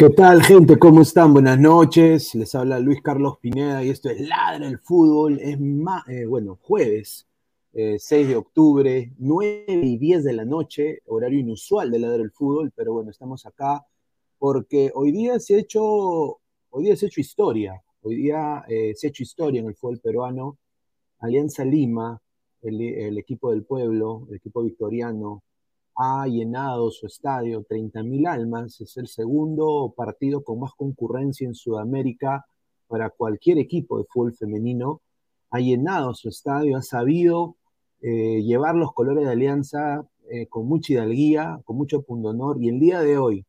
¿Qué tal, gente? ¿Cómo están? Buenas noches. Les habla Luis Carlos Pineda y esto es Ladra el Fútbol. Es más, eh, bueno, jueves 6 eh, de octubre, 9 y 10 de la noche, horario inusual de Ladra el Fútbol, pero bueno, estamos acá porque hoy día se ha hecho, hoy día se ha hecho historia. Hoy día eh, se ha hecho historia en el fútbol peruano. Alianza Lima, el equipo del pueblo, el equipo victoriano, ha llenado su estadio 30.000 almas, es el segundo partido con más concurrencia en Sudamérica para cualquier equipo de fútbol femenino, ha llenado su estadio, ha sabido eh, llevar los colores de Alianza eh, con mucha hidalguía, con mucho pundonor, y el día de hoy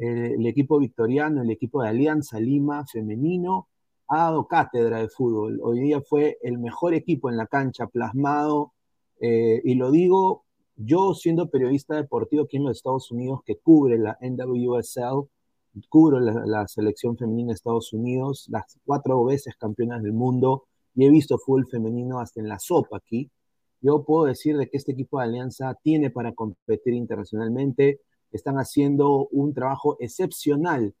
el equipo victoriano, el equipo de Alianza Lima femenino, ha dado cátedra de fútbol. Hoy día fue el mejor equipo en la cancha, plasmado, eh, y lo digo yo, siendo periodista deportivo aquí en los Estados Unidos, que cubre la NWSL, cubro la, selección femenina de Estados Unidos, las cuatro veces campeonas del mundo, y he visto fútbol femenino hasta en la sopa aquí. Yo puedo decir de que este equipo de Alianza tiene para competir internacionalmente, están haciendo un trabajo excepcional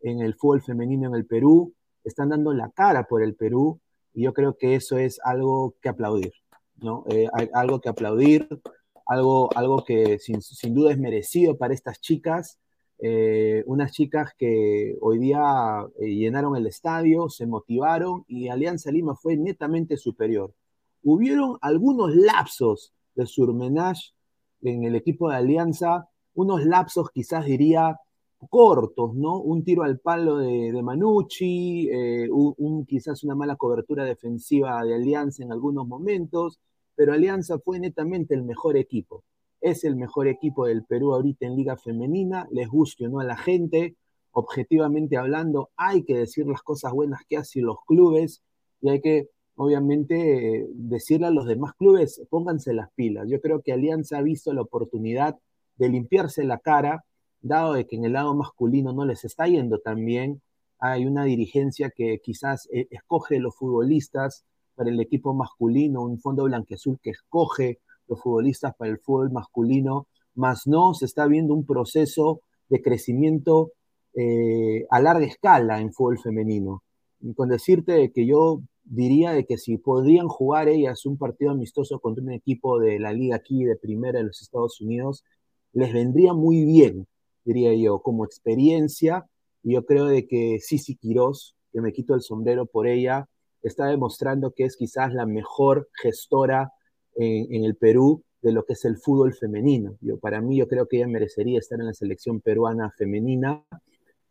en el fútbol femenino en el Perú, están dando la cara por el Perú, y yo creo que eso es algo que aplaudir, ¿no? Eh, algo que aplaudir algo, algo que sin, duda es merecido para estas chicas, eh, unas chicas que hoy día eh, llenaron el estadio, se motivaron y Alianza Lima fue netamente superior. Hubieron algunos lapsos de surmenage en el equipo de Alianza, unos lapsos quizás diría cortos, ¿no? Un tiro al palo de, de Manucci, eh, un, quizás una mala cobertura defensiva de Alianza en algunos momentos, pero Alianza fue netamente el mejor equipo. Es el mejor equipo del Perú ahorita en Liga Femenina, les guste o no a la gente, objetivamente hablando, hay que decir las cosas buenas que hacen los clubes y hay que, obviamente, decirle a los demás clubes, pónganse las pilas. Yo creo que Alianza ha visto la oportunidad de limpiarse la cara, dado de que en el lado masculino no les está yendo tan bien, hay una dirigencia que quizás eh, escoge los futbolistas para el equipo masculino, un fondo blanqueazul que escoge los futbolistas para el fútbol masculino, más no se está viendo un proceso de crecimiento eh, a larga escala en fútbol femenino. Y con decirte que yo diría de que si podrían jugar ellas un partido amistoso contra un equipo de la liga aquí de primera de los Estados Unidos, les vendría muy bien, diría yo, como experiencia. Y yo creo de que Sisi Quirós, que me quito el sombrero por ella, está demostrando que es quizás la mejor gestora en, el Perú de lo que es el fútbol femenino. Yo, para mí, yo creo que ella merecería estar en la selección peruana femenina.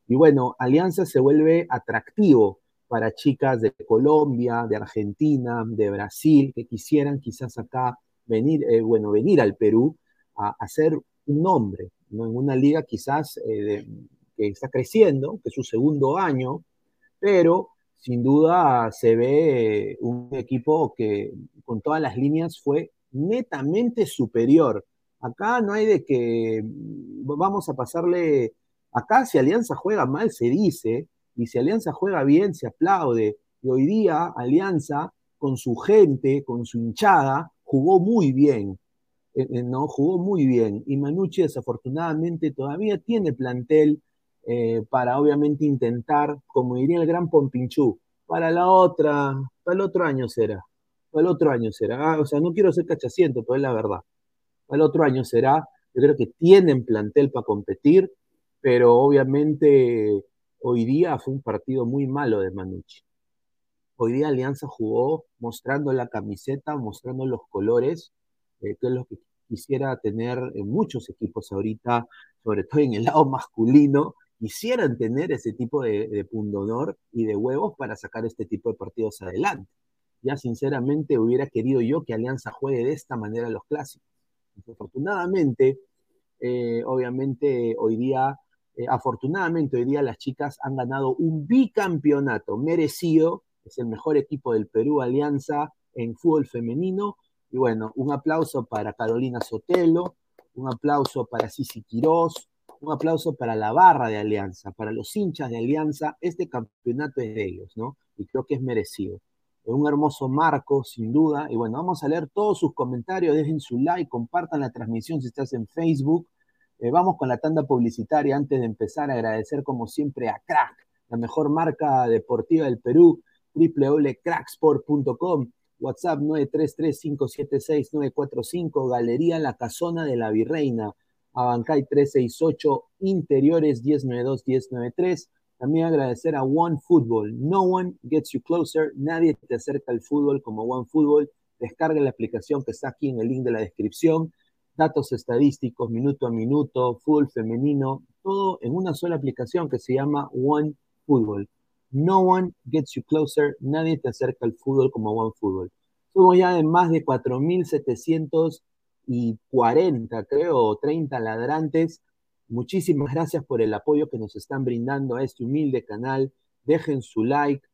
Y bueno, Alianza se vuelve atractivo para chicas de Colombia, de Argentina, de Brasil, que quisieran quizás acá venir, eh, bueno, venir al Perú a, hacer un nombre, ¿no? en una liga quizás eh, que está creciendo, que es su segundo año, pero sin duda se ve un equipo que con todas las líneas fue netamente superior. Acá no hay de que vamos a pasarle, acá si Alianza juega mal se dice, y si Alianza juega bien se aplaude. Y hoy día Alianza con su gente, con su hinchada, jugó muy bien. Eh, eh, no jugó muy bien. Y Manucci desafortunadamente todavía tiene plantel eh, para obviamente intentar, como diría el gran Pompinchú, para la otra, para el otro año será, para el otro año será. Ah, o sea, no quiero ser cachaciento, pero es la verdad. Para el otro año será. Yo creo que tienen plantel para competir, pero obviamente hoy día fue un partido muy malo de Manucci. Hoy día Alianza jugó mostrando la camiseta, mostrando los colores, eh, que es lo que quisiera tener en muchos equipos ahorita, sobre todo en el lado masculino, quisieran tener ese tipo de, pundonor y de huevos para sacar este tipo de partidos adelante. Ya sinceramente hubiera querido yo que Alianza juegue de esta manera los clásicos. Afortunadamente, eh, obviamente hoy día, eh, afortunadamente hoy día las chicas han ganado un bicampeonato merecido, es el mejor equipo del Perú Alianza en fútbol femenino. Y bueno, un aplauso para Carolina Sotelo, un aplauso para Sisi Quirós, un aplauso para la barra de Alianza, para los hinchas de Alianza. Este campeonato es de ellos, ¿no? Y creo que es merecido. Es un hermoso marco, sin duda. Y bueno, vamos a leer todos sus comentarios. Dejen su like, compartan la transmisión si estás en Facebook. Eh, vamos con la tanda publicitaria. Antes de empezar, agradecer como siempre a Crack, la mejor marca deportiva del Perú, www.cracksport.com. WhatsApp 933-576-945, Galería La Casona de la Virreina. Abancay 368, Interiores 1092-1093. También agradecer a One Football. No one gets you closer. Nadie te acerca al fútbol como One Football. Descarga la aplicación que está aquí en el link de la descripción. Datos estadísticos, minuto a minuto, fútbol femenino, todo en una sola aplicación que se llama One Football. No one gets you closer. Nadie te acerca al fútbol como One Football. Somos ya de más de 4.700 y 40, creo, 30 ladrantes. Muchísimas gracias por el apoyo que nos están brindando a este humilde canal. Dejen su like,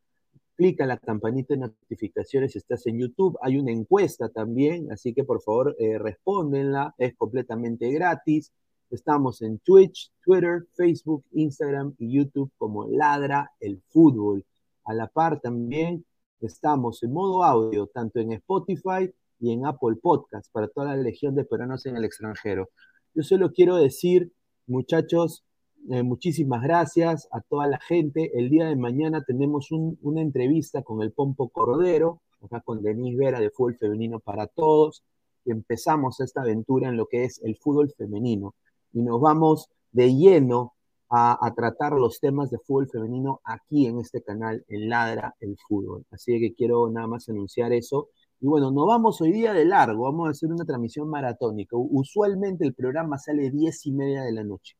clica la campanita de notificaciones si estás en YouTube. Hay una encuesta también, así que por favor eh, respóndenla, es completamente gratis. Estamos en Twitch, Twitter, Facebook, Instagram y YouTube como Ladra el Fútbol. A la par también estamos en modo audio, tanto en Spotify y en Apple Podcast para toda la legión de peruanos en el extranjero. Yo solo quiero decir, muchachos, eh, muchísimas gracias a toda la gente. El día de mañana tenemos una entrevista con el Pompo Cordero, acá con Denise Vera de Fútbol Femenino para Todos. empezamos esta aventura en lo que es el fútbol femenino y nos vamos de lleno a, a, tratar los temas de fútbol femenino aquí en este canal, en Ladra el Fútbol. Así que quiero nada más anunciar eso y bueno, nos vamos hoy día de largo, vamos a hacer una transmisión maratónica. Usualmente el programa sale 10 y media de la noche.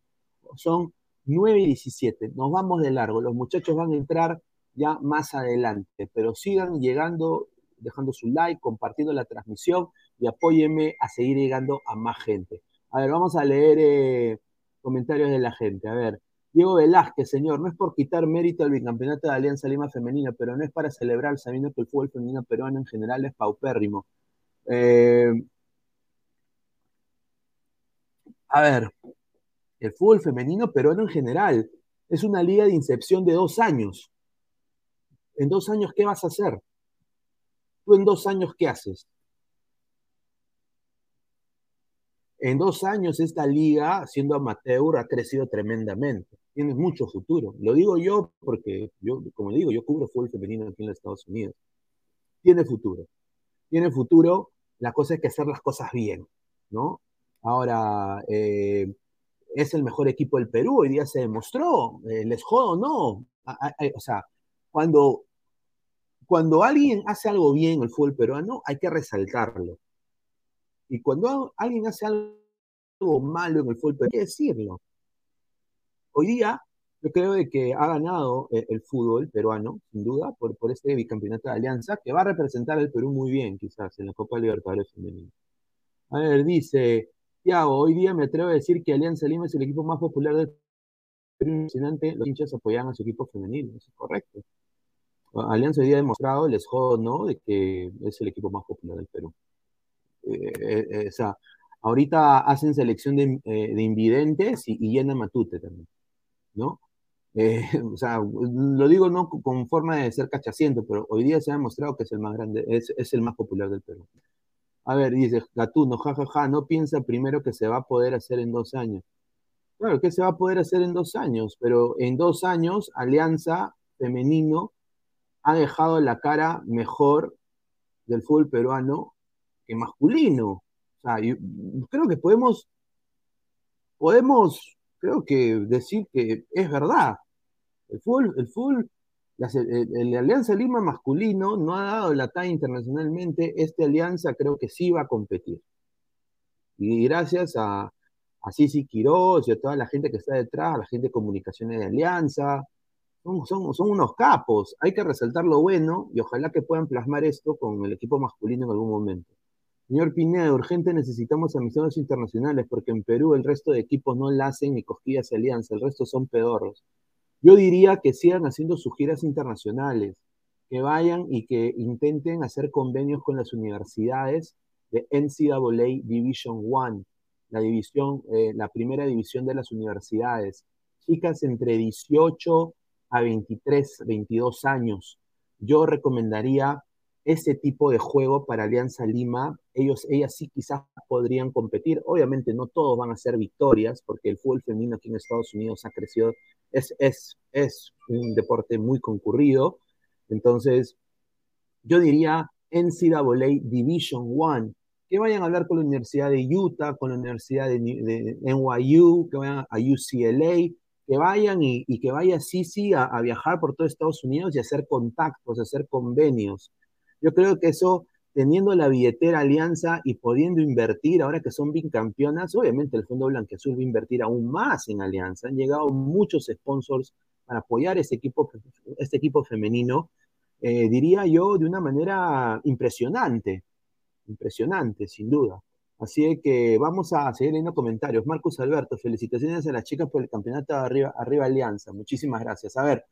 Son 9 y 17, nos vamos de largo. Los muchachos van a entrar ya más adelante, pero sigan llegando, dejando su like, compartiendo la transmisión y apóyenme a seguir llegando a más gente. A ver, vamos a leer eh, comentarios de la gente. A ver, Diego Velázquez, señor, no es por quitar mérito al bicampeonato de Alianza Lima Femenina, pero no es para celebrar sabiendo que el fútbol femenino peruano en general es paupérrimo. Eh, a ver, el fútbol femenino peruano en general es una liga de incepción de dos años. En dos años, ¿qué vas a hacer? ¿Tú en dos años qué haces? En dos años esta liga, siendo amateur, ha crecido tremendamente. Tiene mucho futuro. Lo digo yo porque, yo, como digo, yo cubro fútbol femenino aquí en los Estados Unidos. Tiene futuro. Tiene futuro. La cosa es que hacer las cosas bien, ¿no? Ahora, eh, es el mejor equipo del Perú, hoy día se demostró, eh, les jodo, no. o sea, cuando, cuando alguien hace algo bien en el fútbol peruano, hay que resaltarlo. Y cuando alguien hace algo malo en el fútbol, hay que decirlo. Hoy día, yo creo que ha ganado eh, el, fútbol peruano, sin duda, por, este bicampeonato de alianza, que va a representar al Perú muy bien, quizás, en la Copa Libertadores Femenina. A ver, dice, Tiago, hoy día me atrevo a decir que Alianza Lima es el equipo más popular del Perú. Impresionante, los hinchas apoyan a su equipo femenino, es correcto. Alianza hoy día ha demostrado, les jodo, ¿no?, de que es el equipo más popular del Perú. Eh, eh, ahorita hacen selección de, eh, invidentes y, llenan Matute también, ¿no? o sea, lo digo no con forma de ser cachaciento, pero hoy día se ha demostrado que es el más grande, es, es el más popular del Perú. A ver, dice Gatuno, jajaja, no piensa primero que se va a poder hacer en dos años. Claro que se va a poder hacer en dos años, pero en dos años Alianza Femenino ha dejado la cara mejor del fútbol peruano masculino. O sea, creo que podemos, podemos, creo que decir que es verdad. El fútbol, el fútbol, la, Alianza Lima masculino no ha dado la talla internacionalmente. Esta alianza creo que sí va a competir. Y gracias a, a Quiroz y a toda la gente que está detrás, a la gente de comunicaciones de Alianza, son, son, son, unos capos. Hay que resaltar lo bueno y ojalá que puedan plasmar esto con el equipo masculino en algún momento. Señor Pineda, urgente necesitamos amistosos internacionales porque en Perú el resto de equipos no la hacen ni cosquillas alianza, el resto son pedorros. Yo diría que sigan haciendo sus giras internacionales, que vayan y que intenten hacer convenios con las universidades de NCAA Division One, la división, eh, la primera división de las universidades. Chicas entre 18 a 23, 22 años. Yo recomendaría ese tipo de juego para Alianza Lima, ellos, ellas sí quizás podrían competir. Obviamente no todos van a ser victorias, porque el fútbol femenino aquí en Estados Unidos ha crecido, es, es, es un deporte muy concurrido. Entonces, yo diría NCAA Division One, que vayan a hablar con la Universidad de Utah, con la Universidad de, NYU, que vayan a UCLA, que vayan y, que vaya sí a, a, viajar por todo Estados Unidos y hacer contactos, hacer convenios. Yo creo que eso, teniendo la billetera alianza y pudiendo invertir, ahora que son bicampeonas, obviamente el Fondo Blanqueazul va a invertir aún más en alianza. Han llegado muchos sponsors para apoyar este equipo, este equipo femenino, eh, diría yo, de una manera impresionante. Impresionante, sin duda. Así que vamos a seguir leyendo comentarios. Marcos Alberto, felicitaciones a las chicas por el campeonato arriba, arriba Alianza. Muchísimas gracias. A ver,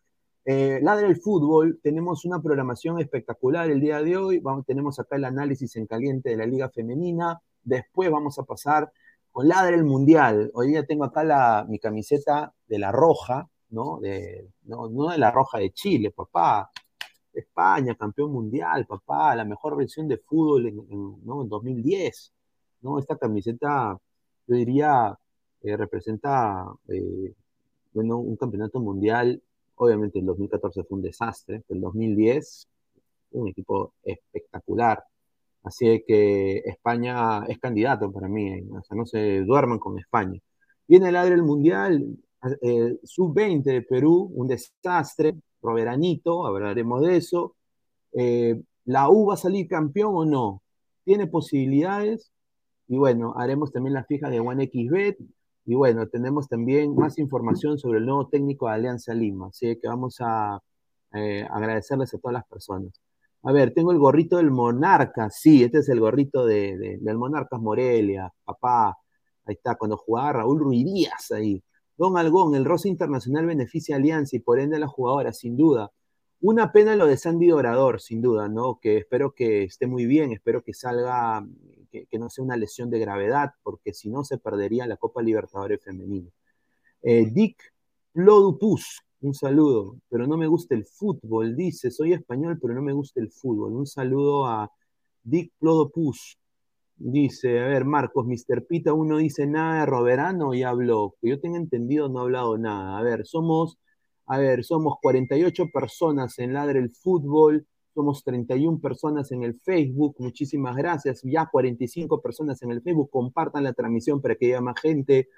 eh, Ladre el Fútbol, tenemos una programación espectacular el día de hoy. Tenemos acá el análisis en caliente de la Liga Femenina. Después vamos a pasar con Ladre el Mundial. Hoy día tengo acá la, mi camiseta de la Roja, ¿no? De, no, de la Roja de Chile, papá. España, campeón mundial, papá, la mejor versión de fútbol en, en 2010. ¿no? Esta camiseta, yo diría, eh, representa eh, bueno, un campeonato mundial Obviamente el 2014 fue un desastre, el 2010 un equipo espectacular. Así que España es candidato para mí, o sea, no se duerman con España. Viene el aire del Mundial, eh, sub-20 de Perú, un desastre, proveranito, hablaremos de eso. Eh, ¿La U va a salir campeón o no? ¿Tiene posibilidades? Y bueno, haremos también la fija de OneXBet, y bueno, tenemos también más información sobre el nuevo técnico de Alianza Lima, así que vamos a eh, agradecerles a todas las personas. A ver, tengo el gorrito del Monarca, sí, este es el gorrito de, del Monarcas Morelia, papá, ahí está, cuando jugaba Raúl Ruidías ahí. Don Algón, el roce internacional beneficia a Alianza y por ende a la jugadora, sin duda. Una pena lo de Sandy Dorador, sin duda, ¿no? Que espero que esté muy bien, espero que salga que, no sea una lesión de gravedad, porque si no se perdería la Copa Libertadores Femenina. Eh, Dick Plodupus, Un saludo, pero no me gusta el fútbol, dice, soy español, pero no me gusta el fútbol. Un saludo a Dick Plodopus. Dice, a ver, Marcos, Mr. Pita, uno dice nada de Roberano y habló. Que yo tenga entendido, no ha hablado nada. A ver, somos, a ver, somos 48 personas en Ladre el Fútbol, somos 31 personas en el Facebook, muchísimas gracias. Ya 45 personas en el Facebook, compartan la transmisión para que haya más gente.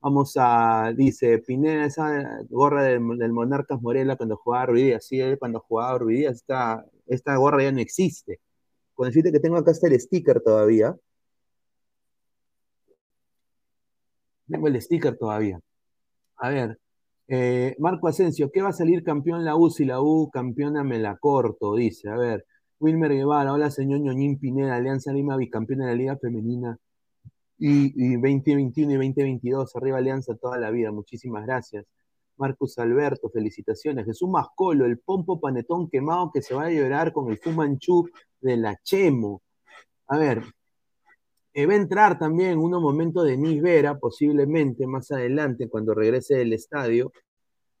Vamos a, dice Pineda, esa gorra del, Monarcas Morela cuando jugaba Ruidías, sí, cuando jugaba Ruidías, esta, esta gorra ya no existe. Con decirte que tengo acá hasta el sticker todavía. Tengo el sticker todavía. A ver, eh, Marco Asensio, ¿qué va a salir campeón la U si la U campeona me la corto? Dice, a ver, Wilmer Guevara, hola señor Ñoñín Pineda, Alianza Lima, bicampeona de la Liga Femenina y, 2021 y 2022, arriba Alianza toda la vida, muchísimas gracias. Marcus Alberto, felicitaciones. Jesús Mascolo, el pompo panetón quemado que se va a llorar con el Fumanchu de la Chemo. A ver, eh, va a entrar también unos momentos de Nisvera, posiblemente más adelante, cuando regrese del estadio.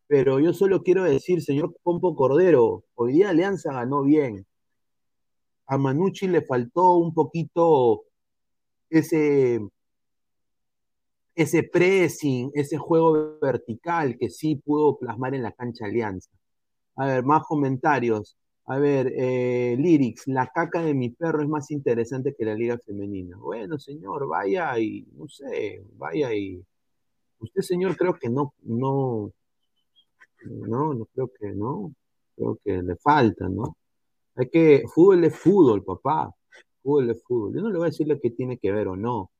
Pero yo solo quiero decir, señor Pompo Cordero, hoy día Alianza ganó bien. A Manucci le faltó un poquito ese, ese pressing, ese juego vertical que sí pudo plasmar en la cancha Alianza. A ver, más comentarios. A ver, eh, Lyrics, la caca de mi perro es más interesante que la liga femenina. Bueno, señor, vaya y, no sé, vaya y... Usted, señor, creo que no, no, no, no creo que no. Creo que le falta, ¿no? Hay que, fútbol es fútbol, papá fútbol es fútbol. Yo no le voy a decir lo que tiene que ver o no.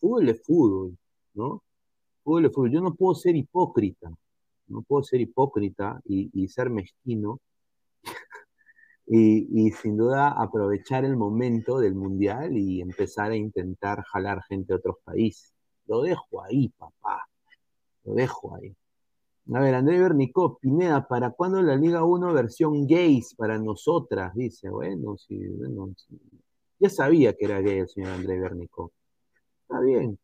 Fútbol es fútbol, ¿no? fútbol es fútbol. Yo no puedo ser hipócrita. No puedo ser hipócrita y, ser mezquino. Y, sin duda aprovechar el momento del mundial y empezar a intentar jalar gente de otros países. Lo dejo ahí, papá. Lo dejo ahí. A ver, André Bernicó, Pineda, ¿para cuándo la Liga 1 versión gays para nosotras? Dice, bueno, sí, bueno, sí. Ya sabía que era gay el señor André Bernico. Está bien.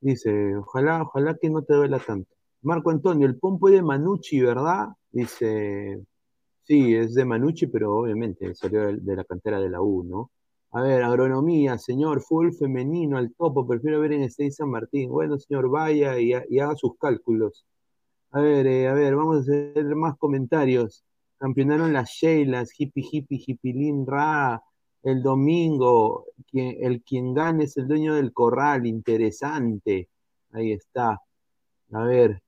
Dice, ojalá, ojalá que no te duela tanto. Marco Antonio, el pompo de Manucci, ¿verdad? Dice, sí, es de Manucci, pero obviamente salió de, la cantera de la U, ¿no? A ver, agronomía, señor, full femenino al topo, prefiero ver en Stay San Martín. Bueno, señor, vaya y, haga sus cálculos. A ver, eh, a ver, vamos a hacer más comentarios. Campeonaron las Sheilas, hippie, hippie, hippilín, ra, el domingo, el quien gane es el dueño del corral, interesante. Ahí está. A ver,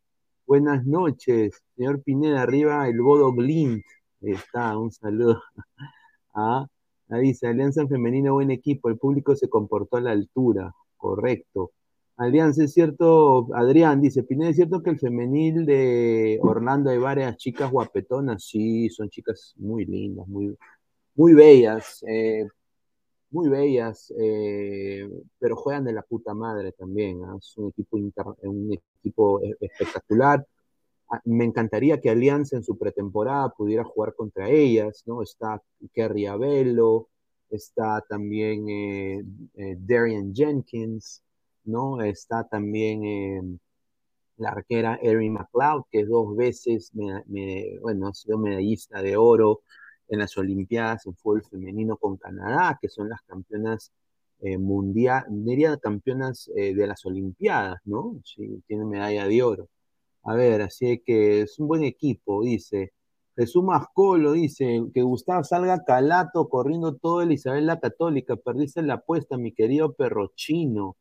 buenas noches, señor Pineda, arriba el Bodo Glint. Ahí está, un saludo. ah, ahí dice, Alianza Femenina, buen equipo, el público se comportó a la altura, correcto. Alianza, es cierto, Adrián dice, Pineda, ¿es cierto que el femenil de Orlando hay varias chicas guapetonas? Sí, son chicas muy lindas, muy, muy bellas, eh, muy bellas, eh, pero juegan de la puta madre también. ¿ah? Es un equipo, un equipo e, espectacular. Ah, me encantaría que Alianza en su pretemporada pudiera jugar contra ellas, ¿no? Está Kerry Abello, está también eh, Darian Jenkins, ¿no? Está también la arquera Erin McLeod, que dos veces, bueno, ha sido medallista de oro en las Olimpiadas en fútbol femenino con Canadá, que son las campeonas eh, mundial, diría campeonas eh, de las Olimpiadas, ¿no? Tiene medalla de oro. A ver, así que es un buen equipo, dice. Jesús Mascolo dice que Gustavo salga calato corriendo todo el Isabel la Católica. Perdiste la apuesta, mi querido perro chino.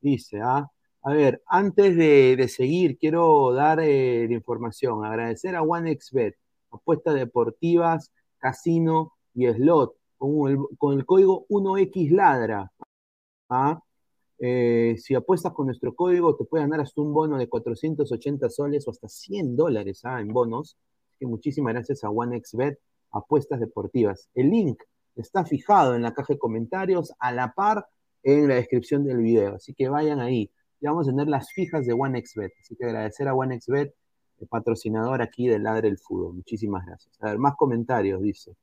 Dice, ¿ah? A ver, antes de, seguir, quiero dar eh, la información. Agradecer a OneXBet, apuestas deportivas casino y slot, con el, con el código 1XLadra. ¿ah? Eh, si apuestas con nuestro código, te puede ganar hasta un bono de 480 soles o hasta 100 dólares ¿ah? en bonos. que muchísimas gracias a OneXBet, apuestas deportivas. El link está fijado en la caja de comentarios, a la par en la descripción del video. Así que vayan ahí. Ya vamos a tener las fijas de OneXBet. Así que agradecer a OneXBet patrocinador aquí del Ladre el Fútbol. Muchísimas gracias. A ver, más comentarios, dice.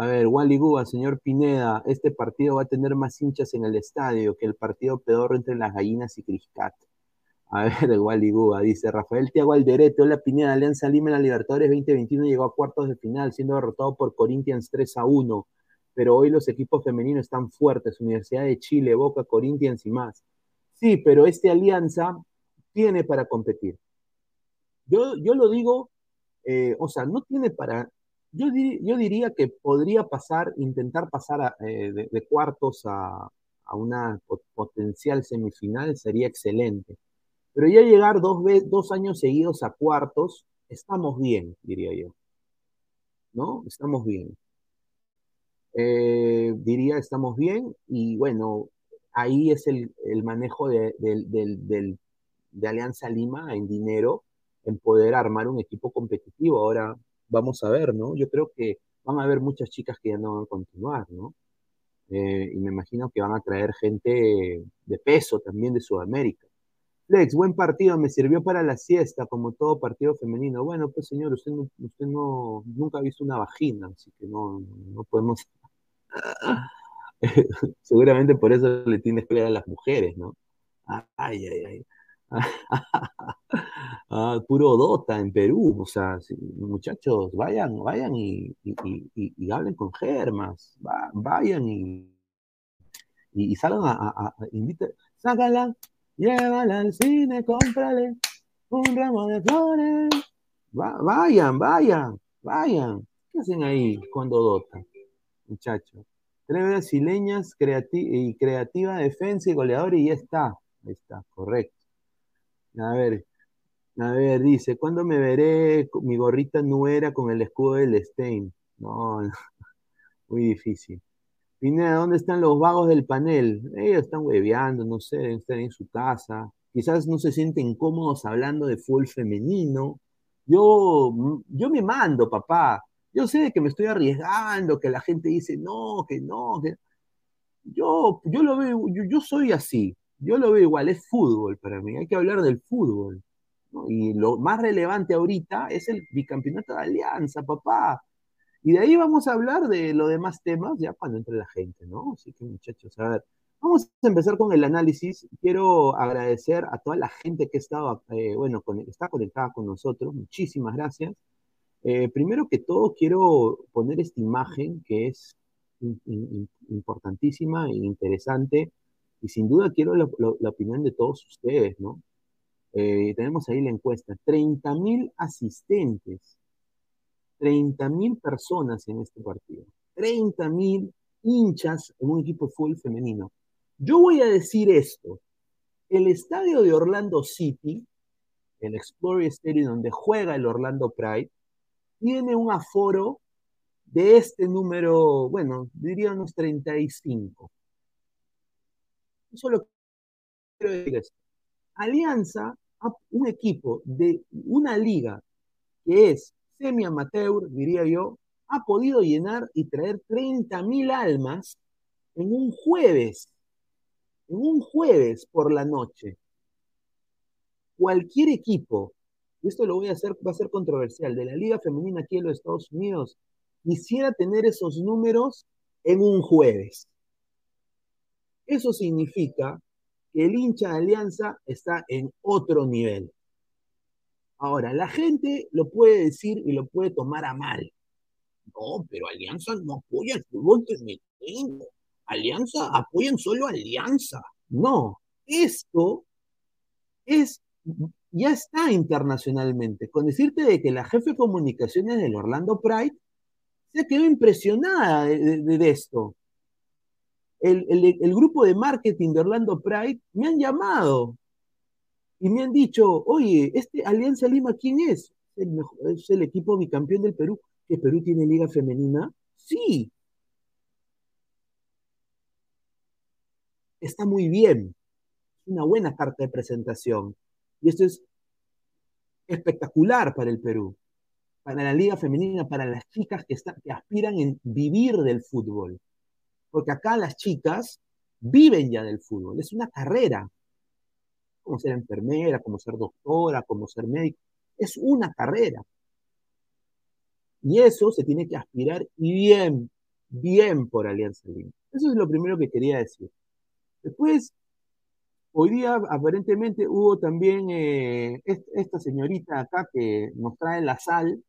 A ver, Wally Guba, señor Pineda, este partido va a tener más hinchas en el estadio que el partido pedorro entre las gallinas y Criscat. A ver, Wally Guba dice, Rafael Tiago Alderete, la Pineda, Alianza Lima en la Libertadores 2021 llegó a cuartos de final, siendo derrotado por Corinthians 3 a 1. Pero hoy los equipos femeninos están fuertes, Universidad de Chile, Boca, Corinthians y más. Sí, pero este Alianza tiene para competir. Yo, yo lo digo, eh, o sea, no tiene para... Yo, yo diría que podría pasar, intentar pasar eh, de, cuartos a, a una potencial semifinal sería excelente pero ya llegar dos, dos años seguidos a cuartos, estamos bien, diría yo. ¿No? Estamos bien. Eh, diría estamos bien y bueno, ahí es el, manejo de, de, Alianza Lima en dinero, en poder armar un equipo competitivo. Ahora vamos a ver, ¿no? Yo creo que van a haber muchas chicas que ya no van a continuar, ¿no? Eh, y me imagino que van a traer gente de peso también de Sudamérica. Lex, buen partido, me sirvió para la siesta, como todo partido femenino. Bueno, pues señor, usted, no, usted no, nunca ha visto una vagina, así que no, no podemos... Seguramente por eso le tienes que a las mujeres, ¿no? Ay, ay, ay. ah, puro Dota en Perú, o sea, muchachos, vayan, vayan y, y, hablen con Germas, vayan y, y, salgan a, a, a sácala, Llévala al cine, cómprale un ramo de flores. vayan, vayan, vayan. ¿Qué hacen ahí cuando dotan, muchachos? Tres brasileñas y creativa defensa y goleador y ya está. Está, correcto. A ver, a ver, dice, ¿cuándo me veré mi gorrita nuera con el escudo del Stein? No, no, muy difícil. Pineda, ¿dónde están los vagos del panel? Ellos están hueveando, no sé, están en su casa. Quizás no se sienten cómodos hablando de fútbol femenino. Yo, yo me mando, papá. Yo sé que me estoy arriesgando, que la gente dice no, que no. Yo, yo lo veo, yo, soy así. Yo lo veo igual, es fútbol para mí. Hay que hablar del fútbol. Y lo más relevante ahorita es el bicampeonato de Alianza, papá. Y de ahí vamos a hablar de los demás temas ya cuando entre la gente, ¿no? Así que muchachos, a ver, vamos a empezar con el análisis. Quiero agradecer a toda la gente que estaba, eh, bueno, está conectada con nosotros. Muchísimas gracias. Eh, primero que todo, quiero poner esta imagen que es importantísima e interesante. Y sin duda quiero la, opinión de todos ustedes, ¿no? Eh, tenemos ahí la encuesta. 30.000 asistentes 30.000 personas en este partido, 30.000 hinchas en un equipo de fútbol femenino. Yo voy a decir esto, el estadio de Orlando City, el Explorer Stadium donde juega el Orlando Pride, tiene un aforo de este número, bueno, diría unos 35. Solo quiero decir. Alianza, un equipo de una liga que es semi-amateur, diría yo, ha podido llenar y traer 30.000 almas en un jueves, en un jueves por la noche. Cualquier equipo, y esto lo voy a hacer, va a ser controversial, de la Liga Femenina aquí en los Estados Unidos, quisiera tener esos números en un jueves. Eso significa que el hincha de Alianza está en otro nivel. Ahora, la gente lo puede decir y lo puede tomar a mal. No, pero Alianza no apoya el fútbol femenino. Alianza apoyan solo Alianza. No, esto es ya está internacionalmente. Con decirte de que la jefe de comunicaciones del Orlando Pride se quedó impresionada de, esto. El, el, grupo de marketing de Orlando Pride me han llamado y me han dicho, oye, este Alianza Lima, ¿quién es? ¿Es el equipo bicampeón del Perú? ¿Que Perú tiene liga femenina? Sí. Está muy bien. Una buena carta de presentación. Y esto es espectacular para el Perú, para la liga femenina, para las chicas que aspiran en vivir del fútbol. Porque acá las chicas viven ya del fútbol, es una carrera como ser enfermera, como ser doctora, como ser médico. Es una carrera. Y eso se tiene que aspirar bien, bien por Alianza Lima. Eso es lo primero que quería decir. Después, Hoy día aparentemente hubo también eh, esta señorita acá que nos trae la sal,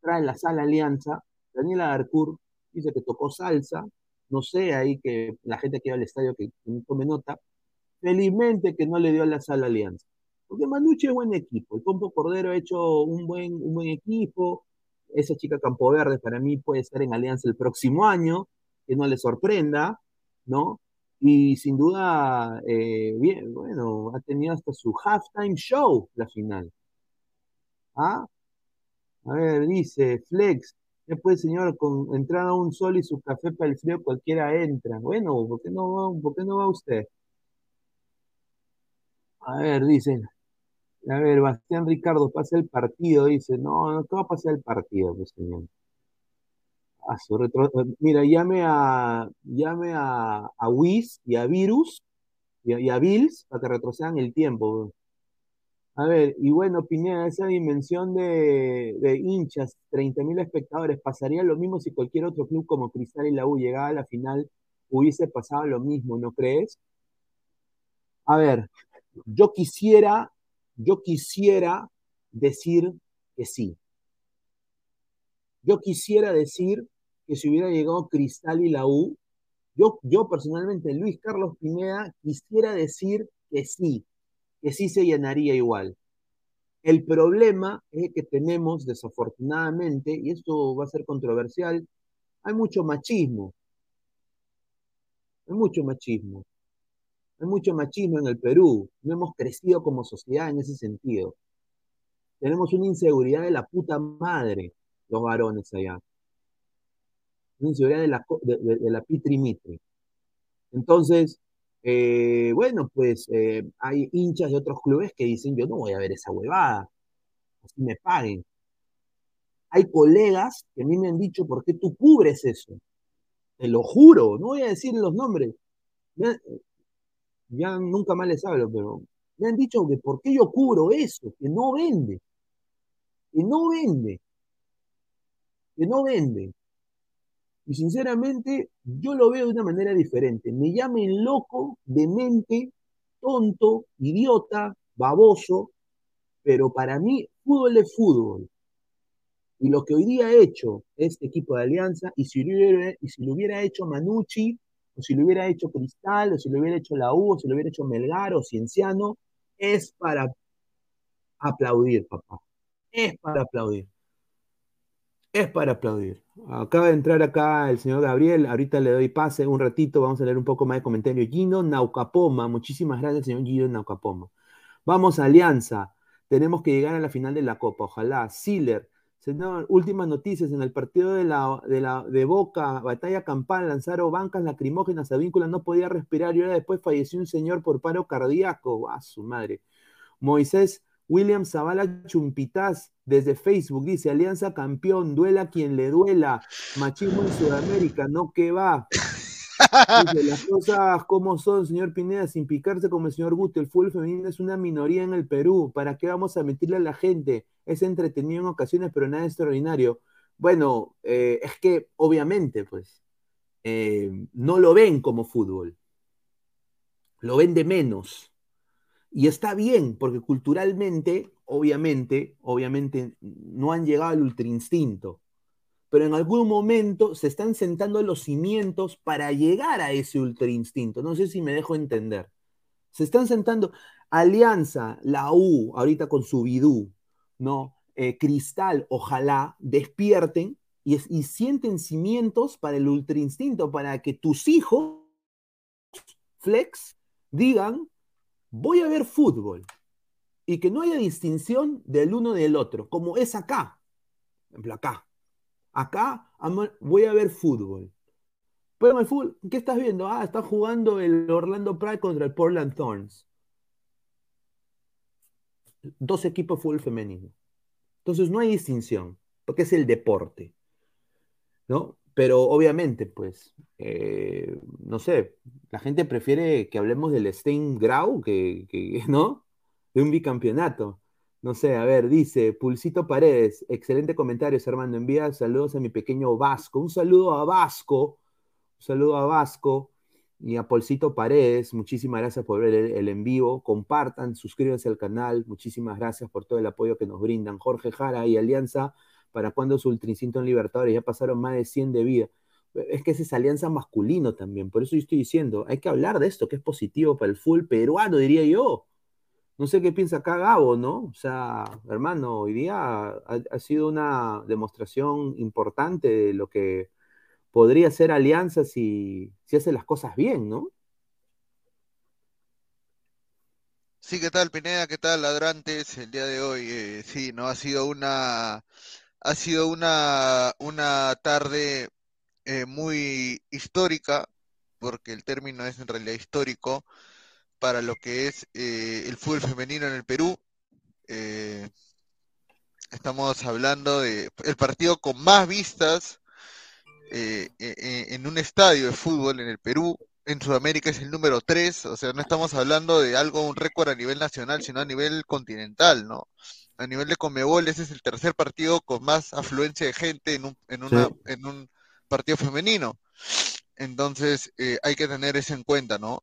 trae la sal Alianza, Daniela Darcourt, dice que tocó salsa, no sé, ahí que la gente que va al estadio que, tome nota, felizmente que no le dio la sal Alianza. Porque Manucci es buen equipo, el Pompo Cordero ha hecho un buen, un buen equipo, esa chica Campo Verde para mí puede estar en Alianza el próximo año, que no le sorprenda, ¿no? Y sin duda, eh, bien, bueno, ha tenido hasta su halftime show la final. ¿Ah? A ver, dice Flex, después señor, con entrada un sol y su café para el frío cualquiera entra. Bueno, ¿por qué no va, por qué no va usted? A ver, dicen, a ver, Bastián Ricardo, pasa el partido, dice, no, no, ¿qué va a pasar el partido, pues señor? A su retro... Mira, llame a llame a, a Wiz y a Virus y a, Bills para que retrocedan el tiempo. A ver, y bueno, Pineda, esa dimensión de, de hinchas, 30.000 espectadores, ¿pasaría lo mismo si cualquier otro club como Cristal y la U llegaba a la final, hubiese pasado lo mismo, ¿no crees? A ver, yo quisiera, yo quisiera decir que sí. Yo quisiera decir que si hubiera llegado Cristal y la U, yo, yo personalmente, Luis Carlos Pineda, quisiera decir que sí, que sí se llenaría igual. El problema es que tenemos, desafortunadamente, y esto va a ser controversial, hay mucho machismo. Hay mucho machismo. Hay mucho machismo en el Perú. No hemos crecido como sociedad en ese sentido. Tenemos una inseguridad de la puta madre, los varones allá. Una inseguridad de la, de, mitri. Entonces, eh, bueno, pues eh, hay hinchas de otros clubes que dicen, yo no voy a ver esa huevada, así me paguen. Hay colegas que a mí me han dicho, ¿por qué tú cubres eso? Te lo juro, no voy a decir los nombres ya nunca más les hablo, pero me han dicho que por qué yo cubro eso, que no vende, que no vende, que no vende. Y sinceramente, yo lo veo de una manera diferente. Me llamen loco, demente, tonto, idiota, baboso, pero para mí, fútbol es fútbol. Y lo que hoy día ha hecho este equipo de Alianza, y si lo hubiera, y si lo hubiera hecho Manucci, o si lo hubiera hecho Cristal, o si lo hubiera hecho la U, o si lo hubiera hecho Melgar o Cienciano, es para aplaudir, papá. Es para aplaudir. Es para aplaudir. Acaba de entrar acá el señor Gabriel. Ahorita le doy pase un ratito. Vamos a leer un poco más de comentario. Gino Naucapoma. Muchísimas gracias, señor Gino Naucapoma. Vamos Alianza. Tenemos que llegar a la final de la Copa. Ojalá. Siller. Señor, últimas noticias. En el partido de, la, de, la, de Boca, batalla campal, lanzaron bancas lacrimógenas a víncula, no podía respirar y ahora después falleció un señor por paro cardíaco. ¡A su madre! Moisés William Zavala Chumpitaz desde Facebook dice: Alianza campeón, duela quien le duela. Machismo en Sudamérica, no que va las cosas como son, señor Pineda, sin picarse como el señor Gusto, el fútbol femenino es una minoría en el Perú. ¿Para qué vamos a mentirle a la gente? Es entretenido en ocasiones, pero nada extraordinario. Bueno, eh, es que obviamente, pues, eh, no lo ven como fútbol. Lo ven de menos. Y está bien, porque culturalmente, obviamente, obviamente, no han llegado al ultrainstinto pero en algún momento se están sentando los cimientos para llegar a ese ultra instinto. No sé si me dejo entender. Se están sentando Alianza, la U, ahorita con su Bidú, ¿no? Eh, Cristal, ojalá despierten y, y, sienten cimientos para el ultra instinto, para que tus hijos, flex, digan, voy a ver fútbol y que no haya distinción del uno del otro, como es acá, por ejemplo, acá. Acá voy a ver fútbol. Pero el fútbol, ¿qué estás viendo? Ah, está jugando el Orlando Pride contra el Portland Thorns. Dos equipos fútbol femenino. Entonces no hay distinción, porque es el deporte. ¿No? Pero obviamente, pues, eh, no sé, la gente prefiere que hablemos del Stein Grau que, ¿no? De un bicampeonato. No sé, a ver, dice Pulsito Paredes, excelente comentario, Armando. Envía saludos a mi pequeño Vasco. Un saludo a Vasco, un saludo a Vasco. Y a Polcito Paredes, muchísimas gracias por ver el, en vivo. Compartan, suscríbanse al canal. Muchísimas gracias por todo el apoyo que nos brindan. Jorge Jara y Alianza, ¿para cuando su Ultricinto en Libertadores? Ya pasaron más de 100 de vida. Es que esa es alianza masculino también. Por eso yo estoy diciendo, hay que hablar de esto, que es positivo para el full peruano, diría yo. No sé qué piensa acá Gabo, ¿no? O sea, hermano, hoy día ha, sido una demostración importante de lo que podría ser Alianza si, si hace las cosas bien, ¿no? Sí, ¿qué tal, Pineda? ¿Qué tal, ladrantes? El día de hoy, eh, sí, ¿no? Ha sido una, ha sido una, una tarde eh, muy histórica, porque el término es en realidad histórico, para lo que es eh, el fútbol femenino en el Perú. Eh, estamos hablando de el partido con más vistas eh, en un estadio de fútbol en el Perú. En Sudamérica es el número 3, o sea, no estamos hablando de algo, un récord a nivel nacional, sino a nivel continental, ¿no? A nivel de Comebol, ese es el tercer partido con más afluencia de gente en un, en una, en un partido femenino. Entonces, hay que tener eso en cuenta, ¿no?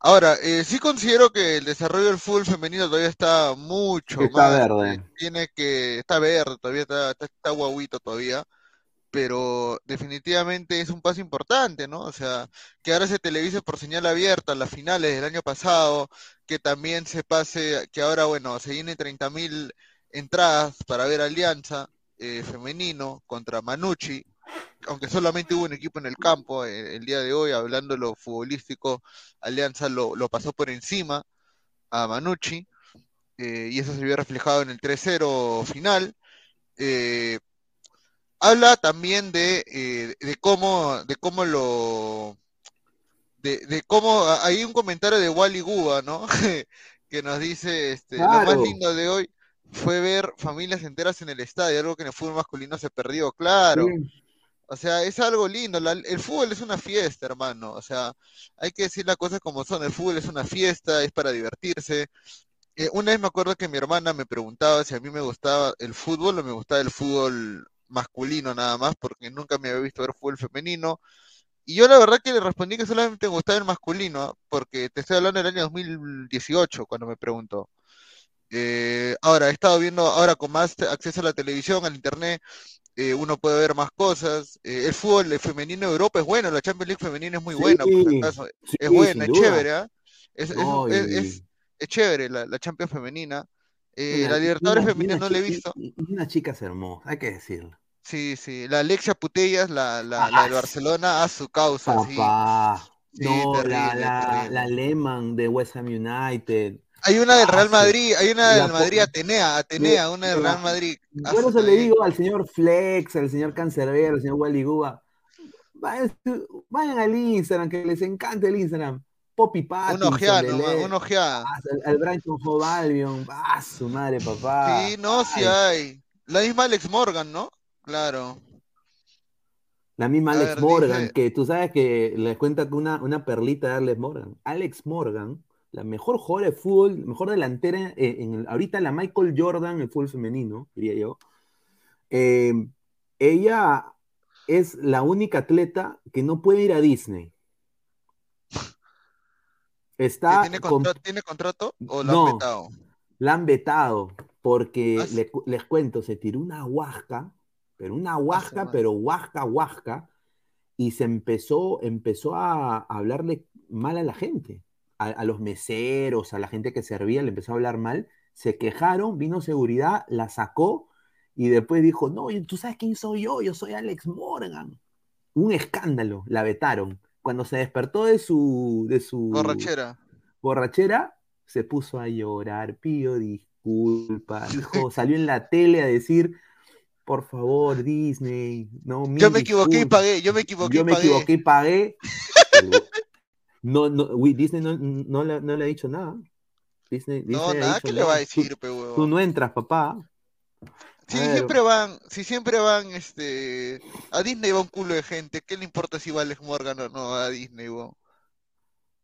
Ahora, eh, sí considero que el desarrollo del fútbol femenino todavía está mucho está verde. Tiene que, está verde, todavía está, está, guaguito todavía, pero definitivamente es un paso importante, ¿no? O sea, que ahora se televise por señal abierta las finales del año pasado, que también se pase, que ahora, bueno, se llenen 30.000 entradas para ver Alianza eh, femenino contra Manucci, aunque solamente hubo un equipo en el campo eh, el, día de hoy, hablando de lo futbolístico, Alianza lo, pasó por encima a Manucci, eh, y eso se vio reflejado en el 3-0 final. Eh, habla también de, de, cómo, de cómo lo... De, cómo hay un comentario de Wally Guba, ¿no? que nos dice, este, lo más lindo de hoy fue ver familias enteras en el estadio, algo que en el fútbol masculino se perdió, claro. O sea, es algo lindo. el fútbol es una fiesta, hermano. O sea, hay que decir las cosas como son. El fútbol es una fiesta, es para divertirse. Eh, una vez me acuerdo que mi hermana me preguntaba si a mí me gustaba el fútbol o me gustaba el fútbol masculino nada más, porque nunca me había visto ver fútbol femenino. Y yo la verdad que le respondí que solamente me gustaba el masculino, porque te estoy hablando del año 2018 cuando me preguntó. Eh, ahora, he estado viendo, ahora con más acceso a la televisión, al internet, eh, uno puede ver más cosas. Eh, el fútbol femenino de Europa es bueno, la Champions League femenina es muy buena, es buena, es chévere, ¿ah? es, chévere la, Champions femenina. Eh, la Libertadores femenina no la he visto. Una chica hermosa, hay que decirlo. Sí, sí, la Alexia Putellas, la, la, la de Barcelona, a su causa. Papá. no, la, la Lehman de West Ham United. Hay una del Real Madrid, hay una del Madrid Atenea, Atenea, una del Real Madrid. Por eso le digo al señor Flex, al señor Cancerbero, al señor Wally Guba, vayan, al Instagram, que les encante el Instagram. Poppy Pattinson. Un ojeada, un ojeada. El Brighton Hove Albion, ah, su madre, papá. Sí, no, sí hay. La misma Alex Morgan, ¿no? Claro. La misma Alex Morgan, que tú sabes que les cuenta que una, una perlita de Alex Morgan. Alex Morgan la mejor jugadora de fútbol, mejor delantera, eh, en ahorita la Michael Jordan, el fútbol femenino, diría yo. Eh, ella es la única atleta que no puede ir a Disney. Está ¿Tiene, contrato, o la han vetado? La han vetado porque ah, les cuento, se tiró una huasca, pero una ah, huasca, pero huasca, huasca, y se empezó, empezó a hablarle mal a la gente a, los meseros, a la gente que servía, le empezó a hablar mal, se quejaron, vino seguridad, la sacó y después dijo, no, tú sabes quién soy yo, yo soy Alex Morgan. Un escándalo, la vetaron. Cuando se despertó de su... De su borrachera. Borrachera, se puso a llorar, pidió disculpas, dijo, salió en la tele a decir, por favor, Disney, no, Yo me equivoqué y pagué, yo me equivoqué yo me equivoqué y pagué. No, no, Disney no, no, le, no, le, ha dicho nada. Disney, no, nada que le va a decir, tú, tú no entras, papá. Si siempre van, si siempre van, este, a Disney va un culo de gente, ¿qué le importa si va Alex Morgan o no a Disney,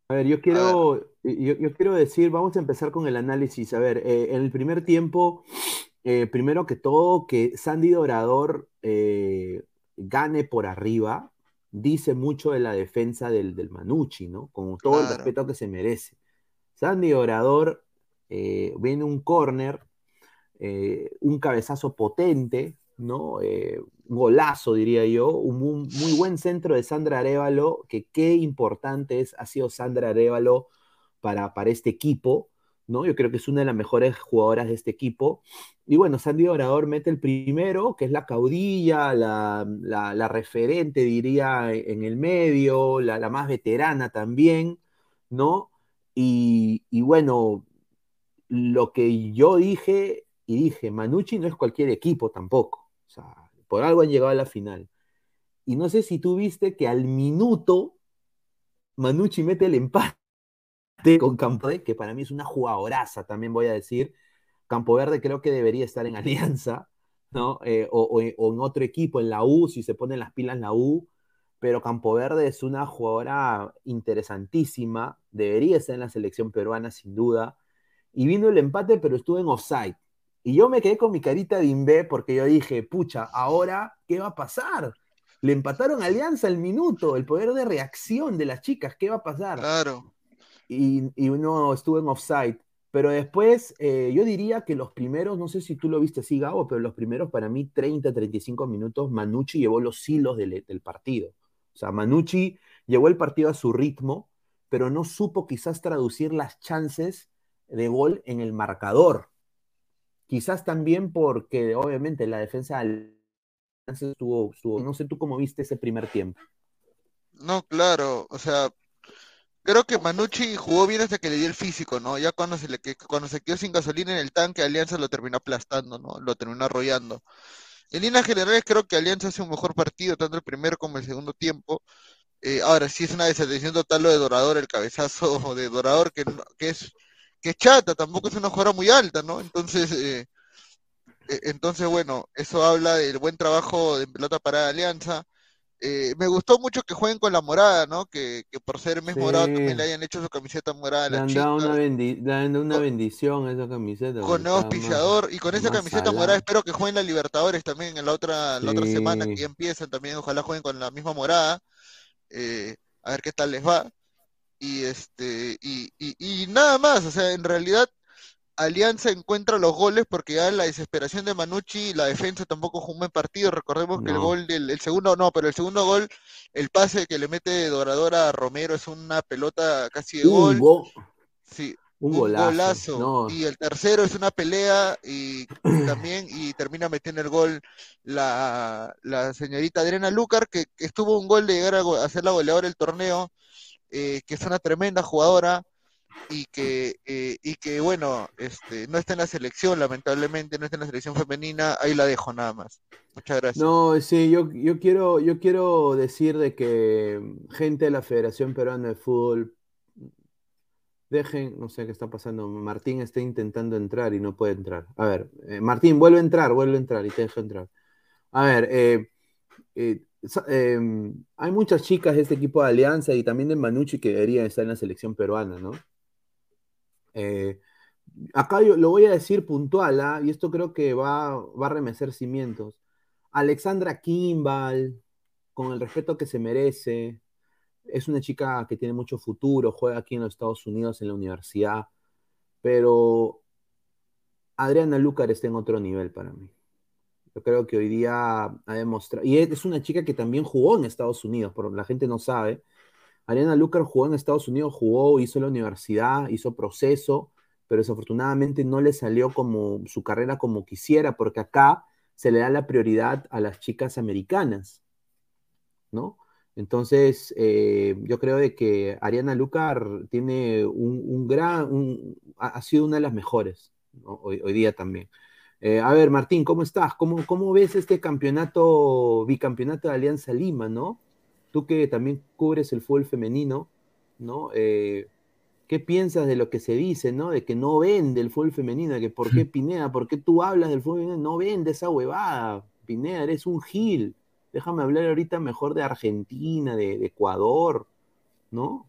A ver, yo quiero, Yo, yo, quiero decir, vamos a empezar con el análisis. A ver, eh, en el primer tiempo, eh, primero que todo, que Sandy Dorador eh, gane por arriba, dice mucho de la defensa del, del Manucci, ¿no? Con todo el respeto que se merece. Sandy Orador eh, viene un corner, eh, un cabezazo potente, ¿no? Eh, un golazo, diría yo, un, muy buen centro de Sandra Arevalo, que qué importante es, ha sido Sandra Arevalo para, para este equipo, ¿no? Yo creo que es una de las mejores jugadoras de este equipo. Y bueno, Sandy Orador mete el primero, que es la caudilla, la, referente, diría, en el medio, la, más veterana también, ¿no? Y, y, bueno, lo que yo dije, y dije, Manucci no es cualquier equipo tampoco. O sea, por algo han llegado a la final. Y no sé si tú viste que al minuto Manucci mete el empate con Campo Verde, que para mí es una jugadoraza, también voy a decir. Campo Verde creo que debería estar en Alianza, ¿no? Eh, o, en otro equipo, en la U, si se ponen las pilas en la U. Pero Campo Verde es una jugadora interesantísima, debería estar en la selección peruana sin duda. Y vino el empate, pero estuvo en offside. Y yo me quedé con mi carita de Inve porque yo dije, pucha, ahora, ¿qué va a pasar? Le empataron a Alianza el minuto, el poder de reacción de las chicas, ¿qué va a pasar? Claro y, uno estuvo en offside. Pero después, eh, yo diría que los primeros, no sé si tú lo viste así, Gabo, pero los primeros para mí 30, 35 minutos, Manucci llevó los hilos del, partido. O sea, Manucci llevó el partido a su ritmo, pero no supo quizás traducir las chances de gol en el marcador. Quizás también porque, obviamente, la defensa estuvo, estuvo, no sé tú cómo viste ese primer tiempo. No, claro, o sea, Creo que Manucci jugó bien hasta que le dio el físico, ¿no? Ya cuando se le cuando se quedó sin gasolina en el tanque, Alianza lo terminó aplastando, ¿no? Lo terminó arrollando. En líneas generales creo que Alianza hace un mejor partido, tanto el primero como el segundo tiempo. Eh, ahora sí es una desatención total lo de Dorador, el cabezazo de Dorador, que, que es que es chata, tampoco es una jugadora muy alta, ¿no? Entonces, eh, eh, entonces bueno, eso habla del buen trabajo de pelota para Alianza. Eh, me gustó mucho que jueguen con la morada, ¿no? Que, por ser mes morado también le hayan hecho su camiseta morada a la le han Dado una, bendición a esa camiseta. Con nuevo auspiciador y con esa camiseta morada espero que jueguen la Libertadores también en la otra, la otra semana que ya empiezan también. Ojalá jueguen con la misma morada. Eh, a ver qué tal les va. Y este, y, y, y nada más, o sea, en realidad Alianza encuentra los goles porque ya la desesperación de Manucci, la defensa tampoco jugó un buen partido. Recordemos que el gol del el segundo, no, pero el segundo gol, el pase que le mete Doradora a Romero es una pelota casi de gol. sí, un, golazo. Y el tercero es una pelea y, también y termina metiendo el gol la, señorita Adriana Lucar, que, estuvo un gol de llegar a, hacer la goleadora del torneo, eh, que es una tremenda jugadora y que, eh, y que bueno, este, no está en la selección, lamentablemente, no está en la selección femenina, ahí la dejo nada más. Muchas gracias. No, sí, yo, yo, quiero, yo quiero decir de que gente de la Federación Peruana de Fútbol, dejen, no sé qué está pasando, Martín está intentando entrar y no puede entrar. A ver, eh, Martín, vuelve a entrar, vuelve a entrar y te dejo entrar. A ver, eh, em, hay muchas chicas de este equipo de Alianza y también de Manucci que deberían estar en la selección peruana, ¿no? Eh, acá yo lo voy a decir puntual, ¿ah? y esto creo que va, va a remecer cimientos. Alexandra Kimball, con el respeto que se merece, es una chica que tiene mucho futuro, juega aquí en los Estados Unidos en la universidad, pero Adriana Lucar está en otro nivel para mí. Yo creo que hoy día ha demostrado, y es una chica que también jugó en Estados Unidos, pero la gente no sabe, Ariana Lucar jugó en Estados Unidos, jugó, hizo la universidad, hizo proceso, pero desafortunadamente no le salió como su carrera como quisiera, porque acá se le da la prioridad a las chicas americanas, ¿no? Entonces, eh, yo creo de que Ariana Lucar tiene un, gran, ha sido una de las mejores hoy, día también. Eh, a ver, Martín, ¿cómo estás? ¿Cómo, ¿Cómo ves este campeonato, bicampeonato de Alianza Lima, no? tú que también cubres el fútbol femenino, ¿no? Eh, ¿Qué piensas de lo que se dice, ¿no? De que no vende el fútbol femenino, de que por qué Pineda, por qué tú hablas del fútbol femenino, no vende esa huevada, Pineda, eres un gil. Déjame hablar ahorita mejor de Argentina, de, Ecuador, ¿no?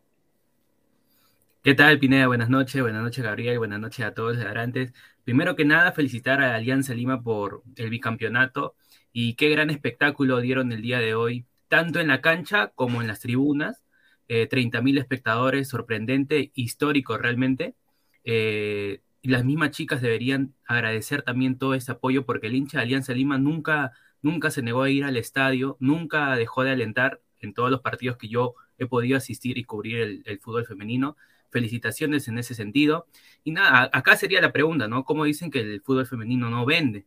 ¿Qué tal, Pineda? Buenas noches, buenas noches, Gabriel, buenas noches a todos los adorantes. Primero que nada, felicitar a Alianza Lima por el bicampeonato y qué gran espectáculo dieron el día de hoy tanto en la cancha como en las tribunas. Eh, 30.000 espectadores, sorprendente, histórico realmente. Eh, y las mismas chicas deberían agradecer también todo ese apoyo porque el hincha de Alianza Lima nunca, nunca se negó a ir al estadio, nunca dejó de alentar en todos los partidos que yo he podido asistir y cubrir el, el fútbol femenino. Felicitaciones en ese sentido. Y nada, acá sería la pregunta, ¿no? ¿Cómo dicen que el fútbol femenino no vende?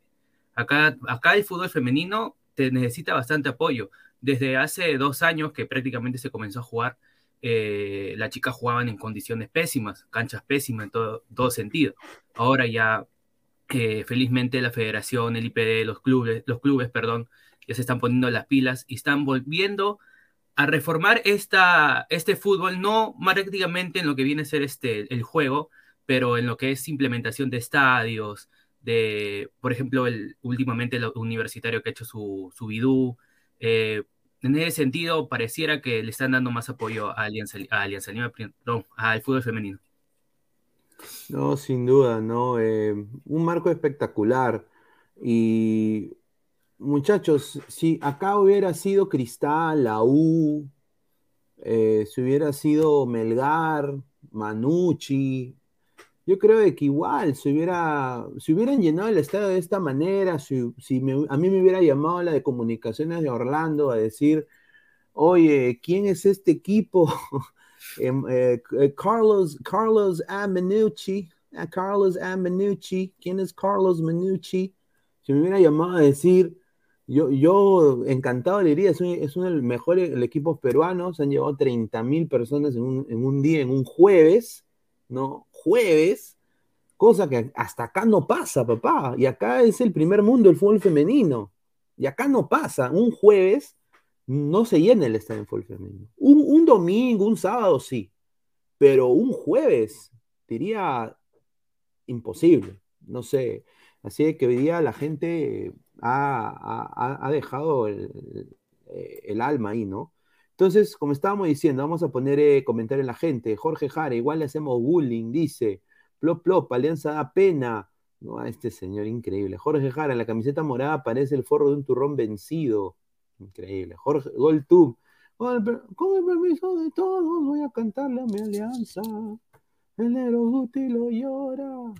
Acá, acá el fútbol femenino te necesita bastante apoyo. Desde hace dos años que prácticamente se comenzó a jugar, eh, las chicas jugaban en condiciones pésimas, canchas pésimas en todo, todo sentido. Ahora ya, eh, felizmente, la federación, el IPD, los clubes, los clubes, perdón, ya se están poniendo las pilas y están volviendo a reformar esta, este fútbol, no prácticamente en lo que viene a ser este, el juego, pero en lo que es implementación de estadios, de, por ejemplo, el, últimamente el universitario que ha hecho su, su bidú, eh, en ese sentido, pareciera que le están dando más apoyo a Alianza, Alianza Lima, no, al fútbol femenino. No, sin duda, ¿no? Eh, un marco espectacular. Y muchachos, si acá hubiera sido Cristal, la U, eh, si hubiera sido Melgar, Manucci, yo creo que igual, si, hubiera, si hubieran llenado el estadio de esta manera, si, si a mí me hubiera llamado la de comunicaciones de Orlando a decir, oye, ¿quién es este equipo? Em, eh, eh, Carlos, Carlos A. Menucci, ah, Carlos A. Menucci, ¿quién es Carlos Menucci? Si me hubiera llamado a decir, yo, yo encantado le diría, es, uno de los mejores equipos peruanos, han llevado 30 mil personas en un, en un día, en un jueves, ¿no? Jueves, cosa que hasta acá no pasa, papá, y acá es el primer mundo el fútbol femenino, y acá no pasa, un jueves no se llena el estadio en fútbol femenino. Un, un, domingo, un sábado sí, pero un jueves, diría imposible, no sé. Así que hoy día la gente ha, ha, dejado el, el, alma ahí, ¿no? Entonces, como estábamos diciendo, vamos a poner eh, comentario en la gente. Jorge Jara, igual le hacemos bullying, dice. Plop, plop, Alianza da pena. No, a este señor increíble. Jorge Jara, en la camiseta morada parece el forro de un turrón vencido. Increíble. Jorge, GolTube. Con con el permiso de todos, voy a cantarle a mi alianza. El negro Guti lo llora.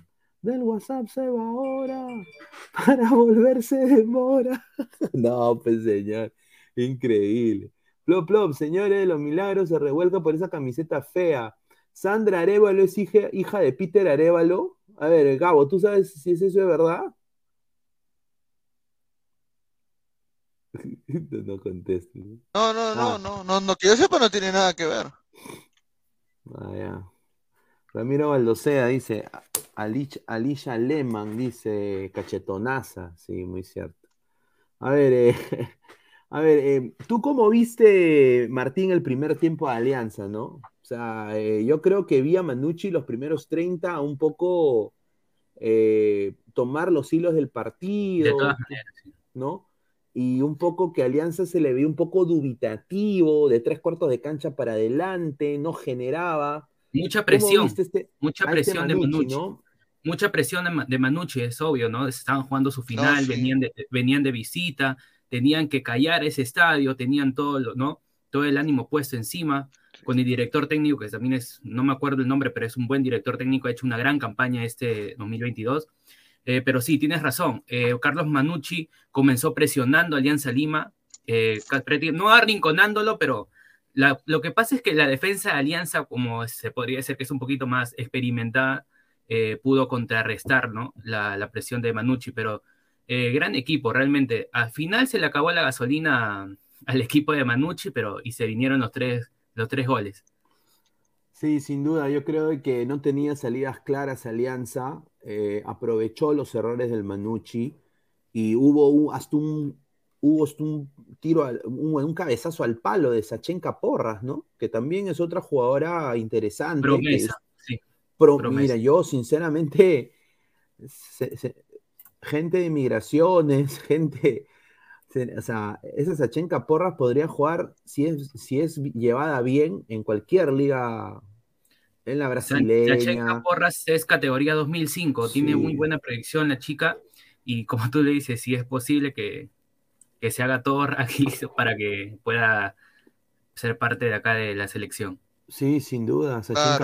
Del WhatsApp se va ahora. Para volverse de mora. no, pues señor. Increíble. Plop, plop, señores, los milagros se revuelca por esa camiseta fea. Sandra Arevalo es hija, hija de Peter Arevalo. A ver, Gabo, ¿tú sabes si es eso de verdad? no contestes. No, no, no, ah. no, no, no, que yo sepa no tiene nada que ver. Vaya. Ah, Ramiro Baldosea dice, Alicia Lehmann dice, cachetonaza, sí, muy cierto. A ver, eh, a ver, eh, ¿tú cómo viste, Martín, el primer tiempo de Alianza, no? O sea, eh, yo creo que vi a Manucci los primeros 30 un poco eh, tomar los hilos del partido, De todas maneras, sí. ¿no? y un poco que Alianza se le vio un poco dubitativo, de tres cuartos de cancha para adelante, no generaba. Mucha presión, este, mucha presión este Manucci, de Manucci. ¿no? Mucha presión de, de, Manucci, es obvio, ¿no? Estaban jugando su final, no, sí. venían, de, venían de visita, tenían que callar ese estadio, tenían todo, lo, ¿no? todo el ánimo puesto encima, con el director técnico, que también es, no me acuerdo el nombre, pero es un buen director técnico, ha hecho una gran campaña este 2022. Eh, pero sí, tienes razón. Eh, Carlos Manucci comenzó presionando a Alianza Lima, eh, no arrinconándolo, pero lo que pasa es que la defensa de Alianza, como se podría decir que es un poquito más experimentada, eh, pudo contrarrestar ¿no? la, presión de Manucci, pero gran equipo, realmente. Al final se le acabó la gasolina al equipo de Manucci, pero y se vinieron los tres, los tres goles. Sí, sin duda, yo creo que no tenía salidas claras Alianza, eh, aprovechó los errores del Manucci y hubo un, hasta un, hubo un tiro, al, un, un, cabezazo al palo de Sachenka Porras, ¿no? Que también es otra jugadora interesante. Promesa, es, sí. Pro, Promesa. Mira, yo sinceramente, se, se, gente de migraciones, gente... O sea, esa Sachenka Porras podría jugar, si es, si es llevada bien, en cualquier liga en la brasileña. Sachenka Porras es categoría 2005, sí. tiene muy buena proyección la chica y como tú le dices, si es posible que, que se haga todo aquí para que pueda ser parte de acá de la selección. Sí, sin duda.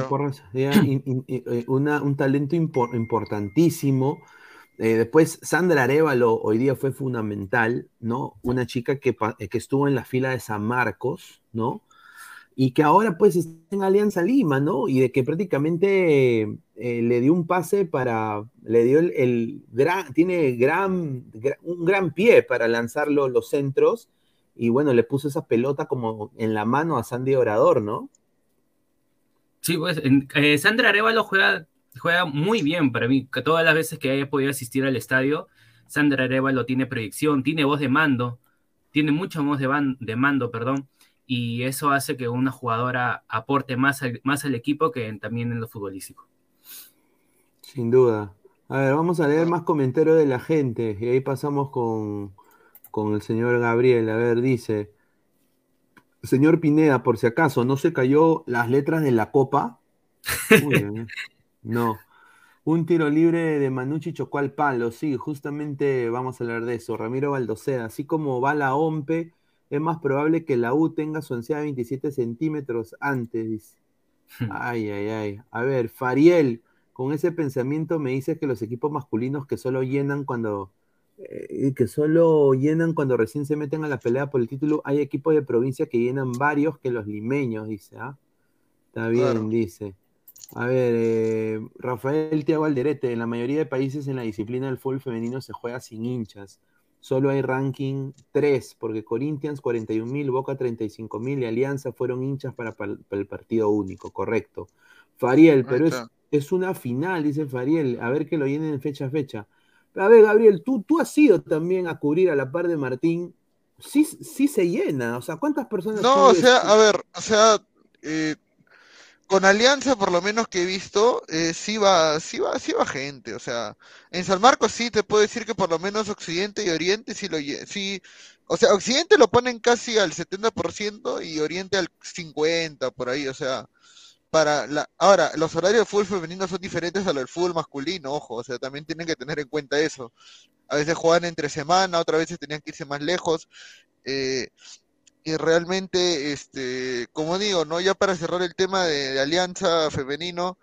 Porras, eh, un talento importantísimo. Eh, después, Sandra Arevalo hoy día fue fundamental, ¿no? Una chica que, que estuvo en la fila de San Marcos, ¿no? Y que ahora pues está en Alianza Lima, ¿no? Y de que prácticamente eh, le dio un pase para, le dio el, gran, tiene gran, un gran pie para lanzar los, centros y bueno, le puso esa pelota como en la mano a Sandy Orador, ¿no? Sí, pues eh, Sandra Arevalo juega, juega muy bien para mí, que todas las veces que haya podido asistir al estadio, Sandra Arevalo tiene proyección, tiene voz de mando, tiene mucha voz de mando, perdón y eso hace que una jugadora aporte más al, más al equipo que también en lo futbolístico. Sin duda. A ver, vamos a leer más comentarios de la gente y ahí pasamos con, con el señor Gabriel. A ver, dice, señor Pineda, por si acaso, ¿no se cayó las letras de la copa? no. Un tiro libre de Manucci chocó al palo, sí, justamente vamos a hablar de eso. Ramiro Baldoceda, así como va la OMPE es más probable que la U tenga su ansiedad 27 centímetros antes, dice. Hmm. Ay, ay, ay. A ver, Fariel, con ese pensamiento me dices que los equipos masculinos que solo llenan cuando eh, que solo llenan cuando recién se meten a la pelea por el título, hay equipos de provincia que llenan varios que los limeños, dice, ¿ah? Está bien, dice. A ver, eh, Rafael Tiago Alderete, en la mayoría de países en la disciplina del fútbol femenino se juega sin hinchas. Solo hay ranking 3, porque Corinthians 41.000, Boca 35.000 y Alianza fueron hinchas para, el partido único, correcto. Fariel, pero es, es, una final, dice Fariel, a ver que lo llenen fecha a fecha. A ver, Gabriel, tú, tú has ido también a cubrir a la par de Martín. Sí, sí se llena, o sea, ¿cuántas personas? No, o sea, a ver, o sea, eh, con Alianza, por lo menos que he visto, eh, sí va, sí va, sí va gente. O sea, en San Marcos sí te puedo decir que por lo menos Occidente y Oriente sí lo sí, o sea, Occidente lo ponen casi al 70% y Oriente al 50 por ahí, o sea, para la ahora los horarios de fútbol femenino son diferentes a los del fútbol masculino, ojo, o sea, también tienen que tener en cuenta eso. A veces juegan entre semana, otras veces tenían que irse más lejos. Eh, y realmente, este, como digo, ¿no? Ya para cerrar el tema de, Alianza Femenino,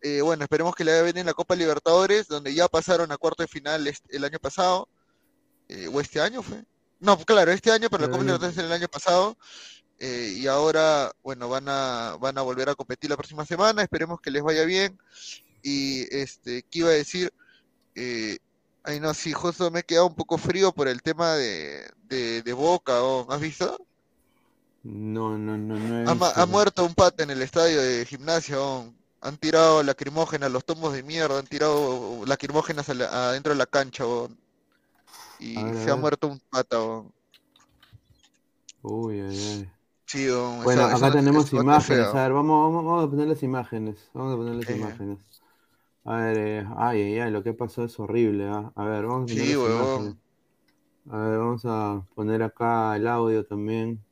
eh, bueno, esperemos que le vaya bien en la Copa Libertadores, donde ya pasaron a cuarto de final el año pasado, eh, o este año fue. No, claro, este año, pero la Copa Libertadores el año pasado, eh, y ahora, bueno, van a, van a volver a competir la próxima semana, esperemos que les vaya bien, y este, ¿qué iba a decir? ay no, sí, justo me he quedado un poco frío por el tema de, de, Boca, ¿has visto? No, no, no, no. ha, muerto un pata en el estadio de gimnasia. Han tirado lacrimógenas, los tomos de mierda, han tirado lacrimógenas adentro de la cancha. Y se ha muerto un pata. Uy, ay, ay. Sí, bueno, acá tenemos imágenes. A ver, vamos, vamos, a poner las imágenes. Vamos a poner las imágenes. A ver, eh, ay, ay, ay, lo que pasó es horrible. ¿ah? A ver, vamos a poner sí, las imágenes. A ver, vamos a poner acá el audio también.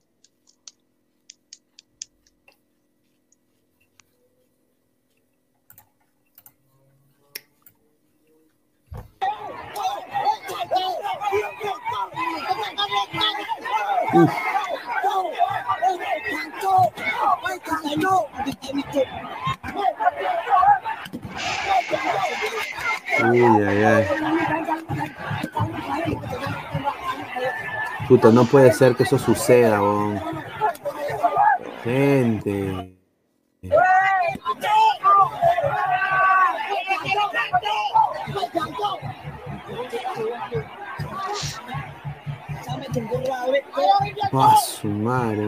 Uf. Uy, ay, ay. Puta, no puede ser que eso suceda, bon. Gente. Ah, su madre,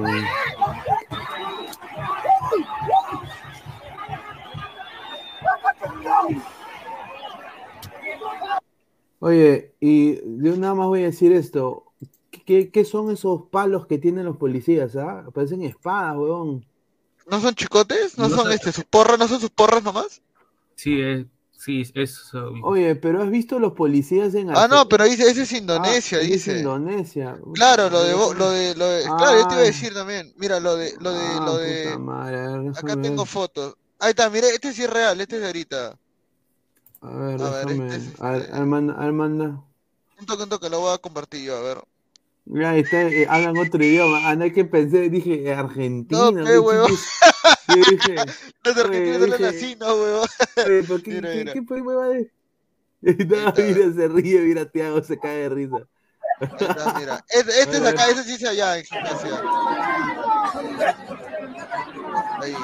Oye, y de nada más voy a decir esto. ¿Qué, ¿Qué, son esos palos que tienen los policías? Ah? Parecen espadas, weón. ¿No son chicotes? ¿No, son este, sus porras? ¿No son sus porras nomás? Sí, es, Sí, eso. Oye, pero has visto los policías en Ah, no, pero dice, ese es Indonesia, ah, dice. Es Indonesia. Claro, lo de, lo de, lo de claro, yo te iba a decir también. Mira, lo de, lo de, ah, lo de. Madre, acá tengo fotos. Ahí está, mire, este sí es real, este es de ahorita. A ver, a ver, este es, a ver, este. Armanda, Armanda. Un toque, un toque, lo voy a compartir yo, a ver. Ya está, eh, hablan otro idioma. Ah, no hay que pensé, dije Argentina. No, ¿qué huevón. chuches? Yo dije, Los argentinos hablan así, ¿no, huevón? "Oye, ¿por qué, Mira, qué, mira. qué fue, huevada? No, está. mira, se ríe, mira, Tiago se cae de risa. Ahí está, mira. Este, este es acá, ese sí es allá en gimnasia. Ahí.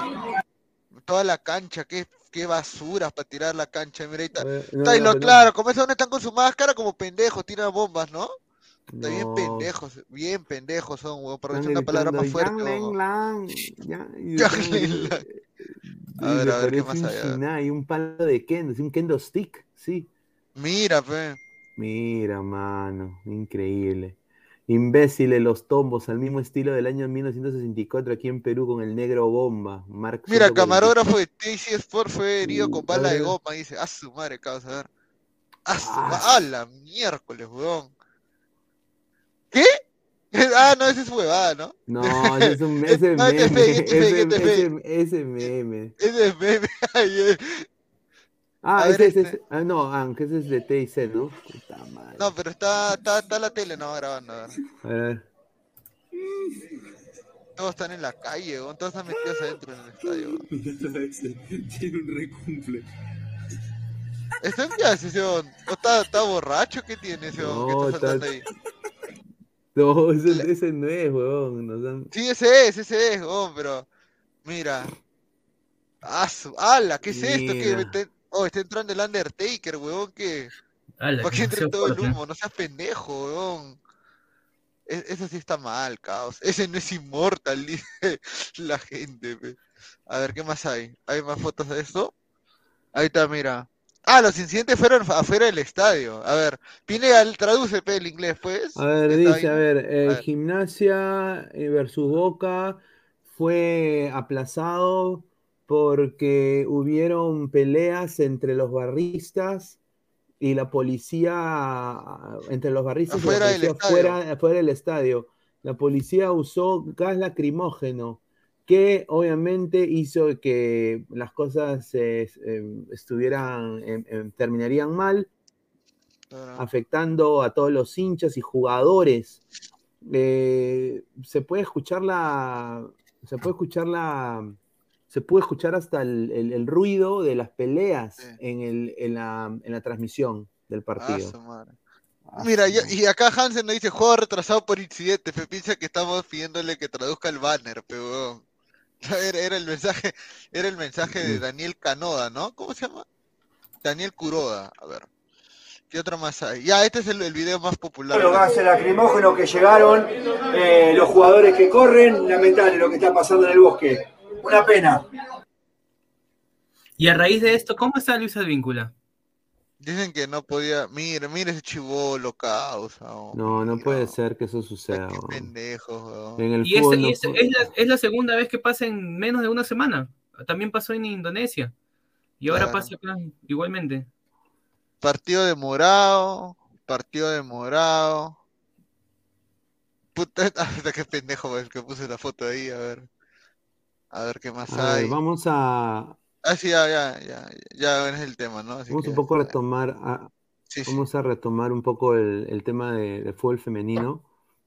Toda la cancha, qué, qué basuras para tirar la cancha. Mira, ahí está. No, no, claro, como esos no están con su máscara, como pendejos, tiran bombas, ¿no? Está bien pendejos, bien pendejos son, weón, por decir una palabra más fuerte. Y y A ver, se a ver, ¿qué parece más un hay? Palo de kendo, un kendo stick, sí. Mira, pe. Mira, mano, increíble. Imbéciles los tombos, al mismo estilo del año 1964 aquí en Perú con el negro bomba. Mark Mira, 146. camarógrafo de TC Sport fue herido con bala de goma, dice. A su madre, causa, a ver. A su Ah, ¡A la miércoles, weón! ¿Qué? Ah, no, esa es huevada, ¿no? No, ese es un ese No, meme, fake, es fake, ese, es ese- ese meme. Ese eh. Ah, ese, ese- este. ese- ah, no, aunque ese es de TIC, ¿no? Puta madre. No, pero está, está, está la tele, no, grabando. a ver. A ver. Todos están en la calle, weón. Todos están metidos adentro en el estadio. weón. Tiene un recumple. ¿Está en ese weón? ¿O está, está borracho? ¿Qué tiene ese? No, ¿Qué está está- saltando ahí? No, ese, ese no es, huevón. Nos dan... Sí, ese es, ese es, weón, pero. Mira. ¡Ah, su- ¡Hala! ¿Qué es esto? Oh, está entrando el Undertaker, weón, que. Ala, ¿Para qué qué entre todo el humo? No seas pendejo, weón. E- Eso sí está mal, caos. Ese no es inmortal, dice la gente. pe. A ver, ¿qué más hay? ¿Hay más fotos de esto? Ahí está, mira. Ah, los incidentes fueron afuera del estadio. A ver, Pineda, traduce el inglés, pues. A ver, dice, ahí. a ver, eh, A ver. Gimnasia eh, versus Boca fue aplazado porque hubieron peleas entre los barristas y la policía, entre los barristas y la del policía estadio. fuera, fuera del estadio. La policía usó gas lacrimógeno, que obviamente hizo que las cosas eh, eh, estuvieran, em, em, terminarían mal Claro. afectando a todos los hinchas y jugadores. Eh, se puede escuchar la. Se puede escuchar la. Se puede escuchar hasta el, el- el ruido de las peleas Sí. en, el, en, la, en la transmisión del Ah, partido. Ah, Mira, y, acá Hansen nos dice juego retrasado por incidente. Piensa que estamos pidiéndole que traduzca el banner, pero era, era el mensaje, era el mensaje de Daniel Canoda, ¿no? ¿Cómo se llama? Daniel Curoda. A ver. ¿Qué otro más hay? Ya, este es el, el video más popular. Los gases lacrimógenos que llegaron, eh, los jugadores que corren, lamentable lo que está pasando en el bosque. Una pena. Y a raíz de esto, ¿cómo está Luis Advíncula? Dicen que no podía. Mire, mire ese chivolo, causa. oh, No, no mira, puede ser que eso suceda. Qué. En el Y, es, no la, es la segunda vez que pasa en menos de una semana. También pasó en Indonesia. Y ahora Claro. pasa acá igualmente. Partido de morado. Partido de morado. Puta, hasta qué pendejo el que puse la foto ahí, a ver. A ver qué más A ver, hay. vamos a, Ah, sí, ya, ya, ya, ya es el tema, ¿no? Así vamos que un poco a retomar, a- Sí, sí. vamos a retomar un poco el, el tema de, de fútbol femenino.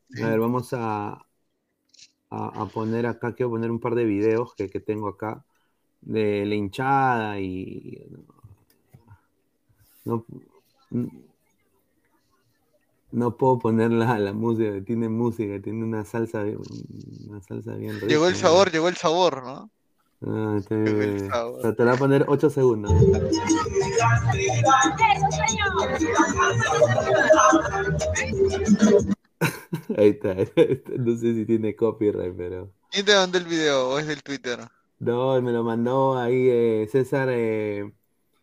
Sí. A ver, vamos a, a, a poner acá, quiero poner un par de videos que, que tengo acá de la hinchada y no, no puedo poner la, la música, tiene música, tiene una salsa, una salsa bien rica. Llegó el ¿no? sabor, llegó el sabor, ¿no? Ah, el sabor. te, te la voy a poner 8 segundos. Ahí está, no sé si tiene copyright, pero... ¿Quién te mandó el video o es del Twitter? No, me lo mandó ahí eh, César, eh,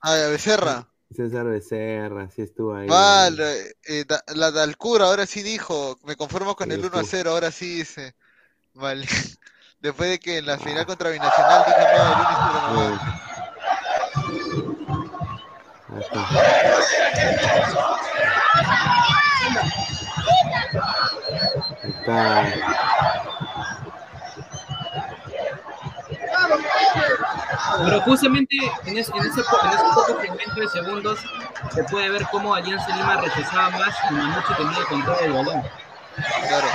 Ah, Becerra. César Becerra, sí estuvo ahí. Vale, eh, da- la Dalcura ahora sí dijo, me conformo con Sí, el 1 a estuvo. 0, ahora sí dice. Vale. Después de que en la final contra Binacional dije, no, el 1 a 0 no va". ahí está. Ahí está. Pero justamente en, es- en ese, en ese poco segmento de segundos se puede ver cómo Alianza Lima rechazaba más y Manucci tenía control del balón. Claro.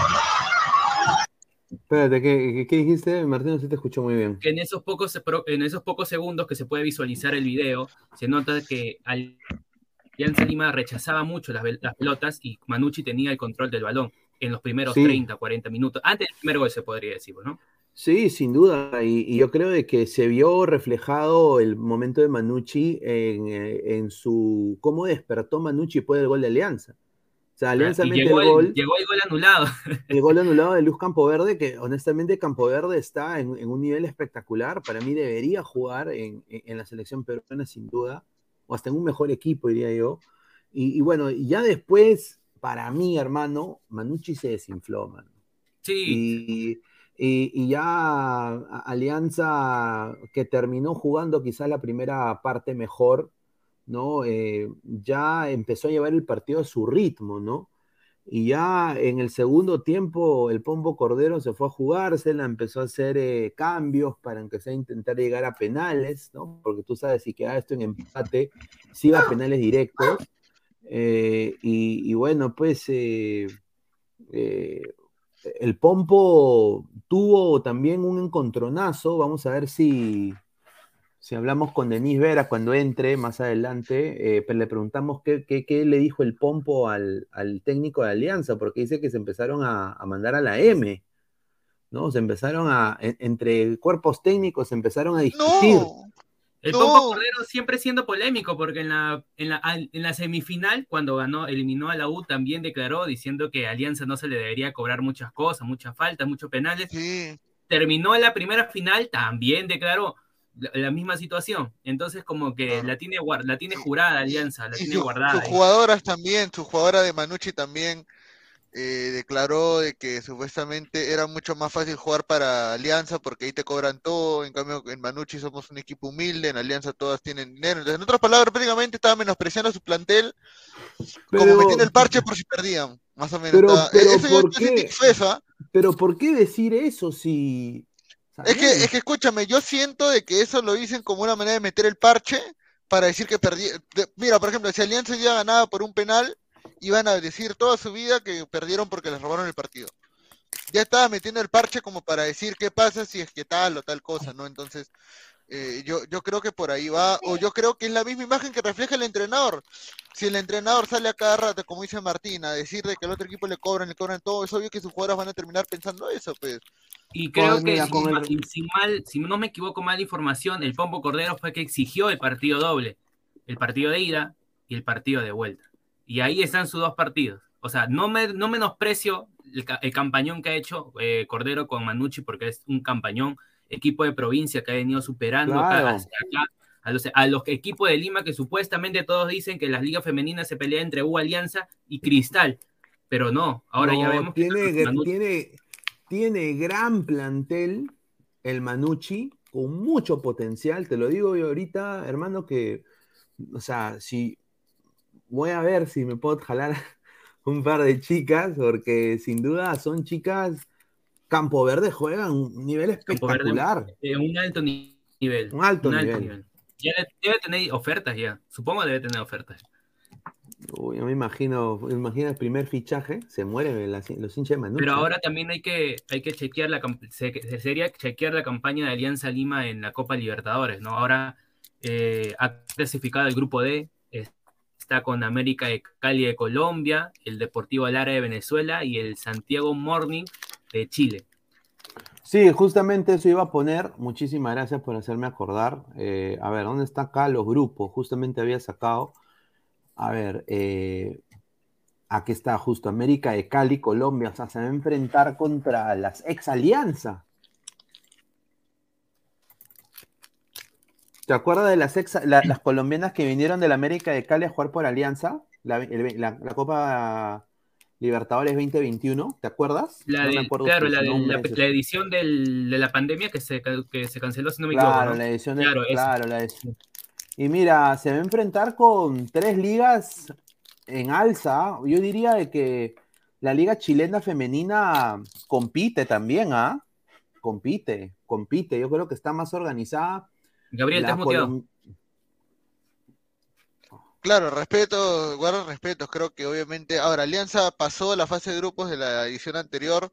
Espérate, ¿qué, qué dijiste, Martín? No se te escuchó muy bien. Que en esos pocos, en esos pocos segundos que se puede visualizar el video, se nota que Alianza Lima rechazaba mucho las, las, pelotas y Manucci tenía el control del balón en los primeros sí. 30, 40 minutos. Antes del primer gol se podría decir, ¿no? Sí, sin duda. Y, y, yo creo de que se vio reflejado el momento de Manucci en, eh, en su cómo despertó Manucci después del gol de Alianza. Sea, Alianza mete llegó el gol. llegó el gol anulado. El gol anulado de Luz Campoverde, que honestamente Campoverde está en, en, un nivel espectacular. Para mí debería jugar en, en, la selección peruana, sin duda. O hasta en un mejor equipo, diría yo. Y, y bueno, ya después, para mí, hermano, Manucci se desinfló, mano. Sí. Y, y, y, ya Alianza, que terminó jugando quizás la primera parte mejor, ¿no? Eh, ya empezó a llevar el partido a su ritmo, ¿no? Y ya en el segundo tiempo el Pombo Cordero se fue a jugársela, empezó a hacer eh, cambios para aunque sea intentar llegar a penales, ¿no? Porque tú sabes, si queda esto en empate, si va a penales directos. Eh, y, y, bueno, pues el Pompo tuvo también un encontronazo. Vamos a ver si, si hablamos con Denis Vera cuando entre más adelante. Eh, le preguntamos qué, qué, qué, le dijo el Pompo al, al, técnico de Alianza, porque dice que se empezaron a, a mandar a la M. ¿no? Se empezaron a, en, entre cuerpos técnicos, se empezaron a discutir. No. El no. Pompo Cordero siempre siendo polémico, porque en la, en, la, en la semifinal, cuando ganó, eliminó a la U, también declaró diciendo que a Alianza no se le debería cobrar muchas cosas, muchas faltas, muchos penales. Sí. Terminó la primera final, también declaró la, la misma situación. Entonces, como que Ah. la, tiene, la tiene jurada Alianza, la Y tiene su- guardada. sus ahí. jugadoras también, su jugadora de Manucci también eh, declaró de que supuestamente era mucho más fácil jugar para Alianza porque ahí te cobran todo, en cambio en Manucci somos un equipo humilde, en Alianza todas tienen dinero. Entonces, en otras palabras, prácticamente estaba menospreciando a su plantel, como metiendo el parche por si perdían, más o menos. Pero- ¿por qué? Pero ¿por qué decir eso si... Es que, es que escúchame, yo siento de que eso lo dicen como una manera de meter el parche para decir que perdí. de- Mira, por ejemplo, si Alianza ya ganaba por un penal, iban a decir toda su vida que perdieron porque les robaron el partido. Ya estaba metiendo el parche como para decir qué pasa si es que tal o tal cosa, ¿no? Entonces, eh, yo, yo creo que por ahí va, o yo creo que es la misma imagen que refleja el entrenador. Si el entrenador sale a cada rato, como dice Martín, a decir de que al otro equipo le cobran, le cobran todo, es obvio que sus jugadores van a terminar pensando eso, pues. Y creo Con- que, mira, si, con el- ma- si mal, si no me equivoco mal de información, el Pombo Cordero fue que exigió el partido doble, el partido de ida y el partido de vuelta. Y ahí están sus dos partidos. O sea, no, me, no menosprecio el, el campañón que ha hecho eh, Cordero con Manucci, porque es un campañón, equipo de provincia que ha venido superando acá- Claro. hasta acá a los, a los equipos de Lima que supuestamente todos dicen que las ligas femeninas se pelean entre U Alianza y Cristal. Pero no, ahora ya vemos tiene, tiene, tiene gran plantel el Manucci, con mucho potencial, te lo digo yo ahorita, hermano, que, o sea, si voy a ver si me puedo jalar un par de chicas, porque sin duda son chicas, Campo Verde juega un nivel Verde, espectacular, eh, un alto ni- nivel. un alto nivel. Ya de- debe tener ofertas ya. Supongo debe tener ofertas. Uy, yo me imagino, me imagino el primer fichaje, se mueren los hinchas de Manucci. Pero ahora también hay que, hay que chequear la camp- se- se- sería chequear la campaña de Alianza Lima en la Copa Libertadores, ¿no? Ahora eh, ha clasificado el grupo D, es- está con América de Cali de Colombia, el Deportivo Lara de Venezuela y el Santiago Morning de Chile. Sí, justamente eso iba a poner. Muchísimas gracias por hacerme acordar. Eh, a ver, ¿dónde están acá los grupos? Justamente había sacado. A ver, eh, aquí está justo América de Cali, Colombia. O sea, se va a enfrentar contra las ex Alianza. ¿Te acuerdas de las, ex, la- las colombianas que vinieron de la América de Cali a jugar por Alianza? La, la- la Copa Libertadores 2021, ¿te acuerdas? La No me de- acuerdo claro, la, de- la- edición del- de la pandemia que se, que se canceló, si no me Claro, equivoco. ¿no? la edición de, Claro, claro, la edición. Y mira, se va a enfrentar con tres ligas en alza. Yo diría de que la liga chilena femenina compite también, ¿ah? Compite, compite. Yo creo que está más organizada. Gabriel, te La has muteado. Claro, respeto, guardo respetos. Creo que obviamente. Ahora, Alianza pasó la fase de grupos de la edición anterior,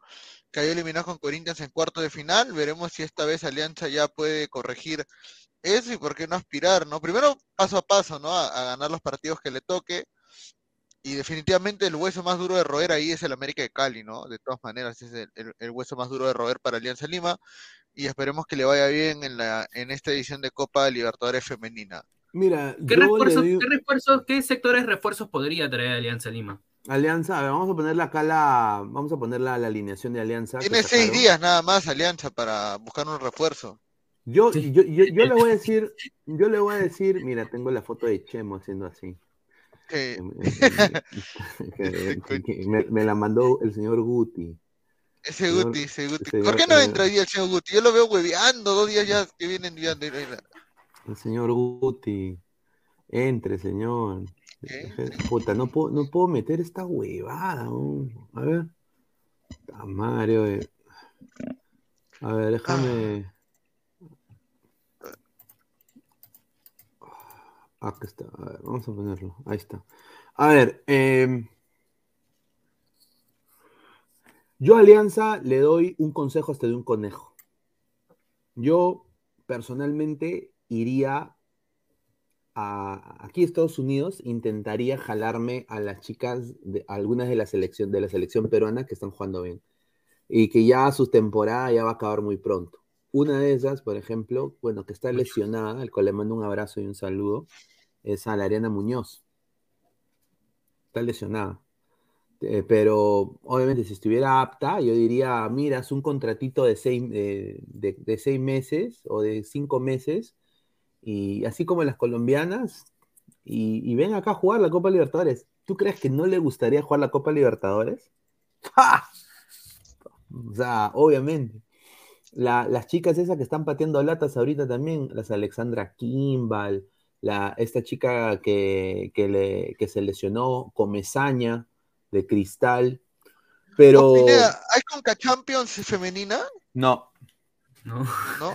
cayó eliminado con Corinthians en cuarto de final. Veremos si esta vez Alianza ya puede corregir eso y por qué no aspirar, ¿no? Primero paso a paso, ¿no? A, ganar los partidos que le toque. Y definitivamente el hueso más duro de roer ahí es el América de Cali, ¿no? De todas maneras, es el, el- el hueso más duro de roer para Alianza Lima. Y esperemos que le vaya bien en, la, en esta edición de Copa Libertadores Femenina. Mira, ¿Qué, yo refuerzos, qué, refuerzos- qué sectores refuerzos podría traer Alianza Lima? Alianza, a ver, vamos a ponerle acá la, vamos a poner la, la alineación de Alianza. Tiene seis días nada más Alianza para buscar un refuerzo. Yo, Sí. yo, yo, yo le voy a decir, yo le voy a decir, mira, tengo la foto de Chemo haciendo así. Que- que- que me, me la mandó el señor Guti. ese Señor- Guti, ese Guti. señor- ¿Por qué no entra hoy el señor Guti? Yo lo veo hueveando dos días ya que viene enviando. El señor Guti. Entre, señor. Puta, no puedo, no puedo meter esta huevada. A ver. Puta Mario. eh. A ver, déjame. Acá está. A ver, vamos a ponerlo. Ahí está. A ver. em, yo a Alianza le doy un consejo hasta de un conejo. Yo personalmente iría a, aquí a Estados Unidos, intentaría jalarme a las chicas, de, algunas de la selección, de la selección peruana que están jugando bien. Y que ya su temporada ya va a acabar muy pronto. Una de esas, por ejemplo, bueno, que está lesionada, al cual le mando un abrazo y un saludo, es a la Ariana Muñoz. Está lesionada. Eh, pero obviamente si estuviera apta, yo diría, mira, es un contratito de seis, eh, de, de seis meses o de cinco meses, y así como las colombianas, y, y ven acá a jugar la Copa Libertadores. ¿Tú crees que no le gustaría jugar la Copa Libertadores? ¡Ja! O sea, obviamente. La- las chicas esas que están pateando latas ahorita también, las Alexandra Kimball, la, esta chica que, que, le, que se lesionó, Comezaña, de Cristal. Pero. Pineda, ¿Hay Conca Champions femenina? No, No, ¿No?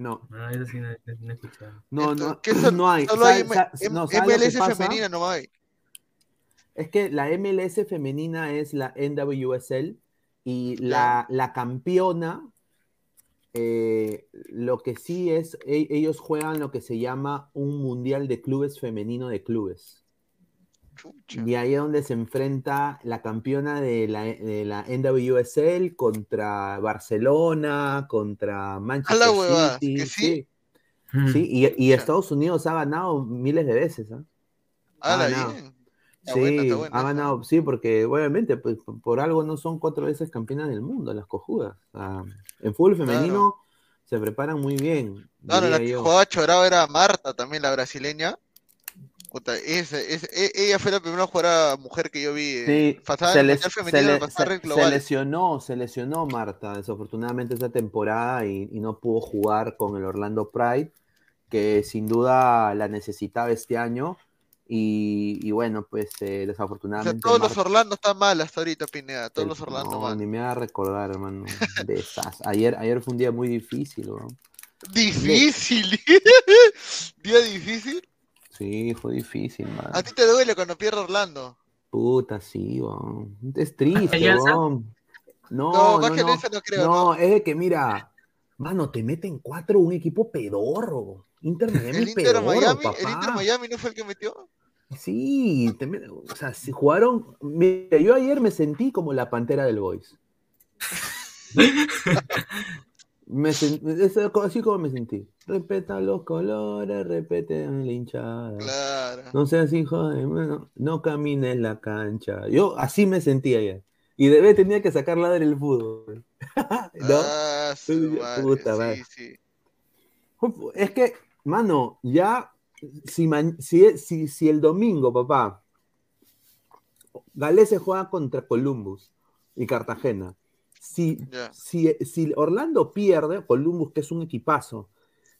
No, no, eso sí no, no he escuchado. no, no, Entonces, ¿qué son? no hay. Solo hay Sa- sa- M- no, ¿sabes lo que MLS femenina, no hay. Es que la MLS femenina es la NWSL y la, la campeona, eh, lo que sí es, e- ellos juegan lo que se llama un mundial de clubes femenino de clubes. Chucha. Y ahí es donde se enfrenta la campeona de la, de la NWSL contra Barcelona, contra Manchester A la huevada, City. ¿que sí? Sí, y, y Estados Unidos ha ganado miles de veces. no. bien. Está Sí, buena, está buena ha ganado, sí, porque obviamente pues, por- por algo no son cuatro veces campeonas del mundo las cojudas. O sea, en fútbol femenino se preparan muy bien. No, no, la que yo. jugaba chorado era Marta, también la brasileña. Puta, esa- esa- e- ella fue la primera jugadora mujer que yo vi. eh, Sí, se, les- le- lesionó, se lesionó Marta, desafortunadamente esa temporada y, y no pudo jugar con el Orlando Pride, que sin duda la necesitaba este año. Y, y bueno, pues eh, O sea, desafortunadamente. todos los Orlando están mal hasta ahorita, Pineda. Todos el- los Orlando no, mal. ni me va a recordar, hermano. Ayer, ayer fue un día muy difícil, ¿no? Difícil. Día difícil. Sí, fue difícil, man. A ti te duele cuando pierde Orlando. Puta, sí, weón. Es triste, weón. No, No, no, más que no. eso no creo, No, ¿no? es de que, mira, mano, te meten cuatro un equipo pedorro. Inter Miami El Inter pedorro, Miami, papá. el Inter Miami no fue el que metió. Sí, te o sea, si jugaron. Mira, yo ayer me sentí como la pantera del Boys. Me sen- es así como me sentí. Respeta los colores, respeten la hinchada. Claro. No seas hijo de bueno, no camines la cancha. Yo así me sentía ayer. Y debe tenía que sacarla del fútbol. ¿No? Ah, Puta madre. Sí, sí. Es que, mano, ya si, si, si, si el domingo, papá, Galés se juega contra Columbus y Cartagena. Si, si, si Orlando pierde, Columbus, que es un equipazo,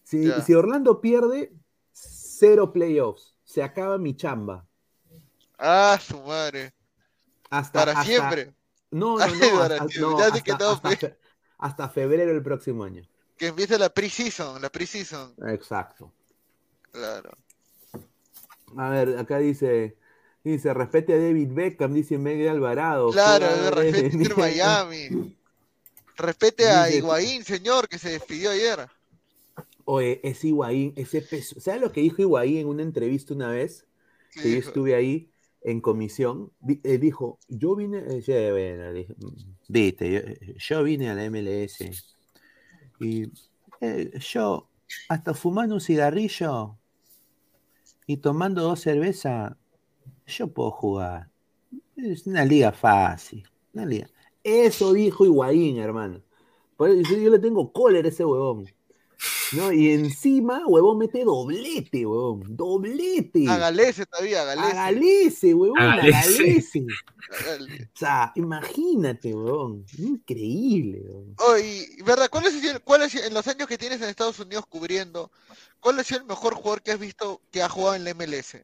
si, si Orlando pierde, cero playoffs. Se acaba mi chamba. Ah, su madre. Hasta, Para hasta- siempre. No, no, no. Hasta, no, fe- febrero del próximo año. Que empiece la pre-season, la pre-season. Exacto. Claro. A ver, acá dice, dice, respete a David Beckham, dice Miguel Alvarado. Claro, respete a Miami. Respete a Higuaín, señor, que se despidió ayer. Oye, ese Higuaín, ese peso. ¿Sabes lo que dijo Higuaín en una entrevista una vez? ¿Qué que yo estuve ahí en comisión, eh, dijo, yo vine, eh, bueno, "Mm, viste, yo, yo vine a la MLS y eh, yo hasta fumando un cigarrillo y tomando dos cervezas, yo puedo jugar. Es una liga fácil, una liga. Eso dijo Higuaín, hermano. Por eso yo le tengo cólera a ese huevón. ¿no? Y encima, huevón, mete doblete, huevón. Doblete. A Galese todavía, a Galese. A Galese, huevón, a A Galese. Galese. A Galese. O sea, imagínate, huevón. Increíble, huevón. Oh, y, ¿verdad? ¿Cuál es, el- cuál es, en los años que tienes en Estados Unidos cubriendo, cuál es el mejor jugador que has visto que ha jugado en la MLS?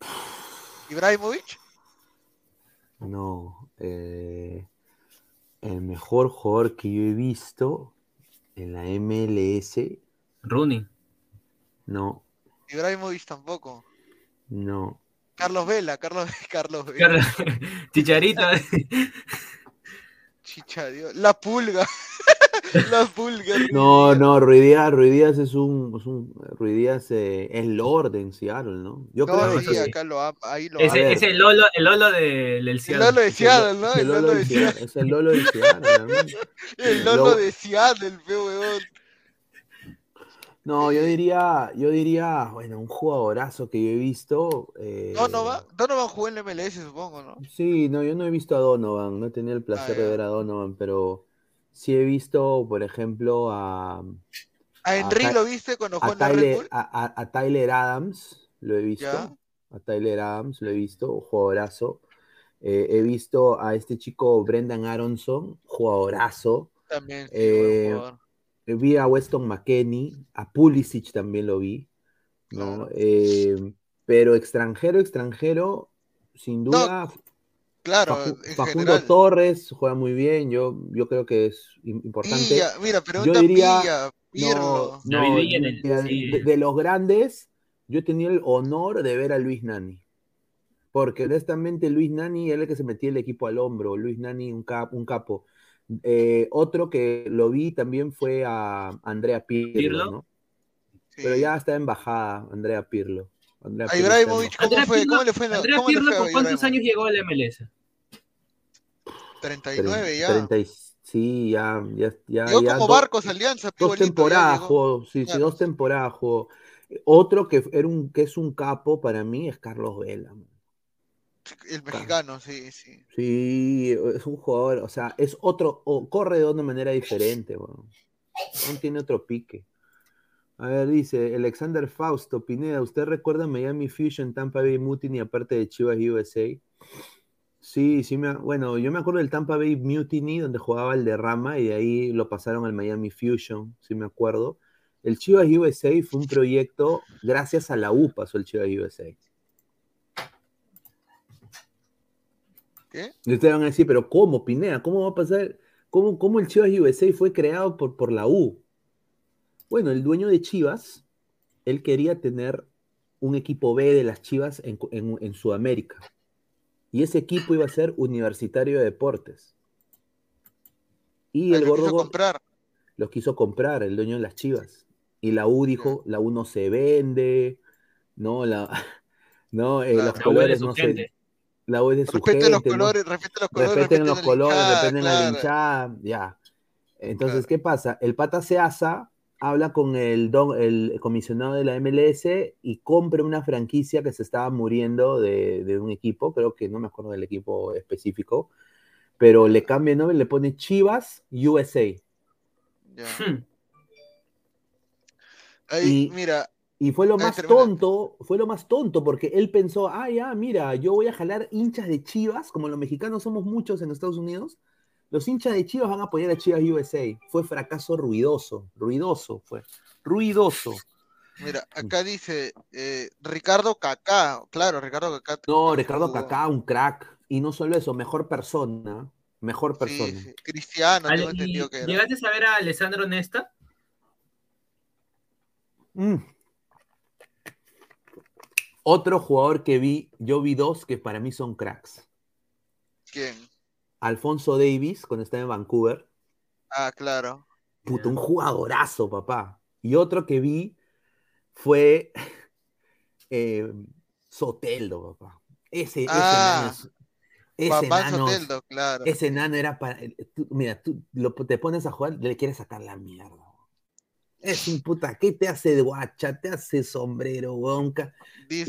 ¿Ibrahimovic? No, eh, el mejor jugador que yo he visto en la MLS, Rooney. no, Ibrahimovic tampoco. no. Carlos Vela, Carlos, Carlos Vela. Carlos- Chicharito. Chicha, Dios. La pulga. la pulga. No, no, Ruidíaz, Ruidíaz es un, es un Ruidíaz eh, es Lord en Seattle, ¿no? Yo No, creo sí, que acá lo ahí lo ese el Lolo, el Lolo de- del El Seattle. Lolo de es el Seattle, ¿no? es el El Lolo de de Seattle. Es el Lolo de Seattle. El Lolo Lo- de Seattle, feo. No, yo diría, yo diría, bueno, un jugadorazo que yo he visto. eh, Donovan, Donovan jugó en la MLS, supongo, ¿no? Sí, no, yo no he visto a Donovan, no he tenido el placer Ah, de ya. ver a Donovan, pero sí he visto, por ejemplo, a, A Henry lo viste cuando jugó a, Tyler, a, a- Tyler Adams, lo he visto. Ya. A Tyler Adams, lo he visto, jugadorazo. Eh, he visto a este chico Brendan Aronson, jugadorazo. También, sí, Eh, jugador. Eh, Vi a Weston McKenney, a Pulisic también lo vi, ¿no? Claro. Eh, pero extranjero, extranjero, sin duda, Claro, en Facundo general. Torres juega muy bien, yo, yo creo que es im- importante. Mira, pregunta diría- Villa, Pirlo. No, David no, Villa en el- de, sí. de- de los grandes, yo he tenido el honor de ver a Luis Nani. Porque honestamente Luis Nani era el que se metía el equipo al hombro. Luis Nani, un, cap- un capo. Eh, otro que lo vi también fue a Andrea Pirlo, ¿Pirlo? ¿no? Sí. Pero ya está en bajada, Andrea Pirlo. Andrea A Ibrahimovic. ¿cómo Andrea fue? Pirlo- ¿Cómo le fue? en la- Andrea cómo le Pirlo, fue a ¿con cuántos años llegó a la MLS? 39 ya. 30 y- sí, ya, ya, ya, Llegó ya como dos- Barcos Alianza, Dos temporadas, sí, sí, dos temporadas. jugó. Otro que, era un, que es un capo para mí es Carlos Vela. El mexicano, sí, sí. Sí, es un jugador, o sea, es otro, o corre de una manera diferente, weón. No tiene otro pique. A ver, dice Alexander Fausto, Pineda, ¿usted recuerda Miami Fusion, Tampa Bay Mutiny, aparte de Chivas USA? Sí, sí, me, bueno, yo me acuerdo del Tampa Bay Mutiny, donde jugaba el derrama, y de ahí lo pasaron al Miami Fusion, sí me acuerdo. El Chivas USA fue un proyecto, gracias a la U pasó el Chivas USA. ¿Qué? Y ustedes van a decir, pero ¿cómo, Pineda? ¿Cómo va a pasar? ¿Cómo, cómo el Chivas USA fue creado por, por la U? Bueno, el dueño de Chivas, él quería tener un equipo B de las Chivas en, en- en Sudamérica. Y ese equipo iba a ser Universitario de Deportes. Y Ahí el quiso gordo Go- comprar. los quiso comprar, el dueño de las Chivas. Y la U dijo, la U no se vende, no, la, no, eh, Claro. los La U es de colores su no se, gente. la U es de su Respete los gente, ¿no? colores, respete los colores, respeten los la colores, hinchada, respeten la hinchada, ya. Entonces, Claro. ¿qué pasa? El pata se asa, habla con el, don, el comisionado de la MLS y compra una franquicia que se estaba muriendo de, de un equipo, creo que no me acuerdo del equipo específico, pero le cambia el nombre, le pone Chivas USA. Hmm. Ahí, Y- mira, Y fue lo más termina. tonto, fue lo más tonto, porque él pensó, ah, ya, mira, yo voy a jalar hinchas de Chivas, como los mexicanos somos muchos en Estados Unidos, los hinchas de Chivas van a apoyar a Chivas USA. Fue fracaso ruidoso, ruidoso fue, ruidoso. mira, acá dice eh, Ricardo Kaká, claro, Ricardo Kaká. No, Ricardo jugó. Kaká, un crack, y no solo eso, mejor persona, mejor persona. sí. Cristiano, tengo entendido que era. ¿Llegaste a ver a Alessandro Nesta? Mm, Otro jugador que vi, yo vi dos que para mí son cracks. ¿Quién? Alfonso Davis, cuando estaba en Vancouver. Ah, claro. Puto, un jugadorazo, papá. Y otro que vi fue eh, Soteldo, papá. Ese, ah, ese ese nano, Soteldo, claro. Ese nano era para. mira, tú lo, te pones a jugar, le quieres sacar la mierda. Es un puta, ¿qué te hace de guacha? Te hace sombrero, bonca.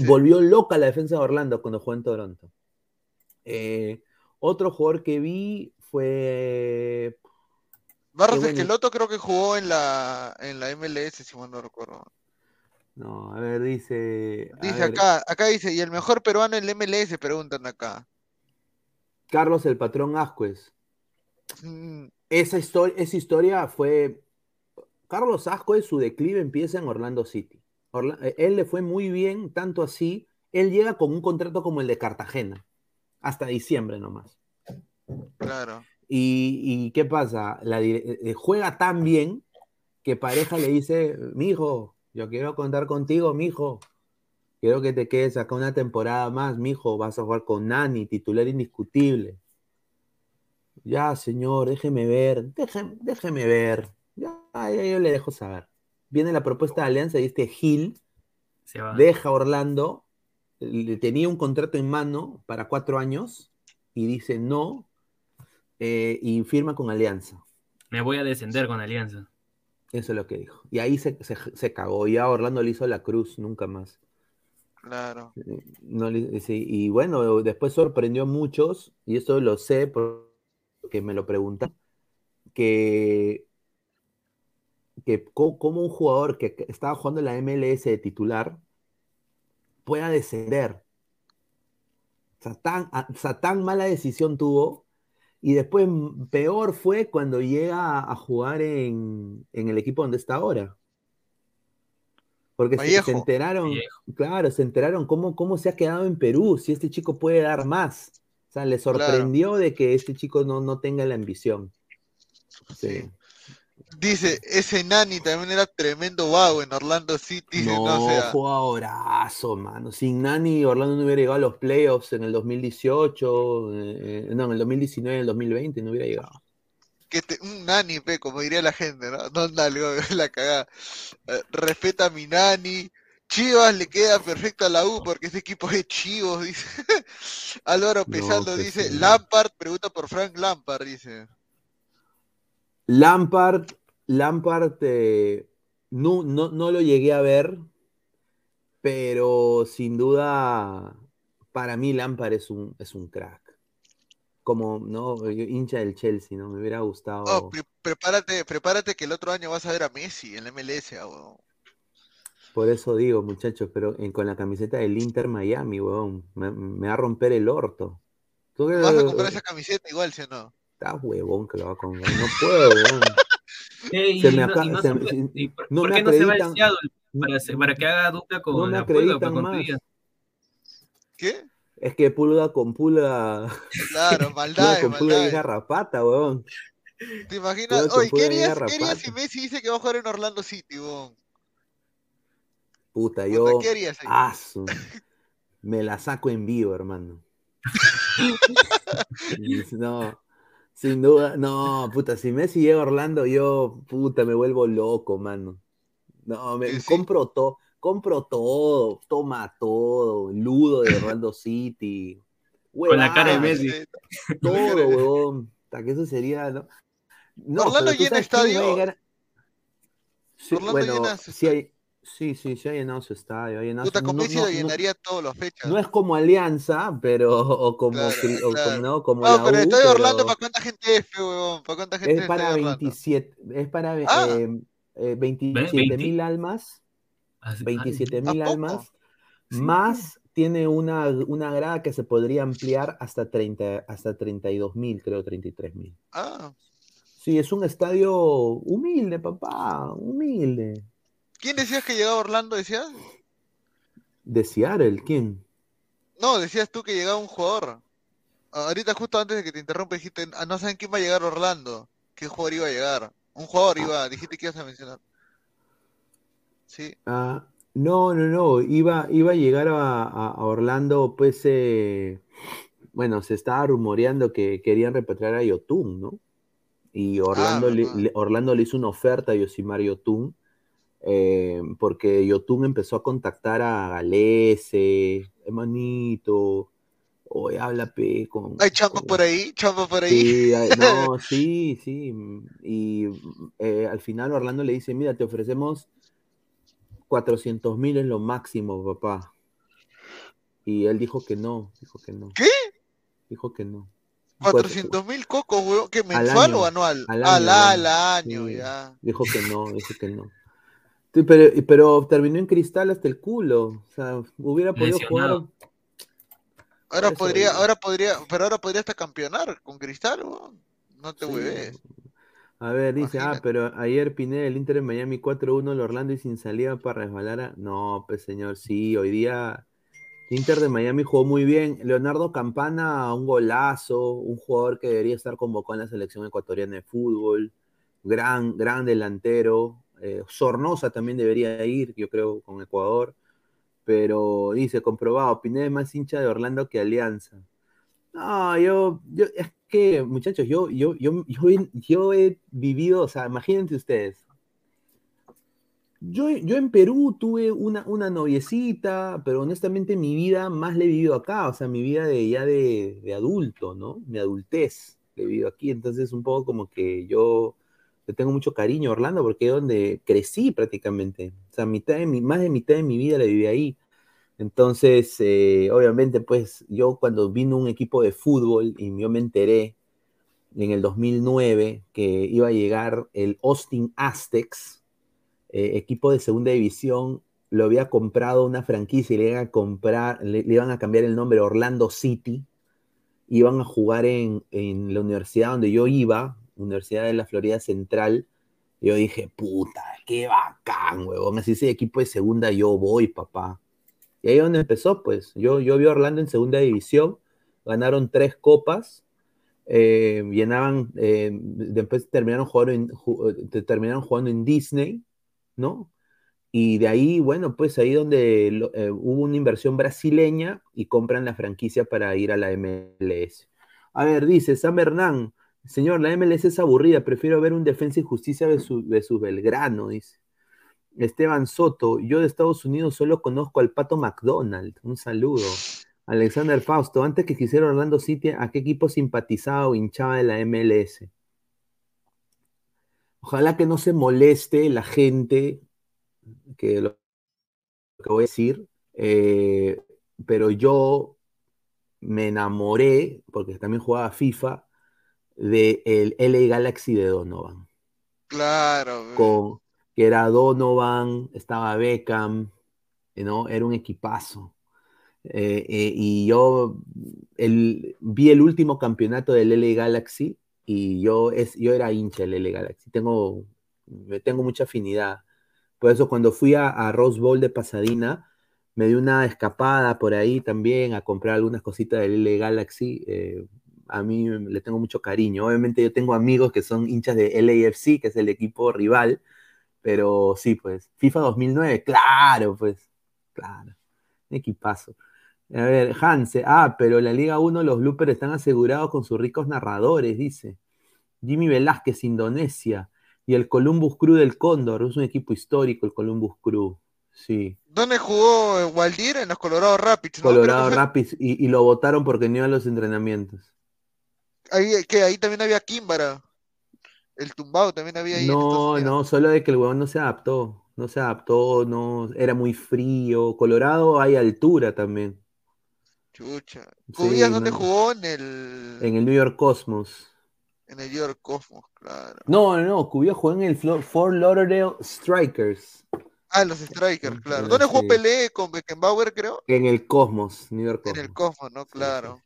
Volvió loca la defensa de Orlando cuando jugó en Toronto. Eh, otro jugador que vi fue. Barros Esqueloto creo que jugó en la, en la MLS, si mal no recuerdo. No, a ver, dice. dice acá, acá dice, y el mejor peruano en la MLS, preguntan acá. Carlos el patrón Ascuez. Mm. Esa, historia, esa historia fue Carlos Ascuez, su declive empieza en Orlando City. Eh, él le fue muy bien, tanto así, él llega con un contrato como el de Cartagena, hasta diciembre nomás. Claro. Y, qué pasa? La, eh, eh, juega tan bien que pareja le dice, mi hijo, yo quiero contar contigo, mi hijo. Quiero que te quedes acá una temporada más, mi hijo. Vas a jugar con Nani, titular indiscutible. Ya, señor, déjeme ver, déjeme, déjeme ver. Ya, yo le dejo saber. Viene la propuesta de alianza y este Gil deja Orlando, le tenía un contrato en mano para cuatro años y dice no eh, y firma con Alianza. Me voy a descender con Alianza. Eso es lo que dijo. Y ahí se, se, cagó. Y a Orlando le hizo la cruz, nunca más. Claro. No, y bueno, después sorprendió a muchos, y esto lo sé porque me lo preguntan, que que como un jugador que estaba jugando en la MLS de titular pueda descender. O sea, tan, tan mala decisión tuvo. Y después peor fue cuando llega a jugar en, el equipo donde está ahora. Porque se, enteraron, claro, se enteraron cómo, cómo se ha quedado en Perú, si este chico puede dar más. O sea, le sorprendió de que este chico no, no tenga la ambición. sí. Dice, ese Nani también era tremendo vago en Orlando City. No, no sea... jugadorazo, mano. Sin Nani, Orlando no hubiera llegado a los playoffs en el 2018, eh, no, en el 2019, en el 2020, no hubiera llegado. Que un Nani, pe, como diría la gente, ¿no? No, dale, la cagada. Eh, respeta a mi Nani. Chivas le queda perfecto a la U porque ese equipo es chivos, dice. Álvaro Pesando dice, Lampard, pregunta por Frank Lampard, dice. Lampard, Lampard eh, no, no, lo llegué a ver, pero sin duda, para mí Lampard es un, es un crack. Como, ¿no? hincha del Chelsea, ¿no? Me hubiera gustado. Oh, prepárate, prepárate que el otro año vas a ver a Messi en la MLS, Por eso digo, muchachos, pero con la camiseta del Inter Miami, weón, me, va a romper el orto. ¿Vas a comprar esa camiseta igual, si o no? Está huevón que lo va a comprar. No puedo, weón. Se me acaba, no, se, ¿Por qué no se va el para, para, que haga dupla con la pulga para más. ¿Qué? Es que pulga con pulga. Claro, maldad. con pulga y garrapata, weón. ¿Te imaginas? Oye, ¿qué harías, si Messi dice que va a jugar en Orlando City, weón? Puta, yo. ¿Qué harías ahí? me la saco en vivo, hermano. no, sin duda, no, puta, si Messi llega a Orlando, yo, puta, me vuelvo loco, mano. No, me compro todo, compro todo, toma todo, ludo de Orlando City. Con la cara de Messi. Todo, huevón. Que eso sería, ¿no? no Orlando llena estadio. Sí, Orlando bueno, llena sí hay, Sí, sí, se ha llenado su estadio. Ha llenado Puta, su... no, no, llenaría todas las fechas. No es como Alianza, pero. O como. Claro, o claro. no, como no, pero estoy Orlando, ¿para cuánta gente es, weón? ¿Para cuánta gente es? Para 27. Es para ah. eh, eh, 27 mil almas. 27 mil almas. Sí. Más tiene una, una grada que se podría ampliar hasta, 30, hasta 32 mil, creo, 33 mil. Ah. Sí, es un estadio humilde, papá, humilde. ¿Quién decías que llegaba Orlando, decías? De Seattle, ¿quién? No, decías tú que llegaba un jugador. Ahorita justo antes de que te interrumpa dijiste, ah, no saben quién va a llegar Orlando. ¿Qué jugador iba a llegar? Un jugador iba, dijiste que ibas a mencionar. Sí. Ah, No, no, no, iba, iba a llegar a, Orlando, pues, eh, bueno, se estaba rumoreando que querían repatriar a Yotun, ¿no? Y ah, Orlando, le, Orlando le hizo una oferta a Yosimar Yotun, eh, porque Yotun empezó a contactar a Galese, hermanito, hoy habla pe con. Hay chamba por ahí, chamba por ahí. Sí, no, sí, sí. Y eh, al final Orlando le dice: Mira, te ofrecemos 400 mil es lo máximo, papá. Y él dijo que no, dijo que no. ¿Qué? Dijo que no. 400 mil cocos, weón, ¿qué mensual o anual? Al año, al, año ya. Dijo que no, dijo que no. Pero, pero terminó en cristal hasta el culo. O sea, hubiera podido jugar. Ahora podría, ahora podría, pero ahora podría hasta campeonar con cristal, weón. No te sí. A ver, dice, ah, pero ayer Pineda, el Inter en Miami 4-1, el Orlando y sin salida para resbalar a... No, pues señor, sí, hoy día Inter de Miami jugó muy bien. Leonardo Campana, un golazo, un jugador que debería estar convocado en la selección ecuatoriana de fútbol. Gran, gran delantero. Eh, Sornosa también debería ir, yo creo, con Ecuador. Pero dice, comprobado, Pineda es más hincha de Orlando que Alianza. No, yo, yo, es que, muchachos, yo, yo, yo, yo, he vivido, o sea, imagínense ustedes. Yo, yo en Perú tuve una, una noviecita, pero honestamente mi vida más la he vivido acá, o sea, mi vida de ya de, de adulto, ¿no? Mi adultez he vivido aquí, entonces un poco como que yo tengo mucho cariño a Orlando porque es donde crecí prácticamente, o sea, mitad de mi, más de mitad de mi vida la viví ahí. Entonces, eh, obviamente, pues yo cuando vino un equipo de fútbol y yo me enteré en el 2009 que iba a llegar el Austin Aztecs, eh, equipo de segunda división, lo había comprado una franquicia y le iban a comprar, le, iban a cambiar el nombre Orlando City, iban a jugar en, en la universidad donde yo iba, Universidad de la Florida Central, yo dije, puta, qué bacán, huevón, así ese equipo de segunda yo voy, papá. Y ahí es donde empezó, pues. Yo, yo vi a Orlando en segunda división, ganaron tres copas, eh, llenaban, eh, después terminaron jugando, en, eh, terminaron jugando en Disney, ¿no? Y de ahí, bueno, pues ahí donde hubo una inversión brasileña y compran la franquicia para ir a la MLS. A ver, dice Sam Hernán, señor, la MLS es aburrida, prefiero ver un defensa y justicia de su, de su Belgrano, dice. Esteban Soto, yo de Estados Unidos solo conozco al Pato McDonald. Un saludo. Alexander Fausto, antes que quisiera Orlando City, ¿a qué equipo simpatizaba o hinchaba de la MLS? Ojalá que no se moleste la gente que lo que voy a decir, eh, pero yo me enamoré, porque también jugaba FIFA, del el LA Galaxy de Donovan. Claro. Con, que era Donovan, estaba Beckham, ¿no? Era un equipazo. Eh, eh, y yo vi el último campeonato del LA Galaxy y yo, es, yo era hincha del LA Galaxy. Tengo, tengo mucha afinidad. Por eso cuando fui a, Rose Bowl de Pasadena, me di una escapada por ahí también a comprar algunas cositas del LA Galaxy. Eh, a mí le tengo mucho cariño. Obviamente yo tengo amigos que son hinchas de LAFC, que es el equipo rival, pero sí, pues, FIFA 2009, claro, pues, claro, equipazo. A ver, Hanse, ah, pero la Liga 1 los bloopers están asegurados con sus ricos narradores, dice. Jimmy Velázquez, Indonesia. Y el Columbus Crew del Cóndor, es un equipo histórico el Columbus Crew, sí. ¿Dónde jugó Waldir? En los Colorado Rapids, Colorado Rapids, y, lo votaron porque no iba a los entrenamientos. Ahí, que ahí también había Kimbara. El tumbado también había ahí. No, no, solo de que el huevón no se adaptó. No se adaptó, no, era muy frío. Colorado hay altura también. Chucha. ¿Cubías dónde jugó? En el. En el New York Cosmos. En el New York Cosmos, claro. No, no, no. Cubía jugó en el Fort Lauderdale Strikers. Ah, los Strikers, claro. ¿Dónde jugó Pelé con Beckenbauer, creo? En el Cosmos, New York Cosmos. En el Cosmos, ¿no? Claro.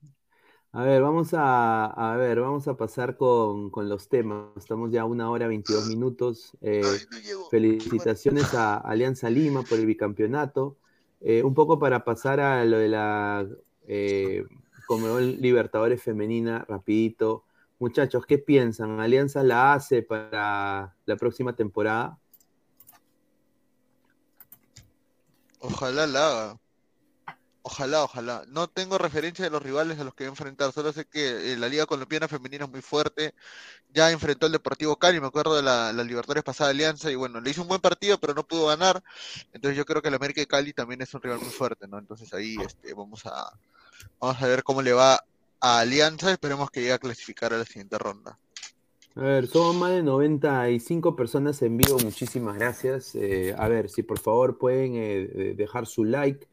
A ver, vamos a, ver, vamos a pasar con, los temas. Estamos ya a una hora 22 minutos. Eh, felicitaciones a Alianza Lima por el bicampeonato. Eh, un poco para pasar a lo de la eh, Libertadores Femenina, rapidito. Muchachos, ¿qué piensan? ¿Alianza la hace para la próxima temporada? Ojalá la haga. Ojalá, ojalá. No tengo referencia de los rivales a los que va a enfrentar. Solo sé que eh, la Liga Colombiana Femenina es muy fuerte. Ya enfrentó al Deportivo Cali, me acuerdo de la, la Libertadores pasada Alianza. Y bueno, le hizo un buen partido, pero no pudo ganar. Entonces yo creo que el América de Cali también es un rival muy fuerte, ¿no? Entonces ahí este, vamos, a, vamos a ver cómo le va a Alianza. Esperemos que llegue a clasificar a la siguiente ronda. A ver, somos más de 95 personas en vivo. Muchísimas gracias. Eh, a ver, si por favor pueden eh, dejar su like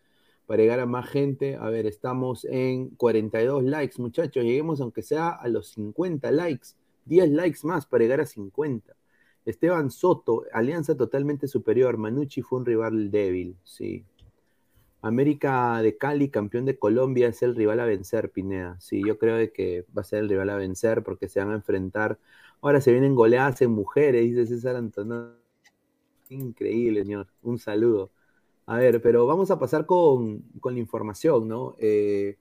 para llegar a más gente. A ver, estamos en 42 likes, muchachos. Lleguemos aunque sea a los 50 likes. 10 likes más para llegar a 50. Esteban Soto, alianza totalmente superior. Manucci fue un rival débil, sí. América de Cali, campeón de Colombia, es el rival a vencer, Pineda. Sí, yo creo que va a ser el rival a vencer porque se van a enfrentar. Ahora se vienen goleadas en mujeres, dice César Antonio. Increíble, señor. Un saludo. A ver, pero vamos a pasar con, la información, ¿no? Eh,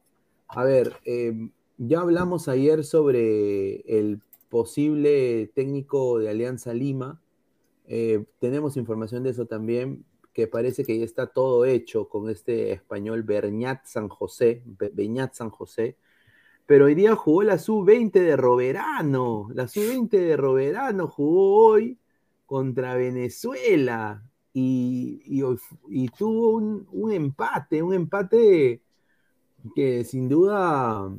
a ver, em, ya hablamos ayer sobre el posible técnico de Alianza Lima. Eh, tenemos información de eso también, que parece que ya está todo hecho con este español Berñat San José, Beñat San José. Pero hoy día jugó la sub-20 de Roverano. La sub-20 de Roverano jugó hoy contra Venezuela y, tuvo un, empate, un empate que sin duda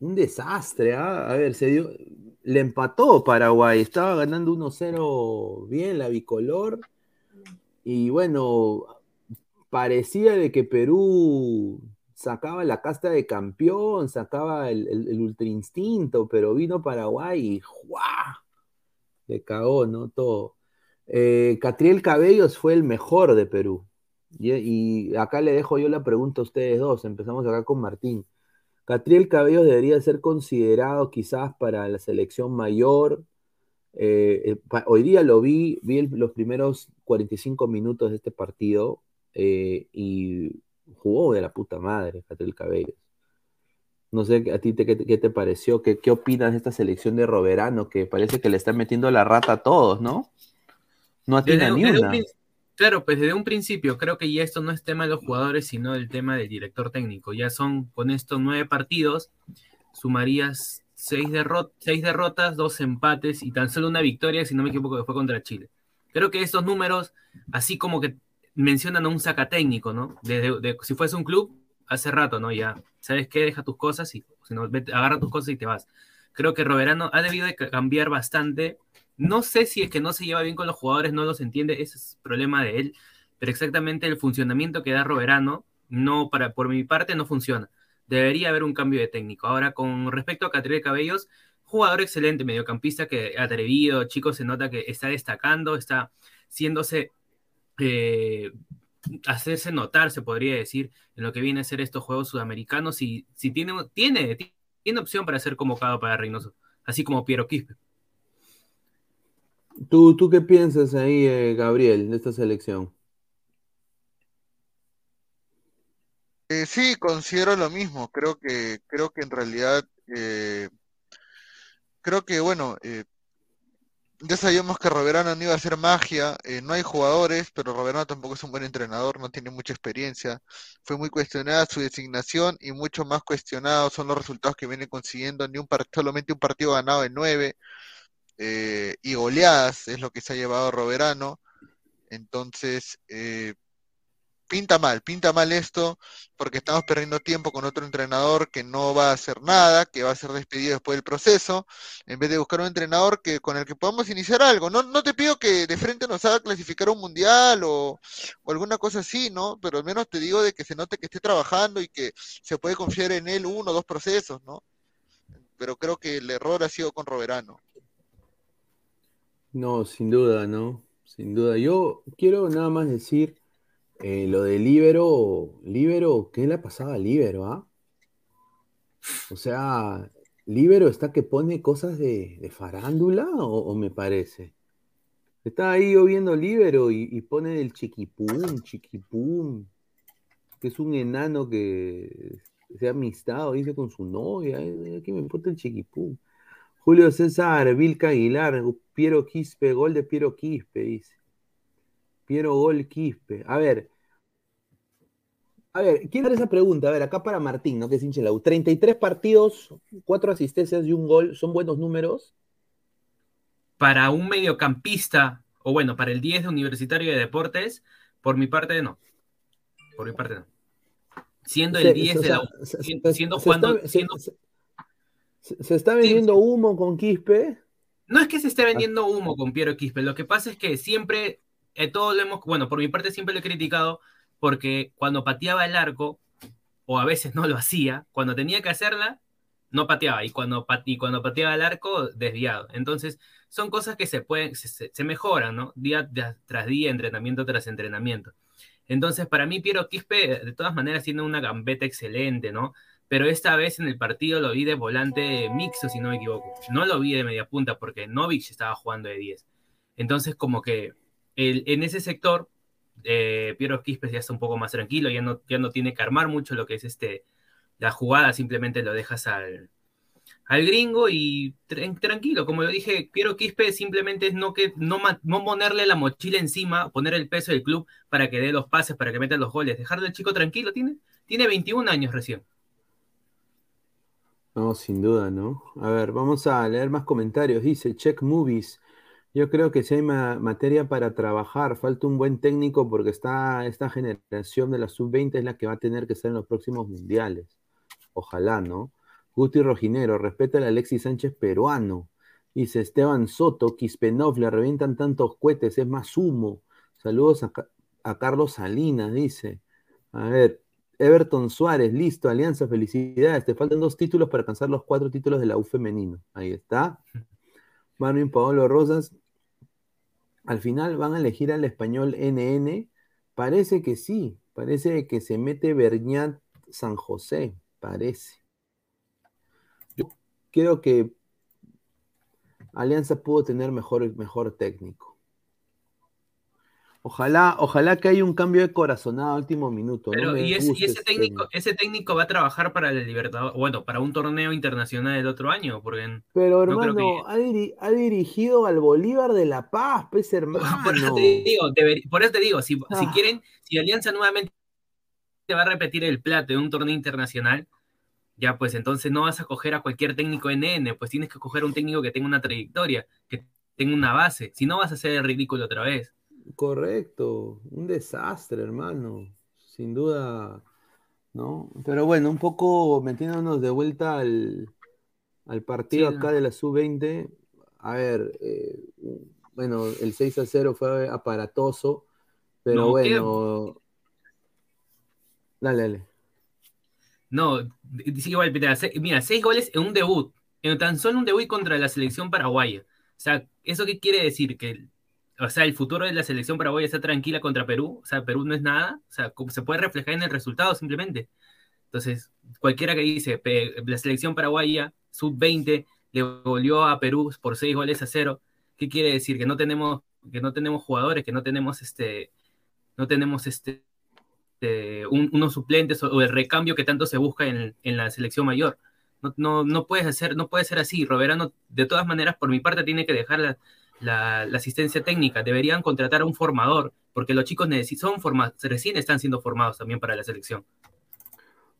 un desastre. ¿ah? A ver, se dio, le empató Paraguay, estaba ganando 1-0 bien la bicolor. Y bueno, parecía de que Perú sacaba la casta de campeón, sacaba el, el, ultra instinto, pero vino Paraguay y ¡juá! Le cagó, ¿no? Todo. Eh, Catriel Cabellos fue el mejor de Perú. Y, acá le dejo yo la pregunta a ustedes dos. Empezamos acá con Martín. Catriel Cabellos debería ser considerado quizás para la selección mayor. Eh, eh, hoy día lo vi, vi los primeros 45 minutos de este partido y jugó de la puta madre Catriel Cabellos. No sé a ti te, qué, te pareció, ¿Qué, qué opinas de esta selección de Roberano que parece que le están metiendo la rata a todos, ¿no? No atiende ni una. claro, pues desde un principio creo que ya esto no es tema de los jugadores, sino el tema del director técnico. Ya son con estos nueve partidos, sumarías seis, seis derrotas, dos empates y tan solo una victoria, si no me equivoco, que fue contra Chile. Creo que estos números, así como que mencionan a un saca técnico, ¿no? Desde, si fuese un club, hace rato, ¿no? Ya, ¿sabes qué? Deja tus cosas y si no, agarra tus cosas y te vas. Creo que Roberano ha debido de cambiar bastante no sé si es que no se lleva bien con los jugadores, no los entiende, ese es problema de él, pero exactamente el funcionamiento que da Roberano, no para, por mi parte, no funciona. Debería haber un cambio de técnico. Ahora, con respecto a Catriel Cabellos, jugador excelente, mediocampista que atrevido, chico, se nota que está destacando, está siéndose, eh, hacerse notar, se podría decir, en lo que viene a ser estos juegos sudamericanos, si tiene, tiene, tiene opción para ser convocado para Reynoso, así como Piero Quispe. ¿Tú, ¿Tú qué piensas ahí, eh, Gabriel, de esta selección? Eh, sí, considero lo mismo. Creo que, creo que en realidad, eh, creo que bueno, ya sabíamos que Roberano no iba a hacer magia, no hay jugadores, pero Roberano tampoco es un buen entrenador, no tiene mucha experiencia. Fue muy cuestionada su designación y mucho más cuestionados son los resultados que viene consiguiendo, ni un solamente un partido ganado de nueve. Eh, y goleadas es lo que se ha llevado Roberano. Entonces, eh, pinta mal, pinta mal esto, porque estamos perdiendo tiempo con otro entrenador que no va a hacer nada, que va a ser despedido después del proceso, en vez de buscar un entrenador que con el que podamos iniciar algo. No, no te pido que de frente nos haga clasificar un mundial o, alguna cosa así, ¿no? Pero al menos te digo de que se note que esté trabajando y que se puede confiar en él uno o dos procesos, ¿no? Pero creo que el error ha sido con Roberano. No, sin duda, ¿no? Sin duda. Yo quiero nada más decir eh, lo de Libero. Libero, ¿qué le ha pasado a Libero, ah? O sea, Libero está que pone cosas de, farándula o, me parece. Está ahí yo viendo Libero y, pone el chiquipum, chiquipum, que es un enano que se ha amistado, dice, con su novia. ¿Qué me importa el chiquipum? Julio César, Vilca Aguilar, Piero Quispe, gol de Piero Quispe, dice. Piero Gol Quispe. A ver, A ver, ¿quién hace esa pregunta? A ver, acá para Martín, ¿no? Que es hincha la U. 33 partidos, 4 asistencias y un gol, ¿son buenos números? Para un mediocampista, o bueno, para el 10 de Universitario de Deportes, por mi parte no. Por mi parte no. Siendo el 10 de la U. Siendo jugando. Se está vendiendo humo con Quispe. No es que se esté vendiendo humo con Piero Quispe, lo que pasa es que siempre, eh, todo lo hemos, bueno, por mi parte siempre lo he criticado, porque cuando pateaba el arco, o a veces no lo hacía, cuando tenía que hacerla, no pateaba, y cuando, y cuando pateaba el arco, desviado. Entonces, son cosas que se pueden, se, se mejoran, ¿no? Día tras día, entrenamiento tras entrenamiento. Entonces, para mí, Piero Quispe, de todas maneras, tiene una gambeta excelente, ¿no? Pero esta vez en el partido lo vi de volante mixto, si no me equivoco. No lo vi de media punta porque Novich estaba jugando de 10. Entonces, como que en ese sector, eh, Piero Quispe ya está un poco más tranquilo, ya no, ya no tiene que armar mucho lo que es este, la jugada, simplemente lo dejas al, al gringo y tranquilo, como lo dije, Piero Quispe simplemente es no, que, no, no ponerle la mochila encima, poner el peso del club para que dé los pases, para que meta los goles, dejarle al chico tranquilo, tiene, tiene 21 años recién. No, sin duda, ¿no? A ver, vamos a leer más comentarios. Dice, check movies. Yo creo que si hay materia para trabajar, falta un buen técnico porque está esta generación de la sub-20 es la que va a tener que ser en los próximos mundiales. Ojalá, ¿no? Guti Rojinero, respeta al Alexis Sánchez peruano. Dice Esteban Soto, Quispenov, le revientan tantos cohetes, es más humo. Saludos a, a Carlos Salinas, dice. A ver, Everton Suárez, listo, Alianza, felicidades. Te faltan dos títulos para alcanzar los cuatro títulos de la U femenino. Ahí está. Marvin Paolo Rosas. Al final van a elegir al español NN. Parece que sí. Parece que se mete Berñat San José. Parece. Yo creo que Alianza pudo tener mejor, mejor técnico. Ojalá, ojalá que haya un cambio de corazonado a último minuto. Pero, y, ese, técnico, ese técnico va a trabajar para el Libertador, bueno, para un torneo internacional del otro año, porque Pero hermano, ha, dirigido al Bolívar de La Paz, pues hermano. Por eso te digo, por eso te digo si, si ah. quieren, si Alianza nuevamente va a repetir el plato de un torneo internacional, ya pues entonces no vas a coger a cualquier técnico NN, pues tienes que coger un técnico que tenga una trayectoria, que tenga una base, si no vas a hacer el ridículo otra vez. Correcto, un desastre, hermano, sin duda, ¿no? Pero bueno, un poco metiéndonos de vuelta al, partido acá de la sub-20, a ver, eh, bueno, el 6 a 0 fue aparatoso, pero bueno, dale, dale. No, igual, mira, seis goles en un debut, en tan solo un debut contra la selección paraguaya. O sea, ¿eso qué quiere decir? Que o sea, el futuro de la selección paraguaya está tranquila contra Perú, o sea, Perú no es nada, o sea, se puede reflejar en el resultado simplemente. Entonces, cualquiera que dice, la selección paraguaya, sub-20, le volvió a Perú por seis goles a cero, ¿qué quiere decir? Que no tenemos, que no tenemos jugadores, que no tenemos este, no tenemos este, este unos suplentes o, el recambio que tanto se busca en, en la selección mayor. No, no, no, puedes hacer, no puede ser así. Roberano, de todas maneras, por mi parte, tiene que dejar la, la, asistencia técnica, deberían contratar a un formador, porque los chicos son formados, recién están siendo formados también para la selección.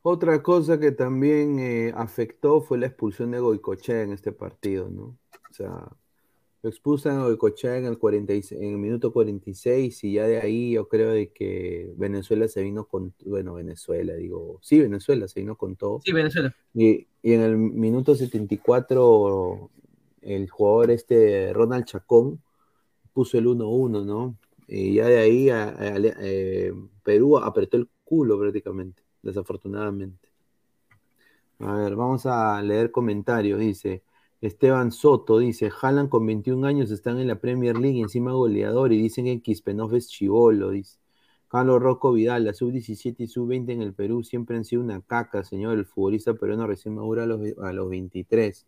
Otra cosa que también eh, afectó fue la expulsión de Goicochea en este partido, ¿no? O sea, lo expulsan a Goicochea en el, 46, en el minuto 46 y ya de ahí yo creo de que Venezuela se vino con, bueno, Venezuela, digo, sí, Venezuela se vino con todo. Sí, Venezuela. Y, y en el minuto 74 el jugador este Ronald Chacón puso el 1-1, ¿no? Y ya de ahí eh, Perú apretó el culo prácticamente, desafortunadamente. A ver, vamos a leer comentarios. Dice Esteban Soto, dice, Jalan con 21 años están en la Premier League, encima goleador, y dicen que Quispenov es chivolo, dice. Carlos Rocco Vidal, la sub-17 y sub-20 en el Perú siempre han sido una caca, señor. El futbolista peruano recién madura a a los 23.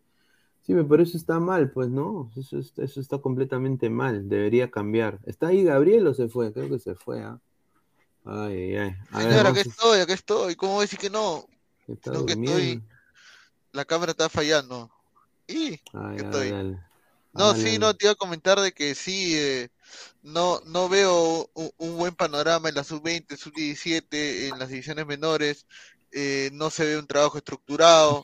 Sí, pero eso está mal, pues no, eso, eso está completamente mal, debería cambiar. ¿Está ahí Gabriel o se fue? Creo que se fue, ¿ah? Ay, ay. Señor, aquí estoy, aquí estoy. ¿Cómo decir que no? Creo que estoy. La cámara está fallando. Y estoy. No, sí, no, te iba a comentar de que sí, eh, no, no veo un, buen panorama en la sub-20, sub-17, en las divisiones menores, eh, no se ve un trabajo estructurado,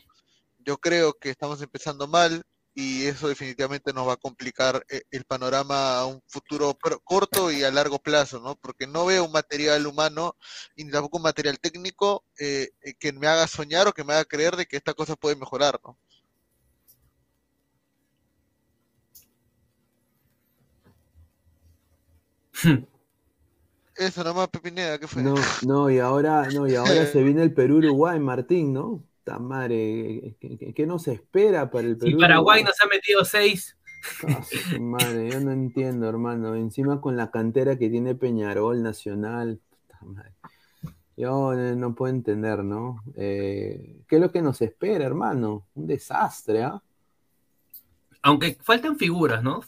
yo creo que estamos empezando mal y eso definitivamente nos va a complicar eh, el panorama a un futuro corto y a largo plazo, ¿no? Porque no veo un material humano y tampoco un material técnico eh, que me haga soñar o que me haga creer de que esta cosa puede mejorar, ¿no? Eso nomás, Pepineda, ¿qué fue? No, no, y ahora, no, y ahora se viene el Perú-Uruguay, Martín, ¿no? Ta madre, ¿qué, nos espera para el Perú? Y Paraguay nos ha metido seis. Ah, madre, yo no entiendo, hermano. Encima con la cantera que tiene Peñarol Nacional. Yo no puedo entender, ¿no? Eh, ¿Qué es lo que nos espera, hermano? Un desastre, ¿ah? aunque faltan figuras, ¿no?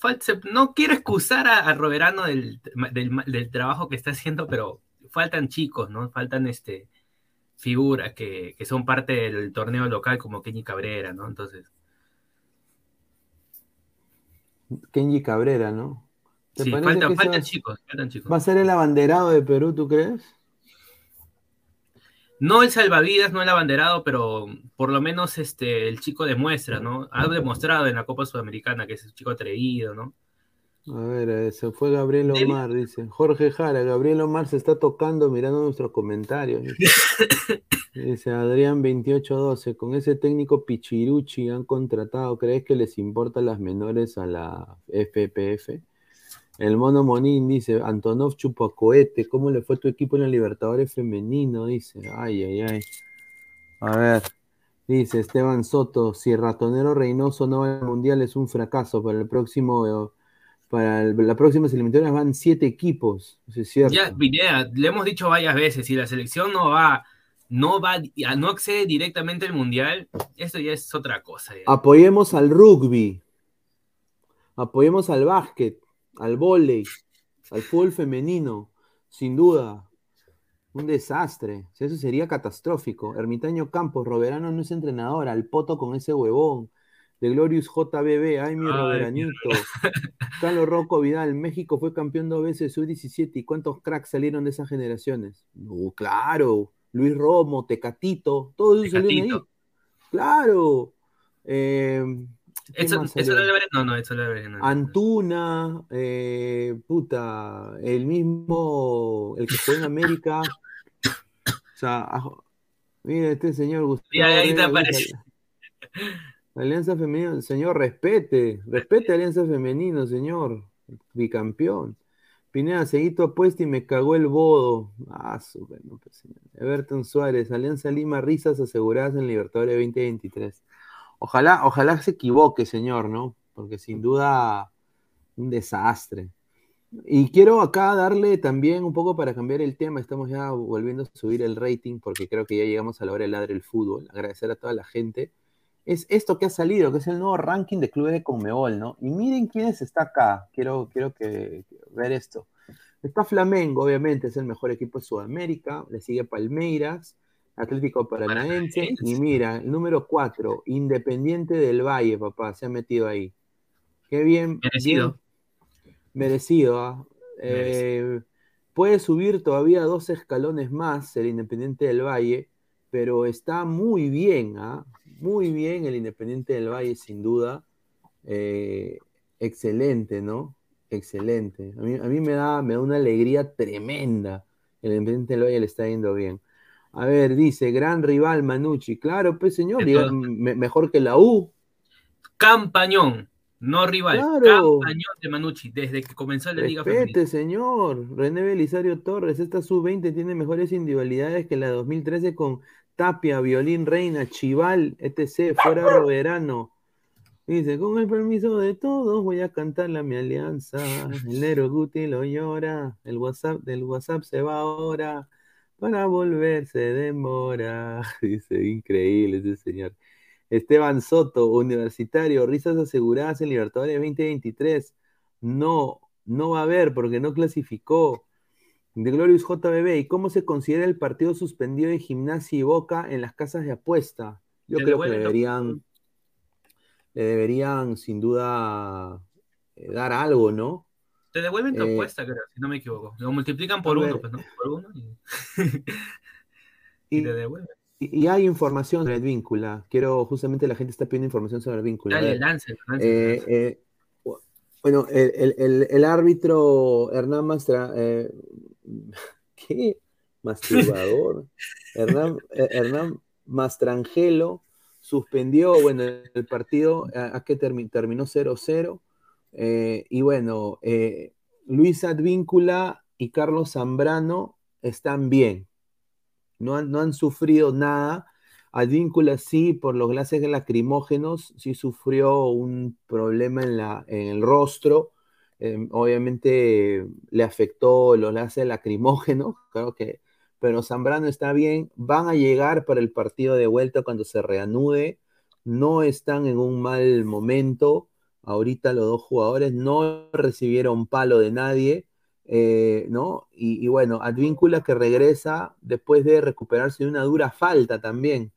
no quiero excusar a, Roberano del, trabajo que está haciendo, pero faltan chicos, ¿no? Faltan este, figuras que, son parte del torneo local como Kenny Cabrera, ¿no? Entonces. Kenny Cabrera, ¿no? sí, faltan, faltan chicos, faltan chicos. ¿Va a ser el abanderado de Perú, tú crees? no el salvavidas, no el abanderado, pero por lo menos este, el chico demuestra, ¿no? Ha demostrado en la Copa Sudamericana que es un chico atrevido, ¿no? A ver, eh, se fue Gabriel Omar, dice. Jorge Jara, Gabriel Omar se está tocando mirando nuestros comentarios. Dice, Adrián 2812, con ese técnico Pichiruchi han contratado, ¿crees que les importan las menores a la FPF? El mono Monín dice, Antonov Chupacoete, ¿cómo le fue tu equipo en la Libertadores femenino? Dice, ay, ay, ay. A ver, dice Esteban Soto, si Ratonero Reynoso no va al Mundial es un fracaso. Para el próximo, para la próxima eliminatorias van siete equipos. es cierto. Ya, le hemos dicho varias veces, si la selección no va, no va, no accede directamente al Mundial, eso ya es otra cosa. Apoyemos al rugby. Apoyemos al básquet al vóley, al fútbol femenino, sin duda. Un desastre. Eso sería catastrófico. Ermitaño Campos, Roberano no es entrenador, al poto con ese huevón. De Glorious JBB, ay mi Roberanito. Carlos Rocco Vidal, México fue campeón dos veces sub-17. ¿Y cuántos cracks salieron de esas generaciones? No, claro. Luis Romo, Tecatito, todos esos salieron ahí. Claro. Eh, eso, eso no, no, eso no. Antuna, eh, puta, el mismo, el que fue en América. o sea, mire este señor Gustavo. ahí te aparece. Alianza Femenina, señor, respete, respete Alianza Femenino, señor, bicampeón. Pineda, seguí tu apuesta y me cagó el bodo. Ah, bueno, pues, Everton Suárez, Alianza Lima, risas aseguradas en Libertadores 2023. Ojalá, ojalá se equivoque, señor, ¿no? Porque sin duda un desastre. Y quiero acá darle también un poco para cambiar el tema, estamos ya volviendo a subir el rating porque creo que ya llegamos a la hora de ladre el fútbol, agradecer a toda la gente. Es esto que ha salido, que es el nuevo ranking de clubes de Conmebol, ¿no? Y miren quiénes está acá, quiero, quiero que, ver esto. Está Flamengo, obviamente, es el mejor equipo de Sudamérica, le sigue Palmeiras, Atlético Paranaense. Y mira, el número 4, Independiente del Valle, papá, se ha metido ahí. Qué bien. Merecido. merecido. ¿ah? Eh, puede subir todavía dos escalones más el Independiente del Valle, pero está muy bien, ¿ah? Muy bien el Independiente del Valle, sin duda. Eh, excelente, ¿no? Excelente. A mí, a mí me, da, me da una alegría tremenda. El Independiente del Valle le está yendo bien. A ver, dice, gran rival Manucci. Claro, pues señor, mejor que la U. Campañón, no rival. Campañón de Manucci, desde que comenzó la Liga Femenina. señor. René Belisario Torres, esta sub-20 tiene mejores individualidades que la 2013 con Tapia, Violín Reina, Chival, etc. Fuera Roberano. Dice, con el permiso de todos voy a cantar a mi alianza. El Nero Guti lo llora. El WhatsApp del WhatsApp se va ahora para volverse demora. Dice, increíble ese señor. Esteban Soto, universitario, risas aseguradas en Libertadores 2023. No, no va a haber porque no clasificó. De Glorious JBB, ¿y cómo se considera el partido suspendido de Gimnasia y Boca en las casas de apuesta? Yo creo que deberían, le deberían sin duda eh, dar algo, ¿no? Te devuelven tu apuesta, creo, si no me equivoco. Lo multiplican por uno, pues, ¿no? Por uno y, y, te devuelven. Y, hay información sobre el vínculo. Quiero, justamente la gente está pidiendo información sobre el vínculo. Dale, lance, lance, bueno, el, el, el, árbitro Hernán Mastra. Eh, ¿Qué? Masturbador. Hernán, eh, Hernán Mastrangelo suspendió, bueno, el partido a, que terminó 0-0. Eh, y bueno, Luis Advíncula y Carlos Zambrano están bien. No han, no han sufrido nada. Advíncula sí, por los gases lacrimógenos, sí sufrió un problema en, la, en el rostro. Em, obviamente le afectó los gases lacrimógenos, claro que, pero Zambrano está bien. Van a llegar para el partido de vuelta cuando se reanude. No están en un mal momento. Ahorita los dos jugadores no recibieron palo de nadie. Eh, ¿no? Y, bueno, Advíncula que regresa después de recuperarse de una dura falta también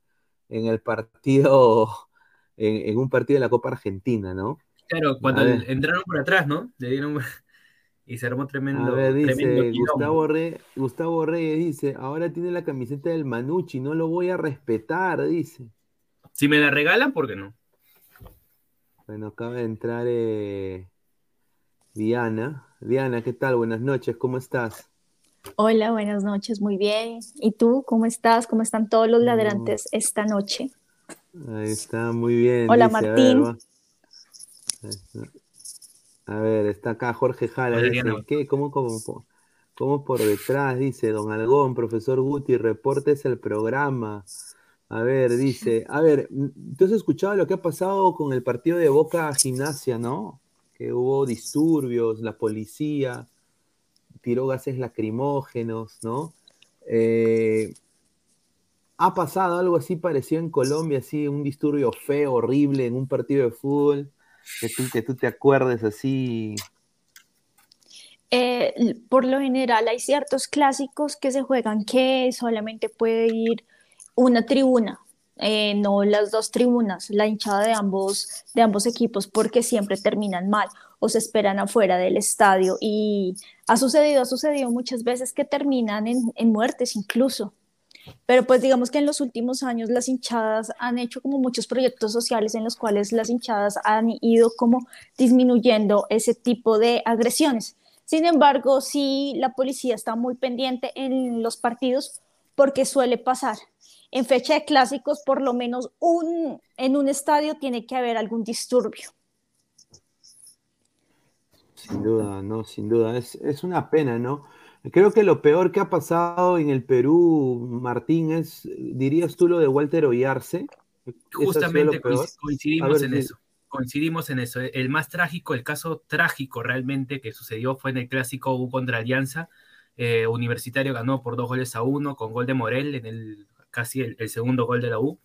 en el partido, en, un partido de la Copa Argentina, ¿no? Claro, cuando entraron por atrás, ¿no? Le dieron y se armó tremendo. A ver, dice Gustavo, Gustavo Reyes dice, ahora tiene la camiseta del Manucci, no lo voy a respetar, dice. Si me la regalan, ¿por qué no? Bueno, acaba de entrar eh, Diana. Diana, ¿qué tal? Buenas noches, ¿cómo estás? Hola, buenas noches, muy bien. ¿Y tú cómo estás? ¿Cómo están todos los ladrantes esta noche? Ahí está, muy bien. Hola, Martín. A ver, está acá Jorge Jala. Dice, ¿qué? ¿Cómo, cómo, por detrás? Dice Don Algón, profesor Guti, reportes el programa. A ver, dice, a ver, tú has escuchado lo que ha pasado con el partido de Boca Gimnasia, ¿no? Que hubo disturbios, la policía tiró gases lacrimógenos, ¿no? Eh, ha pasado algo así parecido en Colombia, así un disturbio feo, horrible en un partido de fútbol, que tú, que tú te acuerdes así. Eh, por lo general hay ciertos clásicos que se juegan que solamente puede ir una tribuna, eh, no las dos tribunas, la hinchada de ambos, de ambos equipos, porque siempre terminan mal o se esperan afuera del estadio. Y ha sucedido, ha sucedido muchas veces que terminan en, en muertes incluso. Pero pues digamos que en los últimos años las hinchadas han hecho como muchos proyectos sociales en los cuales las hinchadas han ido como disminuyendo ese tipo de agresiones. Sin embargo, sí la policía está muy pendiente en los partidos porque suele pasar en fecha de clásicos, por lo menos un, en un estadio tiene que haber algún disturbio. Sin duda, no, sin duda. Es, una pena, ¿no? Creo que lo peor que ha pasado en el Perú, Martín, es, dirías tú lo de Walter Oyarce. Justamente coincidimos en eso. Coincidimos en eso. El más trágico, el caso trágico realmente que sucedió fue en el clásico U contra Alianza. Eh, Universitario ganó por dos goles a uno con gol de Morel en el casi el, segundo gol de la U,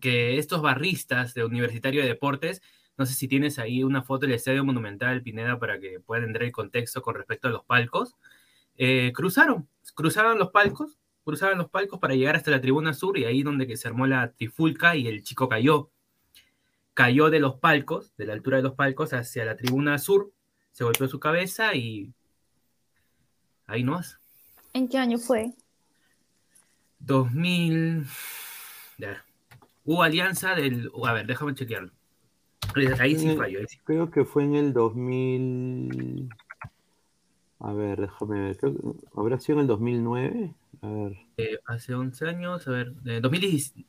que estos barristas de Universitario de Deportes, no sé si tienes ahí una foto del Estadio Monumental, Pineda, para que puedan entrar el contexto con respecto a los palcos, eh, cruzaron, cruzaron los palcos, cruzaron los palcos para llegar hasta la tribuna sur y ahí donde que se armó la trifulca y el chico cayó. Cayó de los palcos, de la altura de los palcos hacia la tribuna sur, se golpeó su cabeza y ahí no más. ¿En qué año fue? 2000. Hubo alianza del. A ver, déjame chequearlo. Ahí sí fallo. Creo que fue en el 2000. A ver, déjame ver. ¿Habrá sido en el 2009? A ver. Eh, hace 11 años, a ver. Eh, 2016.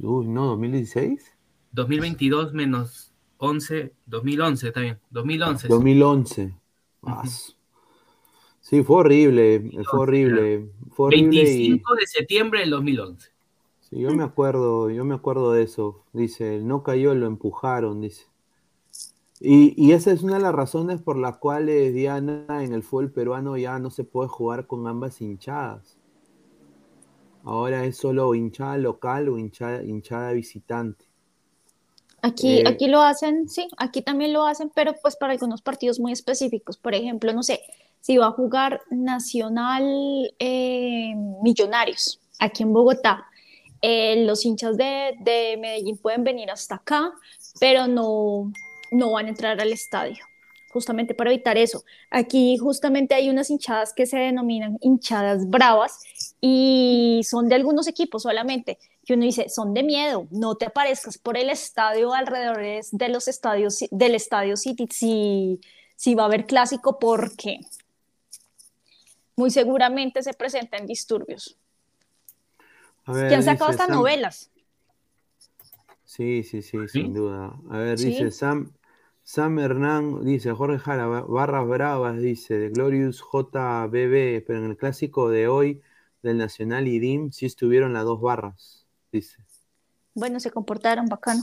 Uy, no, 2016. 2022 menos 11. 2011, está bien. 2011. 2011. Más. Sí, fue horrible, fue horrible. Fue horrible 25 de septiembre del 2011. Sí, yo me acuerdo, yo me acuerdo de eso. Dice, no cayó, lo empujaron, dice. Y, y, esa es una de las razones por las cuales Diana en el fútbol peruano ya no se puede jugar con ambas hinchadas. Ahora es solo hinchada local o hinchada, hinchada visitante. Aquí, eh, aquí lo hacen, sí, aquí también lo hacen, pero pues para algunos partidos muy específicos. Por ejemplo, no sé, si va a jugar Nacional eh, Millonarios aquí en Bogotá. Eh, los hinchas de, Medellín pueden venir hasta acá, pero no, no van a entrar al estadio. justamente para evitar eso. Aquí justamente hay unas hinchadas que se denominan hinchadas bravas y son de algunos equipos solamente, que uno dice, son de miedo, no te aparezcas por el estadio alrededor de los estadios del estadio City si, si va a haber clásico porque muy seguramente se presentan disturbios. ¿Quién han sacado estas novelas? Sí, sí, sí, sin duda. A ver, dice Sam, Sam Hernán, dice Jorge Jara, barras bravas, dice de Glorious JBB, pero en el clásico de hoy del Nacional y DIM sí estuvieron las dos barras, dice. Bueno, se comportaron bacano.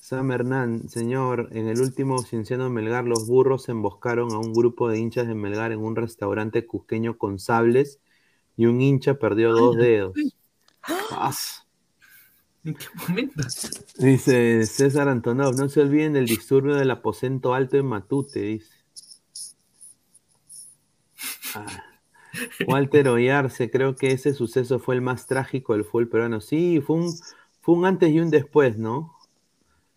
Sam Hernán, señor, en el último Cienciano Melgar, los burros emboscaron a un grupo de hinchas de Melgar en un restaurante cusqueño con sables y un hincha perdió dos dedos. Paz. ¿En qué momento? Dice César Antonov, no se olviden del disturbio del aposento alto en Matute, dice. Ah. Walter Ollarse, creo que ese suceso fue el más trágico del fútbol peruano. Sí, fue un, fue un antes y un después, ¿no?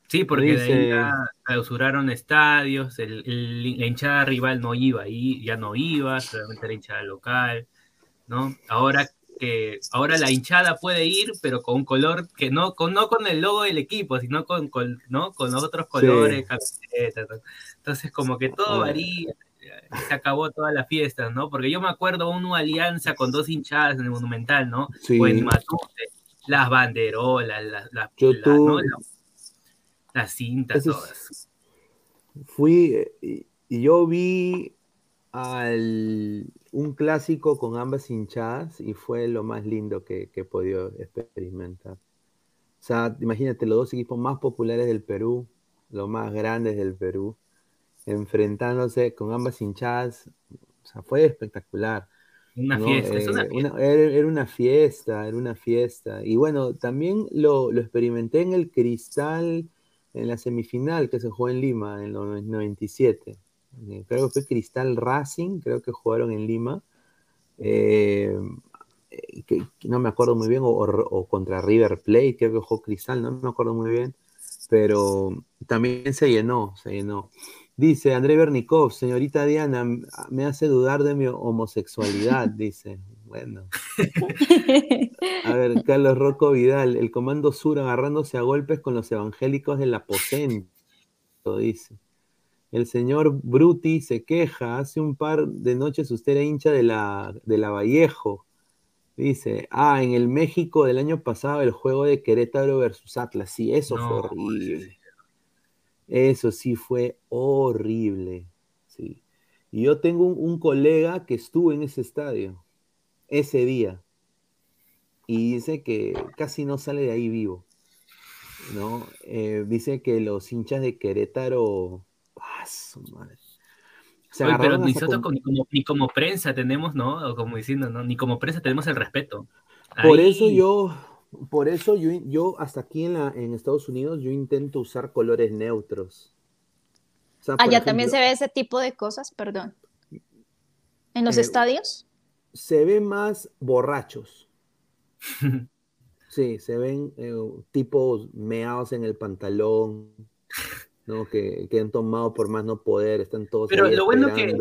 Sí, porque de ahí ya clausuraron estadios, el, la hinchada rival no iba ahí, ya no iba, solamente la hinchada local, ¿no? Ahora que ahora la hinchada puede ir, pero con un color que no con, no con el logo del equipo, sino con, ¿no? con otros colores, Entonces, como que todo varía, se acabó toda la fiesta, ¿no? Porque yo me acuerdo una alianza con dos hinchadas en el Monumental, ¿no? O en Matute, las banderolas, las, las, las cintas, todas. Fui, y yo vi al un clásico con ambas hinchadas y fue lo más lindo que, he podido experimentar. O sea, imagínate, los dos equipos más populares del Perú, los más grandes del Perú, enfrentándose con ambas hinchadas, o sea, fue espectacular. Una fiesta, eh, era, una fiesta, era una fiesta. Y bueno, también lo, lo, experimenté en el Cristal, en la semifinal que se jugó en Lima, en el 97. Eh, creo que fue Cristal Racing, creo que jugaron en Lima, eh, que, no me acuerdo muy bien, o, contra River Plate, creo que jugó Cristal, no me acuerdo muy bien, pero también se llenó, se llenó. Dice André Bernikov, señorita Diana, me hace dudar de mi homosexualidad, dice. Bueno. A ver, Carlos Rocco Vidal, el Comando Sur agarrándose a golpes con los evangélicos del aposento, dice. El señor Bruti se queja, hace un par de noches usted era hincha de la, de la Vallejo. Dice, ah, en el México del año pasado el juego de Querétaro versus Atlas. Sí, eso fue horrible. Eso sí fue horrible. Sí. Y yo tengo un, colega que estuvo en ese estadio ese día. Y dice que casi no sale de ahí vivo. ¿no? Eh, dice que los hinchas de Querétaro pero nosotros ni, como, prensa tenemos, ¿no? O como diciendo, ¿no? Ni como prensa tenemos el respeto. Por eso yo, por eso yo, yo hasta aquí en, la, en Estados Unidos, yo intento usar colores neutros. Allá también se ve ese tipo de cosas, perdón. ¿En los eh, estadios? Se ve más borrachos. sí, se ven eh, tipos meados en el pantalón, ¿no? Que, que, han tomado por más no poder, están todos. Pero lo bueno que en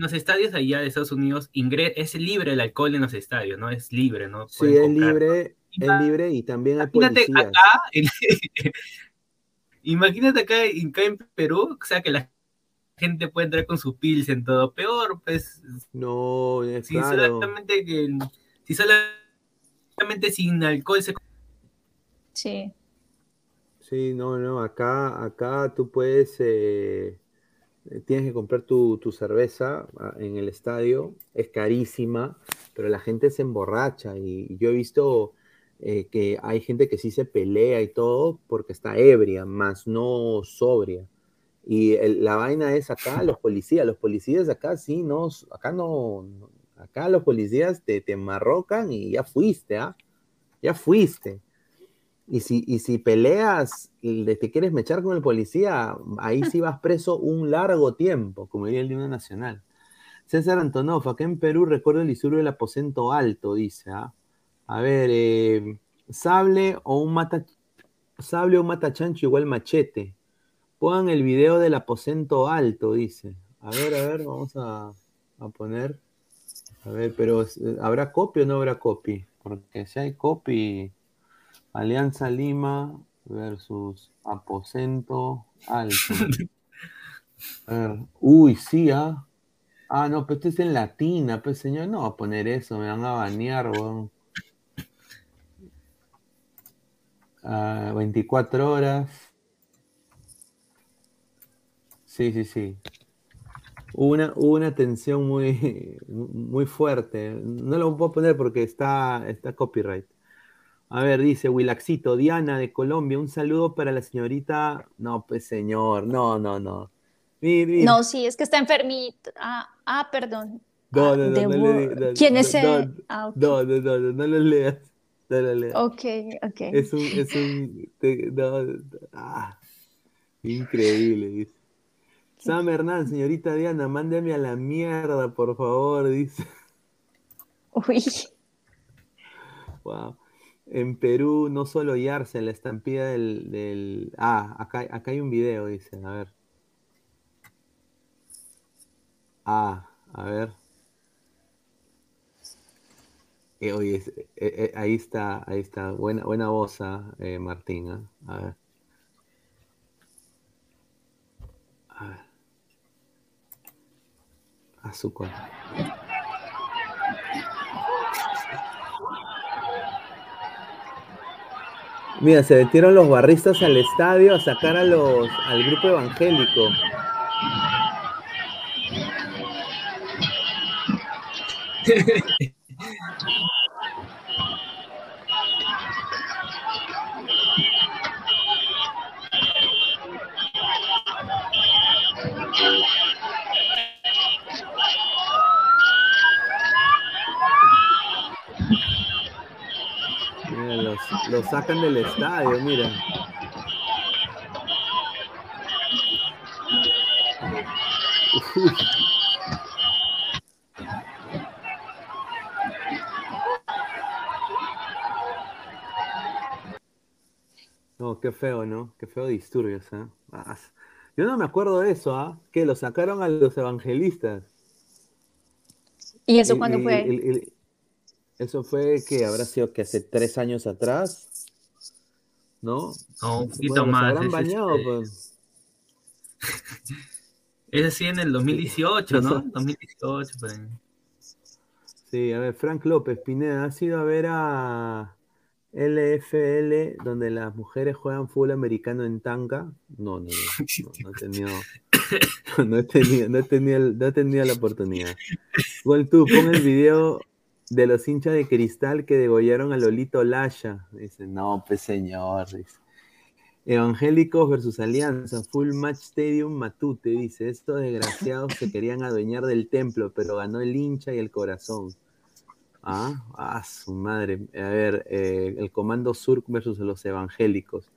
los, estadios allá de Estados Unidos es libre el alcohol en los estadios, ¿no? Es libre, ¿no? sí, es libre, es libre y también hay Imagínate acá, imagínate acá, en Perú, o sea, que la gente puede entrar con sus pills en todo. Peor, pues. No, es si solamente que si solamente sin alcohol se. Sí. Sí, no, no, acá, acá tú puedes, eh, eh, tienes que comprar tu, cerveza ah, en el estadio, es carísima, pero la gente se emborracha y, yo he visto eh, que hay gente que sí se pelea y todo porque está ebria, más no sobria. Y la vaina es acá, los policías, los policías acá sí, no, acá no, acá los policías te, te marrocan y ya fuiste, ¿ah? Ya fuiste. Y si, y si peleas y te quieres mechar con el policía, ahí sí vas preso un largo tiempo, como diría el himno nacional. César Antonov, acá en Perú recuerdo el disturbio del aposento alto, dice. ¿ah? A ver, eh, sable o un mata sable o un matachancho igual machete. Pongan el video del aposento alto, dice. A ver, a ver, vamos a, a poner. A ver, pero eh, ¿habrá copy o no habrá copy? Porque si hay copy, Alianza Lima versus aposento alto. A ver, uy, sí, ah. Ah, no, pero esto es en latina, pues señor, no va a poner eso, me van a banear, weón. Ah, 24 horas. Sí, sí, sí. Hubo una, una tensión muy, muy fuerte. No lo puedo poner porque está, está copyright. A ver, dice Wilaxito, Diana de Colombia, un saludo para la señorita. No, pues señor, no, no, no. Mir, mir. No, sí, es que está enfermito. Ah, ah perdón. No, Ah, no, no, no le no, ¿Quién es ese? Ah, ok. No, no, no, no, no lo leas. No lo leas. Ok, ok. Es un, es un, te- ah, increíble, dice. Sam Hernán, señorita Diana, mándeme a la mierda, por favor, dice. Uy, Wow. En Perú, no solo Yarse, la estampida del, del... Ah, acá, acá hay un video, dice, a ver. Ah, a ver. Eh, oye, eh, eh, ahí está, ahí está. Buena, buena voz, ah, eh, Martín. ah. A ver. A ver. Azúcar. Mira, se metieron los barristas al estadio a sacar a los, al grupo evangélico. Los sacan del estadio, mira. Uy. No, qué feo, ¿no? Qué feo disturbios. Ah, Yo no me acuerdo de eso, ¿ah? Que lo sacaron a los evangelistas. ¿y eso cuándo fue? Eso fue que habrá sido que hace tres años atrás, ¿no? No, un poquito Bueno, más. habrán es bañado, este- pues. Es así en el 2018, ¿no? Los- 2018, por ahí. Sí, a ver, Frank López Pineda, ¿has ido a ver a LFL donde las mujeres juegan fútbol americano en tanga? No, no, no, no, no he tenido, no he tenido, no he tenido, no he tenido la oportunidad. Igual tú, pon el video de los hinchas de cristal que degollaron a Lolito Lasha. Dice, no, pues señor, dice. Evangélicos versus Alianza, Full Match Stadium Matute, dice, estos desgraciados se querían adueñar del templo, pero ganó el hincha y el corazón. Ah, ah, su madre. A ver, eh, el Comando Sur versus los evangélicos.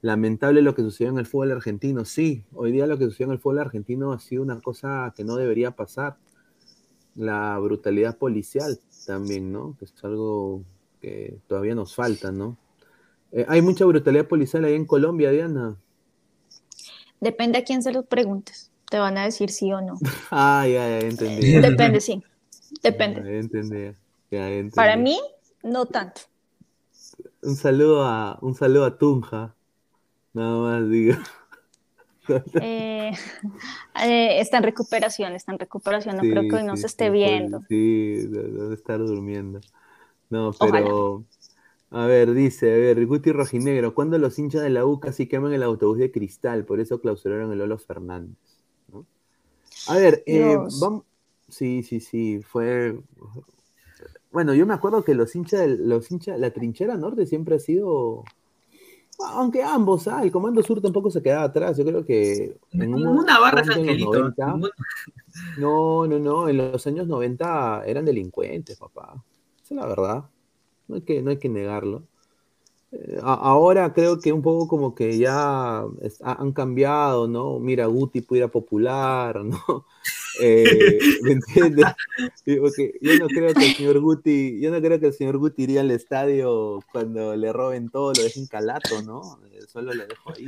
Lamentable lo que sucedió en el fútbol argentino. Sí, hoy día lo que sucedió en el fútbol argentino ha sido una cosa que no debería pasar. La brutalidad policial también, ¿no? Que es algo que todavía nos falta, ¿no? Eh, hay mucha brutalidad policial ahí en Colombia, Diana. Depende a quién se lo preguntes. Te van a decir sí o no. Ah, ya, ya entendí. Depende, sí. Depende. Ya entendí. Ya entendí. Para mí, no tanto. Un saludo a, un saludo a Tunja. Nada más digo. Eh, eh, está en recuperación, está en recuperación. No creo que hoy no sí, se esté sí, viendo. Sí, de- debe estar durmiendo. No, pero. A ver, dice, a ver, Guti Rojinegro, ¿cuándo los hinchas de la U casi queman el autobús de cristal? Por eso clausuraron el Lolo Fernández. ¿no? A ver, eh, vamos. Sí, sí, sí, fue. Bueno, yo me acuerdo que los hinchas, los hinchas, la trinchera norte siempre ha sido. Aunque ambos, ah, el Comando Sur tampoco se quedaba atrás. Yo creo que en un Ninguna barra es momento en los angelito. 90, ninguna- no, no, no, en los años 90 eran delincuentes, papá. Esa es la verdad. No hay que, no hay que negarlo. Ahora creo que un poco como que ya es- ha- han cambiado, ¿no? Mira, Guti pudiera popular, ¿no? Eh, ¿Me entiendes? Y porque yo no creo que el señor Guti, yo no creo que el señor Guti iría al estadio cuando le roben todo, lo dejen calato, ¿no? Eh, Solo lo dejo ahí.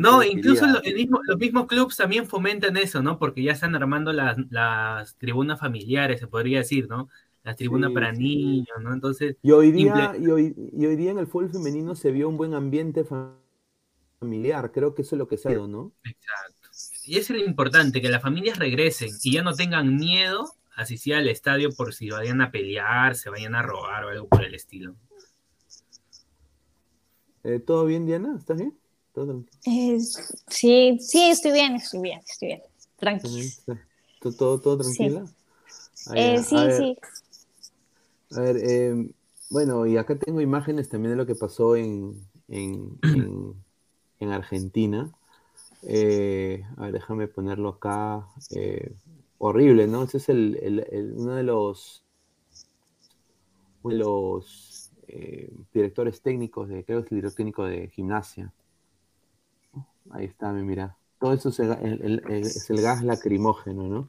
No, incluso los mismos clubes también fomentan eso, ¿no? Porque ya están armando las, las tribunas familiares, se podría decir, ¿no? Las tribunas para niños, ¿no? Entonces. Y hoy, día, y, hoy, día en el fútbol femenino se vio un buen ambiente familiar, creo que eso es lo que se ha ¿no? Exacto. Y es lo importante, que las familias regresen y ya no tengan miedo asistir al estadio por si vayan a pelear, se vayan a robar o algo por el estilo. Eh, ¿Todo bien, Diana? ¿Estás bien? sí, sí, estoy bien, estoy bien, estoy bien. Tranquilo. ¿Todo, todo, tranquila? Eh, sí, sí, A ver, em, bueno, y acá tengo imágenes también de lo que pasó en, en, en, Argentina. Eh, a ver, déjame ponerlo acá. Eh, horrible, ¿no? Ese es el, el, uno de los, de los directores técnicos de, creo que es el director técnico de gimnasia. Ahí está, mira. Todo eso es el, gas lacrimógeno, ¿no?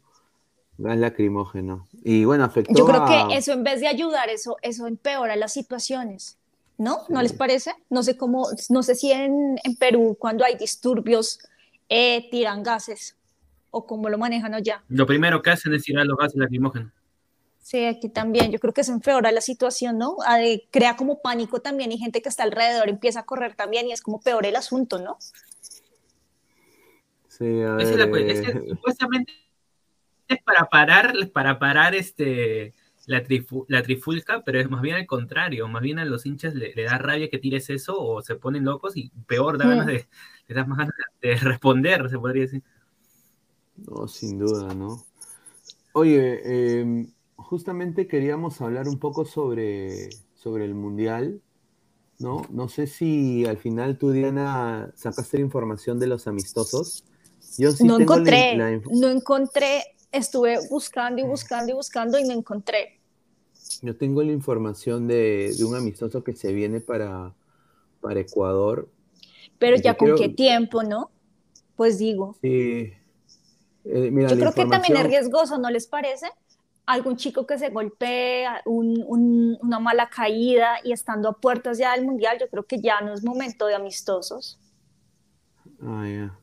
Gas lacrimógeno. Y bueno, afectó Yo creo que eso en vez de ayudar, eso, eso empeora las situaciones. ¿No? ¿No les parece? No sé cómo, no sé si en, Perú cuando hay disturbios eh, tiran gases o cómo lo manejan allá. Lo primero que hacen es tirar los gases lacrimógenos. Sí, aquí también. Yo creo que eso empeora la situación, ¿no? crea como pánico también y gente que está alrededor empieza a correr también y es como peor el asunto, ¿no? Eh, supuestamente es para parar, para parar este, la, la trifulca, pero es más bien al contrario, más bien a los hinchas le, da rabia que tires eso o se ponen locos y peor, da ganas mm. de, le das más ganas de responder, se podría decir. No, sin duda, ¿no? Oye, em, justamente queríamos hablar un poco sobre, sobre el Mundial, ¿no? No sé si al final tú, Diana, sacaste la información de los amistosos no encontré, no encontré, estuve buscando y buscando y buscando y no encontré. Yo tengo la información de, un amistoso que se viene para, para Ecuador. Pero ya con qué tiempo, ¿no? Pues digo. Sí. Eh, Yo creo que también es riesgoso, ¿no les parece? Algún chico que se golpea, una mala caída y estando a puertas ya del mundial, yo creo que ya no es momento de amistosos. Ah, ya.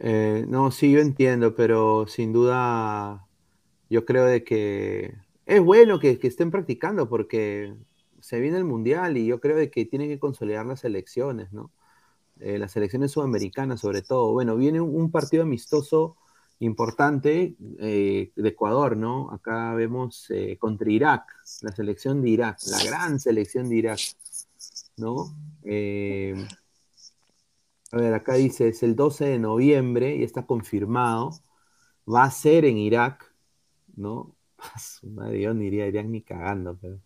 Eh, no, sí, yo entiendo, pero sin duda yo creo de que es bueno que, estén practicando porque se viene el Mundial y yo creo de que tienen que consolidar las elecciones, ¿no? Eh, las elecciones sudamericanas sobre todo. Bueno, viene un, partido amistoso importante eh, de Ecuador, ¿no? Acá vemos contra Irak, la selección de Irak, la gran selección de Irak, ¿no? A ver, acá dice, es el 12 de noviembre y está confirmado. Va a ser en Irak, ¿no? Madre, yo no iría a Irak ni cagando, pero...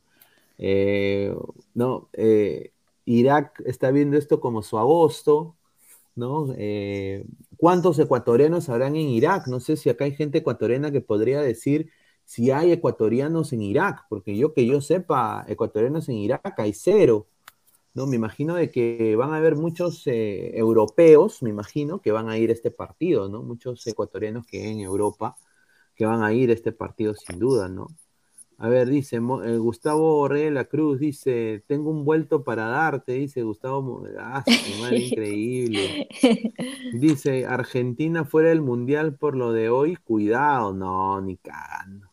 Eh, no, eh, Irak está viendo esto como su agosto, ¿no? Eh, ¿Cuántos ecuatorianos habrán en Irak? No sé si acá hay gente ecuatoriana que podría decir si hay ecuatorianos en Irak, porque yo que yo sepa, ecuatorianos en Irak hay cero. ¿No? Me imagino de que van a haber muchos eh, europeos, me imagino, que van a ir a este partido, ¿no? Muchos ecuatorianos que en Europa que van a ir a este partido sin duda, ¿no? A ver, dice eh, Gustavo Rey de la Cruz, dice, tengo un vuelto para darte, dice Gustavo, ah, madre, increíble. Dice, Argentina fuera del Mundial por lo de hoy, cuidado, no, ni cagando.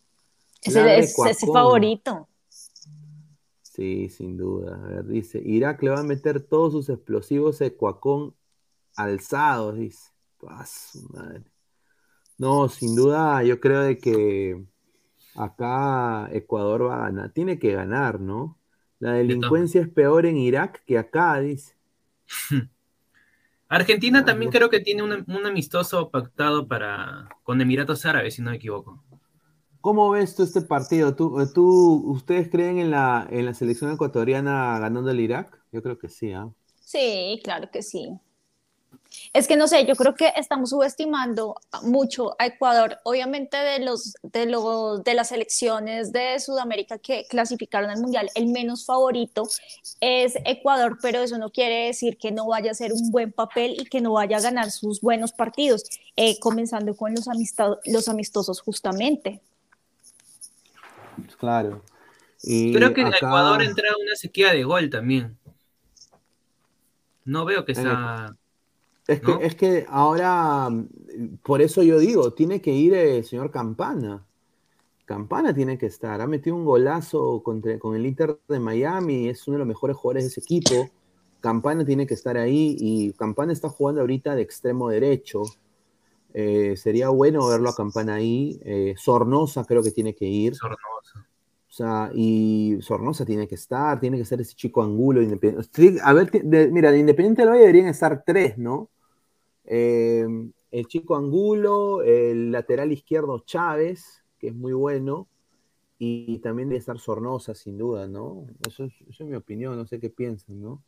Ese es, es favorito. Sí, sin duda. A ver, dice, Irak le va a meter todos sus explosivos a Cuacón alzados, dice. madre. No, sin duda, yo creo de que acá Ecuador va a ganar. Tiene que ganar, ¿no? La delincuencia es peor en Irak que acá, dice. Argentina también creo que tiene un, un, amistoso pactado para con Emiratos Árabes, si no me equivoco. ¿Cómo ves tú este partido? ¿Tú, eh, tú, ¿Ustedes creen en la, en la selección ecuatoriana ganando el Irak? Yo creo que sí, ¿ah? Sí, claro que sí. Es que no sé, yo creo que estamos subestimando mucho a Ecuador. Obviamente de los de los de las selecciones de Sudamérica que clasificaron al mundial, el menos favorito es Ecuador, pero eso no quiere decir que no vaya a ser un buen papel y que no vaya a ganar sus buenos partidos, eh, comenzando con los, los amistosos justamente. Claro. Creo que en Ecuador entra una sequía de gol también. No veo que sea. Es que, es que ahora, por eso yo digo, tiene que ir el señor Campana. Campana tiene que estar. Ha metido un golazo contra, con el Inter de Miami, es uno de los mejores jugadores de ese equipo. Campana tiene que estar ahí y Campana está jugando ahorita de extremo derecho. Eh, sería bueno verlo a Campana ahí. Eh, Sornosa creo que tiene que ir. Sornosa. O sea, y Sornosa tiene que estar, tiene que ser ese chico Angulo. Independiente. A ver, mira, de Independiente del Valle deberían estar tres, ¿no? Eh, el chico Angulo, el lateral izquierdo Chávez, que es muy bueno, y también debe estar Sornosa, sin duda, ¿no? Eso es, mi opinión, no sé qué piensan, ¿no?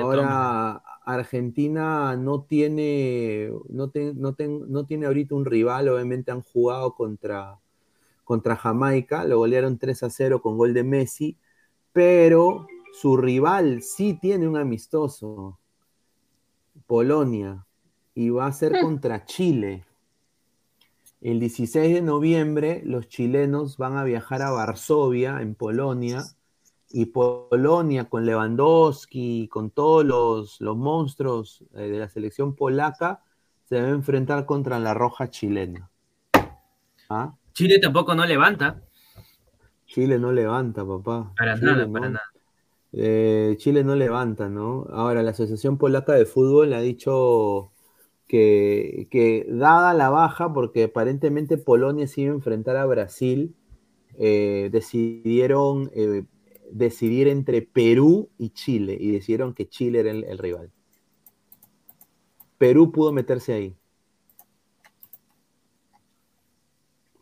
Ahora, Argentina no tiene, no, no, no, tiene ahorita un rival, obviamente han jugado contra, contra Jamaica, lo golearon 3 a 0 con gol de Messi, pero su rival sí tiene un amistoso, Polonia, y va a ser hmm. contra Chile. El 16 de noviembre los chilenos van a viajar a Varsovia, en Polonia, y Polonia con Lewandowski, con todos los, monstruos eh, de la selección polaca, se va a enfrentar contra la roja chilena. ¿Ah? Chile tampoco no levanta. Chile no levanta, papá. Para nada, para nada. Eh, Chile no levanta, ¿no? Ahora, la Asociación Polaca de Fútbol ha dicho que, dada la baja, porque aparentemente Polonia se iba a enfrentar a Brasil, eh, decidieron decidir entre Perú y Chile y decidieron que Chile era el, rival. Perú pudo meterse ahí.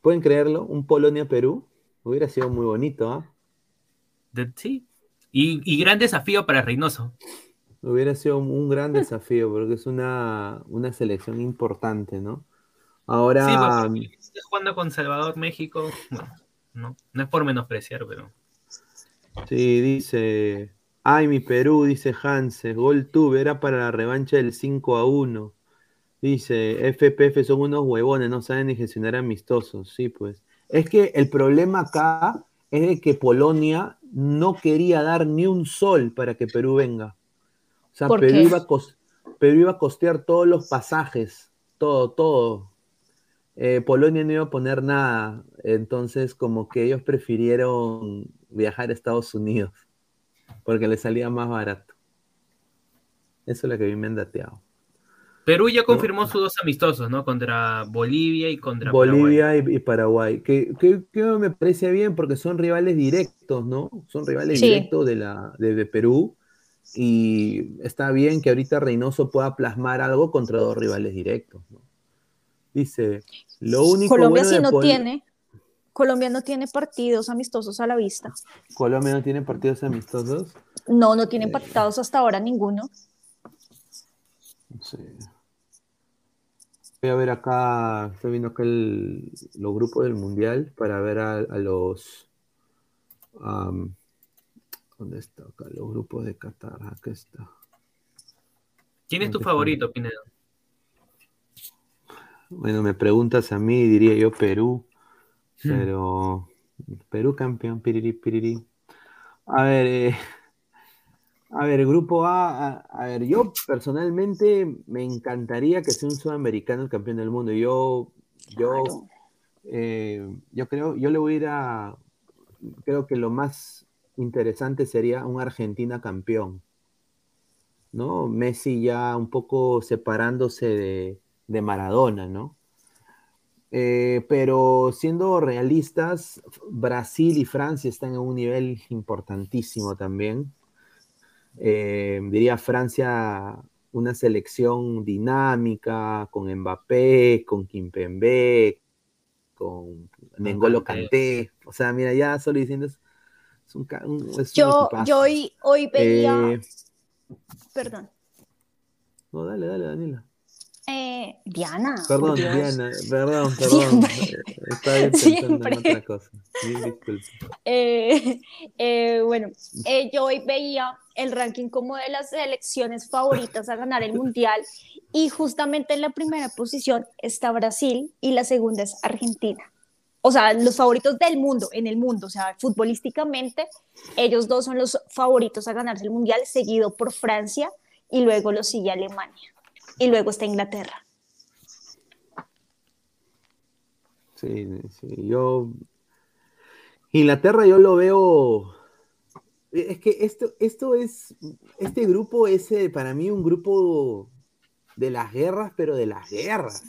¿Pueden creerlo? Un Polonia-Perú hubiera sido muy bonito, ¿ah? Sí. Y, y, gran desafío para Reynoso. Hubiera sido un gran desafío porque es una, selección importante, ¿no? Ahora. Sí, jugando con Salvador, México, no, no es por menospreciar, pero. Sí, dice. Ay, mi Perú, dice Hanses. Gol tuve, era para la revancha del 5 a 1. Dice, FPF son unos huevones, no saben ni gestionar amistosos. Sí, pues. Es que el problema acá es de que Polonia no quería dar ni un sol para que Perú venga. O sea, Perú iba, a iba, a costear todos los pasajes, todo, todo. Eh, Polonia no iba a poner nada, entonces como que ellos prefirieron viajar a Estados Unidos, porque les salía más barato. Eso es lo que vi me han dateado. Perú ya confirmó sus dos amistosos, ¿no? Contra Bolivia y contra Bolivia Y, Paraguay. Que, me parece bien porque son rivales directos, ¿no? Son rivales directos de, la, de Perú y está bien que ahorita Reynoso pueda plasmar algo contra dos rivales directos. Dice, lo único Colombia sí no tiene. Colombia no tiene partidos amistosos a la vista. Colombia no tiene partidos amistosos. No, no tiene eh, partidos hasta ahora ninguno. Sí. Voy a ver acá, estoy viendo acá los grupos del mundial para ver a, los ¿Dónde está acá? Los grupos de Qatar. Acá está. ¿Quién es tu favorito, Pinedo? Bueno, me preguntas a mí, diría yo Perú. Hmm. Pero Perú campeón, piriri, piriri. A ver, eh, a ver, grupo A, a, ver, yo personalmente me encantaría que sea un sudamericano el campeón del mundo. Yo, yo, eh, yo creo, yo le voy a ir a, creo que lo más interesante sería un Argentina campeón. ¿No? Messi ya un poco separándose de, Maradona, ¿no? Eh, pero siendo realistas, Brasil y Francia están en un nivel importantísimo también. Eh, diría Francia una selección dinámica, con Mbappé, con Kimpembe, con Nengolo Kanté. O sea, mira, ya solo diciendo yo, yo hoy, hoy veía. Eh, perdón. No, dale, dale, Daniela. Eh, Diana. Perdón, Diana, perdón, perdón. Está bien Siempre. en otra cosa. Eh, eh, bueno, eh, yo hoy veía el ranking como de las selecciones favoritas a ganar el mundial y justamente en la primera posición está Brasil y la segunda es Argentina o sea, los favoritos del mundo, en el mundo, o sea, futbolísticamente, ellos dos son los favoritos a ganarse el Mundial, seguido por Francia y luego lo sigue Alemania. Y luego está Inglaterra. Sí, sí, yo. Inglaterra yo lo veo. Es que esto, esto es. Este grupo es eh, para mí un grupo de las guerras, pero de las guerras.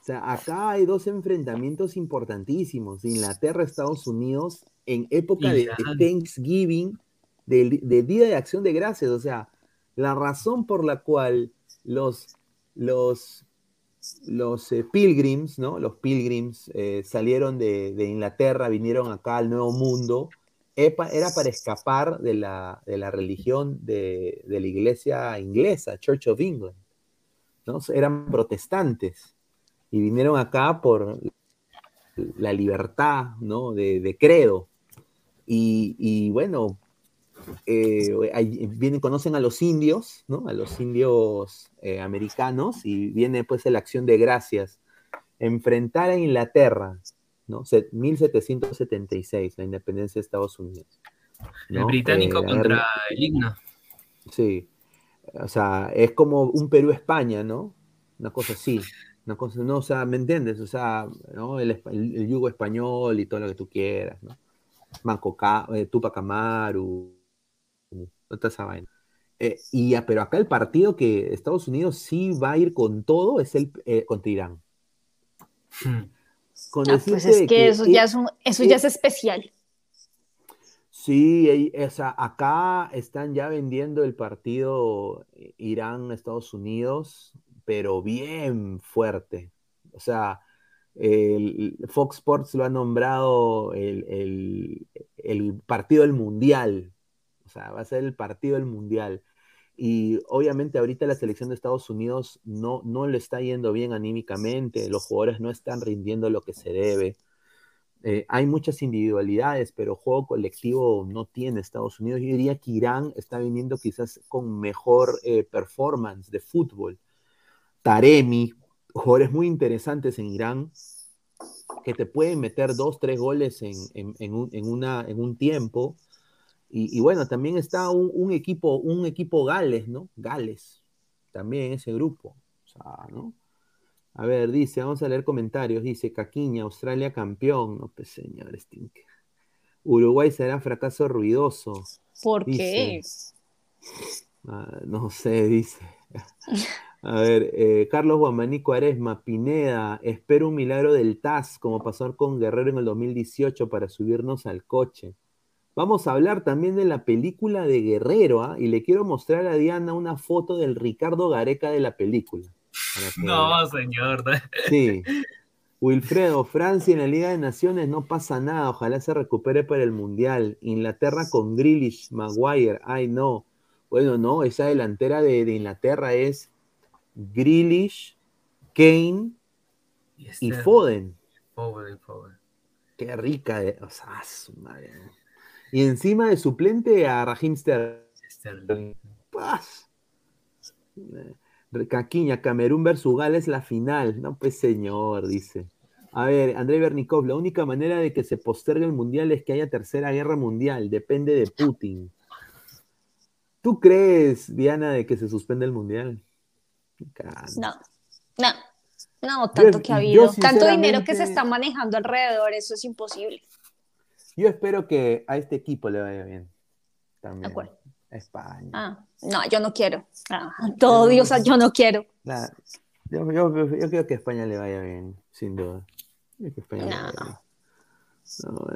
O sea, acá hay dos enfrentamientos importantísimos: Inglaterra, Estados Unidos, en época de Thanksgiving, de, Día de Acción de Gracias. O sea, la razón por la cual los, los, los eh, pilgrims, ¿no? Los pilgrims eh, salieron de, Inglaterra, vinieron acá al Nuevo Mundo, era para escapar de la, de la religión de, la iglesia inglesa, Church of England. ¿no? Eran protestantes y vinieron acá por la libertad ¿no? de, credo. Y, bueno, eh, vienen, conocen a los indios, ¿no? A los indios eh, americanos y viene pues la acción de gracias. Enfrentar a Inglaterra, ¿no? 1776, la independencia de Estados Unidos. El británico eh, contra el himno. Sí. O sea, es como un Perú-España, ¿no? Una cosa así. Una cosa, no, o sea, ¿me entiendes? O sea, ¿no? el, el, yugo español y todo lo que tú quieras, ¿no? Manco, Tupac Amaru, toda esa vaina. Eh, y, pero acá el partido que Estados Unidos sí va a ir con todo es el eh, contra Irán. Hmm. Ah, pues es que, eso, ya es, eso ya es especial. Sí, o sea, acá están ya vendiendo el partido Irán-Estados Unidos, pero bien fuerte. O sea, el, Fox Sports lo ha nombrado el, partido del mundial. Sea, va a ser el partido del mundial. Y obviamente ahorita la selección de Estados Unidos no, no le está yendo bien anímicamente, los jugadores no están rindiendo lo que se debe. Eh, hay muchas individualidades, pero juego colectivo no tiene Estados Unidos. Yo diría que Irán está viniendo quizás con mejor eh, performance de fútbol. Taremi, jugadores muy interesantes en Irán que te pueden meter dos, tres goles en, un, una, en un tiempo. Y, bueno, también está un, equipo, un equipo Gales, ¿no? Gales, también en ese grupo. O sea, ¿no? A ver, dice, vamos a leer comentarios. Dice, Caquiña, Australia campeón. No, pues señor Stink. Uruguay será fracaso ruidoso. ¿Por qué? Ah, no sé, dice. A ver, eh, Carlos Guamaní Cuaresma, Pineda, espero un milagro del TAS, como pasó con Guerrero en el 2018 para subirnos al coche. Vamos a hablar también de la película de Guerrero, ¿ah? y le quiero mostrar a Diana una foto del Ricardo Gareca de la película. No, señor. Sí. Wilfredo, Francia en la Liga de Naciones no pasa nada, ojalá se recupere para el Mundial. Inglaterra con Grealish, Maguire, ay no. Bueno, no, esa delantera de Inglaterra es Grealish, Kane y, este, Foden. Qué rica, o sea, su madre. Y encima de suplente a Raheem Sterling. Caquiña, Camerún versus Gales la final. No, pues señor, dice. A ver, André Bernikov, la única manera de que se postergue el mundial es que haya tercera guerra mundial. Depende de Putin. ¿Tú crees, Diana, de que se suspende el mundial? No, no, no, tanto que ha habido, tanto dinero que se está manejando alrededor, eso es imposible. Yo espero que a este equipo le vaya bien. También. España. Ah, no, yo no quiero. Ah, todo Dios, yo no quiero. yo, creo que a España le vaya bien, sin duda.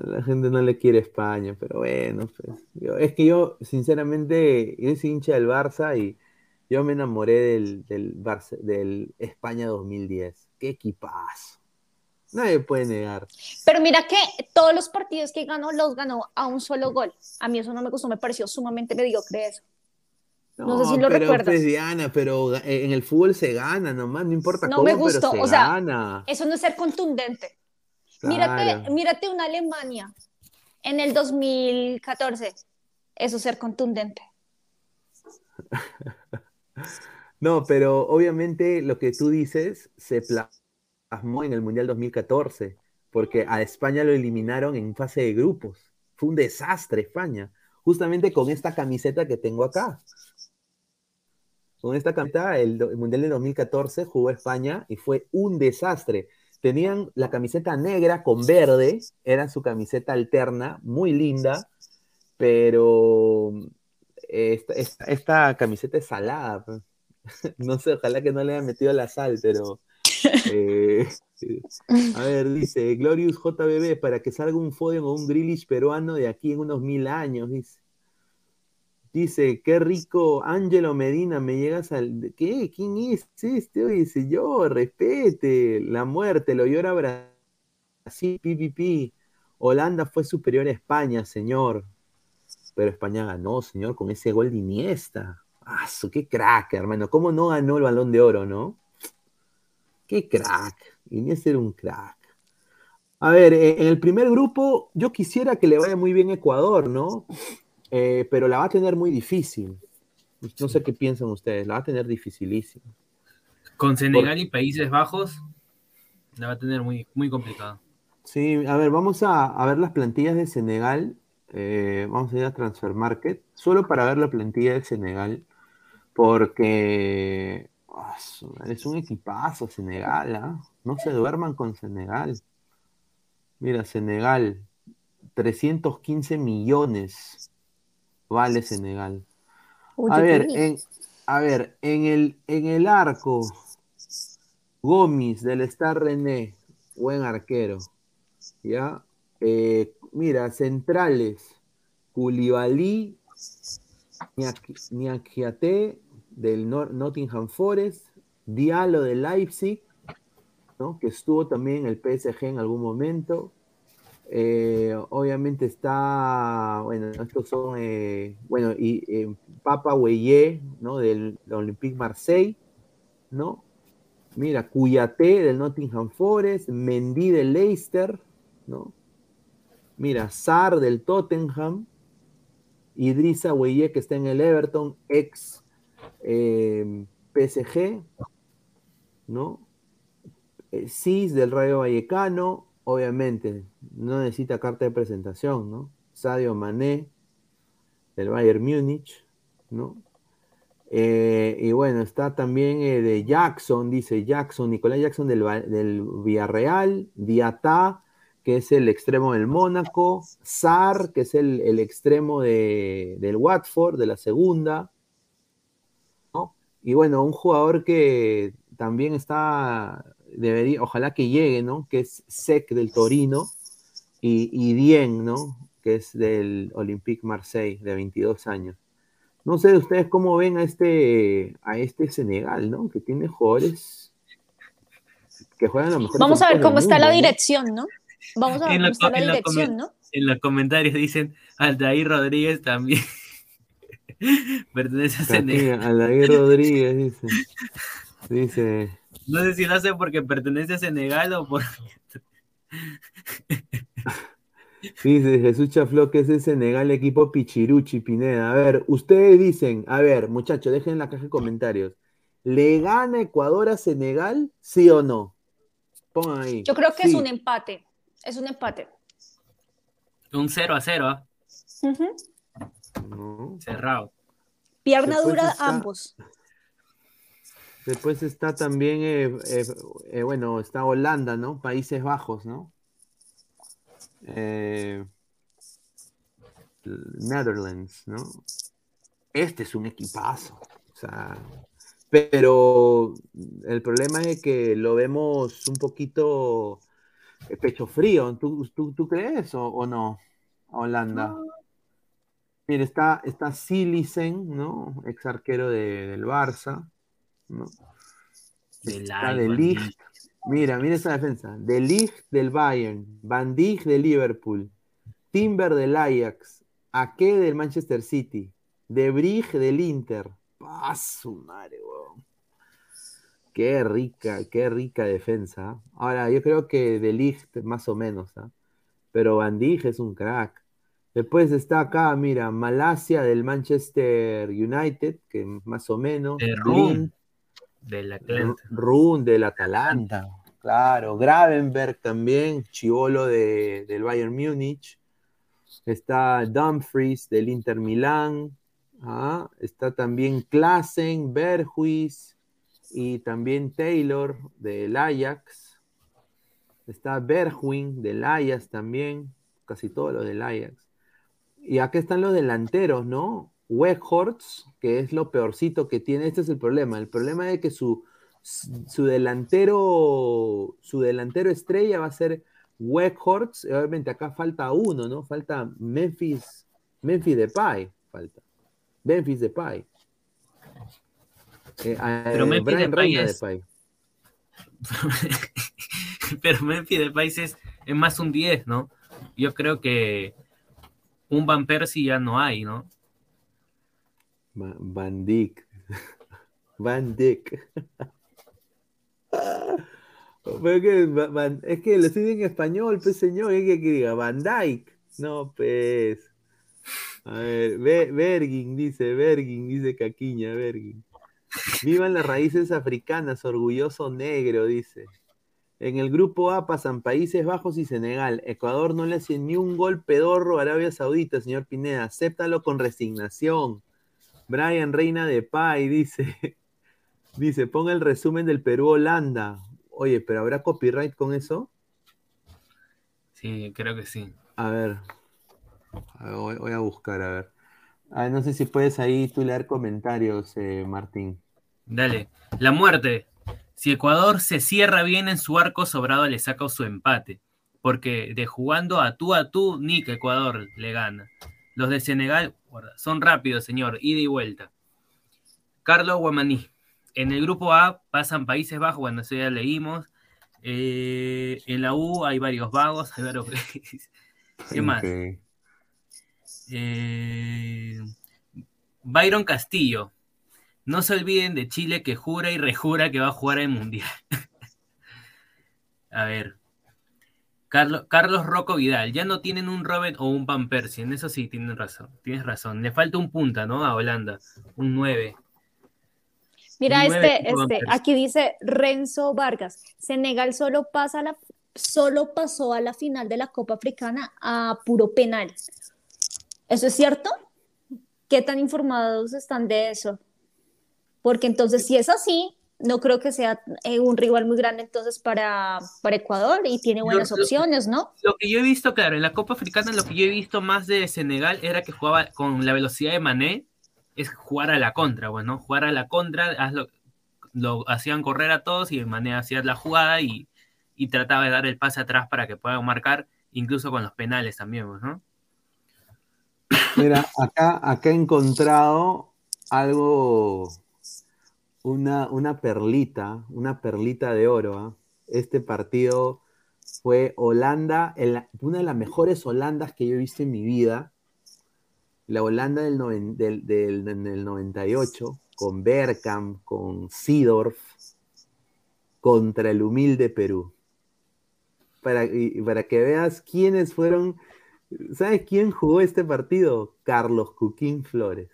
la gente no le quiere España, pero bueno, pues, es que yo, sinceramente, yo soy hincha del Barça y yo me enamoré del, del, del España 2010. Qué equipazo. Nadie puede negar. Pero mira que todos los partidos que ganó los ganó a un solo gol. A mí eso no me gustó, me pareció sumamente mediocre eso. No, sé si lo recuerdas. Pues, Diana, pero eh, en el fútbol se gana nomás, no importa no cómo, me gustó. pero se o sea, gana. Eso no es ser contundente. Mírate, mírate una Alemania en el 2014. Eso es ser contundente. No, pero obviamente lo que tú dices se plasmó en el Mundial 2014, porque a España lo eliminaron en fase de grupos. Fue un desastre España, justamente con esta camiseta que tengo acá. con esta camiseta, el, Mundial de 2014 jugó España y fue un desastre. Tenían la camiseta negra con verde, era su camiseta alterna, muy linda, pero esta, esta, esta camiseta es salada. pues. No sé, ojalá que no le hayan metido la sal, pero... eh, a ver, dice Glorious JBB, para que salga un Foden o un Grealish peruano de aquí en unos mil años, dice. Qué rico, Ángelo Medina, me llegas al... ¿Qué? ¿Quién es este? Oye, dice, yo, respete, la muerte, lo llora Brasil, PPP. Holanda fue superior a España, señor. Pero España ganó, señor, con ese gol de Iniesta. ¡Ah, qué crack, hermano! ¿Cómo no ganó el Balón de Oro, no? ¡Qué crack! Iniesta era un crack. A ver, eh, en el primer grupo, yo quisiera que le vaya muy bien Ecuador, ¿no? Eh, pero la va a tener muy difícil. No sé qué piensan ustedes, la va a tener dificilísima. Con Senegal y Países Bajos, la va a tener muy, muy complicado. Sí, a ver, vamos a, a ver las plantillas de Senegal. Eh, vamos a ir a Transfer Market, solo para ver la plantilla de Senegal, porque es un equipazo Senegal, ¿ah? No se duerman con Senegal. Mira, Senegal, 315 millones vale Senegal. Uy, A ver, en, a ver, en el, en el arco, Gomis del Star René, buen arquero. ¿Ya? Eh, mira, centrales, Koulibaly, Niak- Niakhiate del Nottingham Forest, Diallo de Leipzig, ¿no? que estuvo también en el PSG en algún momento. Eh, obviamente está, bueno, estos son, eh, bueno, y eh, Papa Weye, ¿no? Del, Olympique Marseille, ¿no? Mira, Cuyaté del Nottingham Forest, Mendy del Leicester, ¿no? Mira, Sar del Tottenham, Idrissa Weye que está en el Everton, ex eh, PSG, ¿no? Eh, Cis del Rayo Vallecano, obviamente, no necesita carta de presentación, ¿no? Sadio Mané del Bayern Múnich, ¿no? Eh, y bueno, está también eh, de Jackson, dice Jackson, Nicolás Jackson del, del Villarreal, Diatá, que es el extremo del Mónaco, Sar, que es el, el extremo de- del Watford, de la segunda. Y bueno, un jugador que también está, debería, ojalá que llegue, ¿no? Que es Sec del Torino y, y Dien, ¿no? Que es del Olympique Marseille, de 22 años. No sé ustedes cómo ven a este, a este Senegal, ¿no? Que tiene jugadores que juegan a lo mejor. Vamos a ver cómo está la dirección, ¿no? Vamos a ver En la cómo está la dirección, ¿no? En los comentarios dicen, Aldair Rodríguez también pertenece a Senegal. Alain Rodríguez dice. Dice. No sé si lo hace porque pertenece a Senegal o por... Dice Jesús Chafló que es el Senegal equipo Pichiruchi Pineda. A ver, ustedes dicen, a ver, muchachos, dejen en la caja de comentarios. ¿Le gana Ecuador a Senegal? ¿Sí o no? Pongan ahí. Yo creo que es un empate. Es un empate. Un 0 a 0, ¿ah? Ujú. No. cerrado. Pierna Después dura está- ambos. Después está también, eh, eh, eh, bueno, está Holanda, ¿no? Países Bajos, ¿no? Eh, Netherlands, ¿no? Este es un equipazo. O sea, pero el problema es que lo vemos un poquito pecho frío. ¿Tú, tú, tú crees o, o no? A Holanda. Mira, está, está Silicen, ¿no? Ex arquero de- del Barça. ¿no? Del Está de Ligt. Mira, mira esa defensa. De Ligt del Bayern, Van Dijk de Liverpool, Timber del Ajax, Ake del Manchester City, De Brig del Inter. ¡Ah, su madre, weón! Qué rica, qué rica defensa. ¿ah? Ahora, yo creo que De Ligt más o menos, ¿ah? Pero Van Dijk es un crack. Después está acá, mira, Malasia del Manchester United, que más o menos. De Room, del Atlanta. Run del Atalanta, claro. Gravenberg también, Chivolo de, del Bayern Múnich. Está Dumfries del Inter Milán. ah, está también Klassen, Berhuis y también Taylor del Ajax. Está Bergwijn del Ajax también, casi todos los del Ajax. Y acá están los delanteros, ¿no? Weghorst, que es lo peorcito que tiene. Este es el problema. El problema es que su, su delantero, su delantero estrella va a ser Weghorst. Obviamente acá falta uno, ¿no? Falta Memphis, Memphis Depay, falta. Memphis Depay. Eh, Pero eh, Memphis Depay es- Depay. Pero Memphis Depay es, es más un 10, ¿no? Yo creo que un Van Persie ya no hay, ¿no? Va- Van Dyck. Van Van- es que lo estoy en español, pues señor, es que, que diga Van Dyke. No, pues. A ver, Be- Bergin dice, Bergin dice Caquiña, Bergin. Vivan las raíces africanas, orgulloso negro, dice. En el grupo A pasan Países Bajos y Senegal. Ecuador no le hace ni un gol pedorro a Arabia Saudita, señor Pineda. Acéptalo con resignación. Brian Reina de Pai dice, dice, ponga el resumen del Perú-Holanda. Oye, pero ¿habrá copyright con eso? Sí, creo que sí. A ver, a ver, voy, voy a buscar, a ver. Ah, no sé si puedes ahí tú leer comentarios, eh, Martín. Dale. La muerte. Si Ecuador se cierra bien en su arco, Sobrado le saca su empate. Porque de jugando a tú a tú, ni que Ecuador le gana. Los de Senegal son rápidos, señor, ida y vuelta. Carlos Guamaní. En el grupo A pasan Países Bajos, bueno, eso ya leímos. Eh, en la U hay varios vagos, hay varios... ¿Qué más? Eh, Byron Castillo. No se olviden de Chile que jura y rejura que va a jugar el Mundial. a ver. Carlos, Carlos Rocco Vidal. Ya no tienen un Robin o un Van Persie. En eso sí tienen razón. Tienes razón. Le falta un punta, ¿no? A Holanda. Un 9. Mira, este, este, aquí dice Renzo Vargas, Senegal solo pasa la, solo pasó a la final de la Copa Africana a puro penal. ¿Eso es cierto? ¿Qué tan informados están de eso? Porque entonces, si es así, no creo que sea eh, un rival muy grande entonces para, para Ecuador y tiene buenas Lo- opciones, ¿no? Lo que yo he visto, claro, en la Copa Africana lo que yo he visto más de Senegal era que jugaba con la velocidad de Mané, es jugar a la contra, bueno, jugar a la contra, hazlo- lo hacían correr a todos y Mané hacía la jugada y, y trataba de dar el pase atrás para que puedan marcar, incluso con los penales también, pues, ¿no? Mira, acá, acá he encontrado algo, una, una perlita, una perlita de oro. ¿ah? Este partido fue Holanda, una de las mejores Holandas que yo he visto en mi vida. La Holanda del, noven- del, del- del 98, con Bergkamp, con Seedorf, contra el humilde Perú. Para, para que veas quiénes fueron ¿Sabes quién jugó este partido? Carlos Cuquín Flores.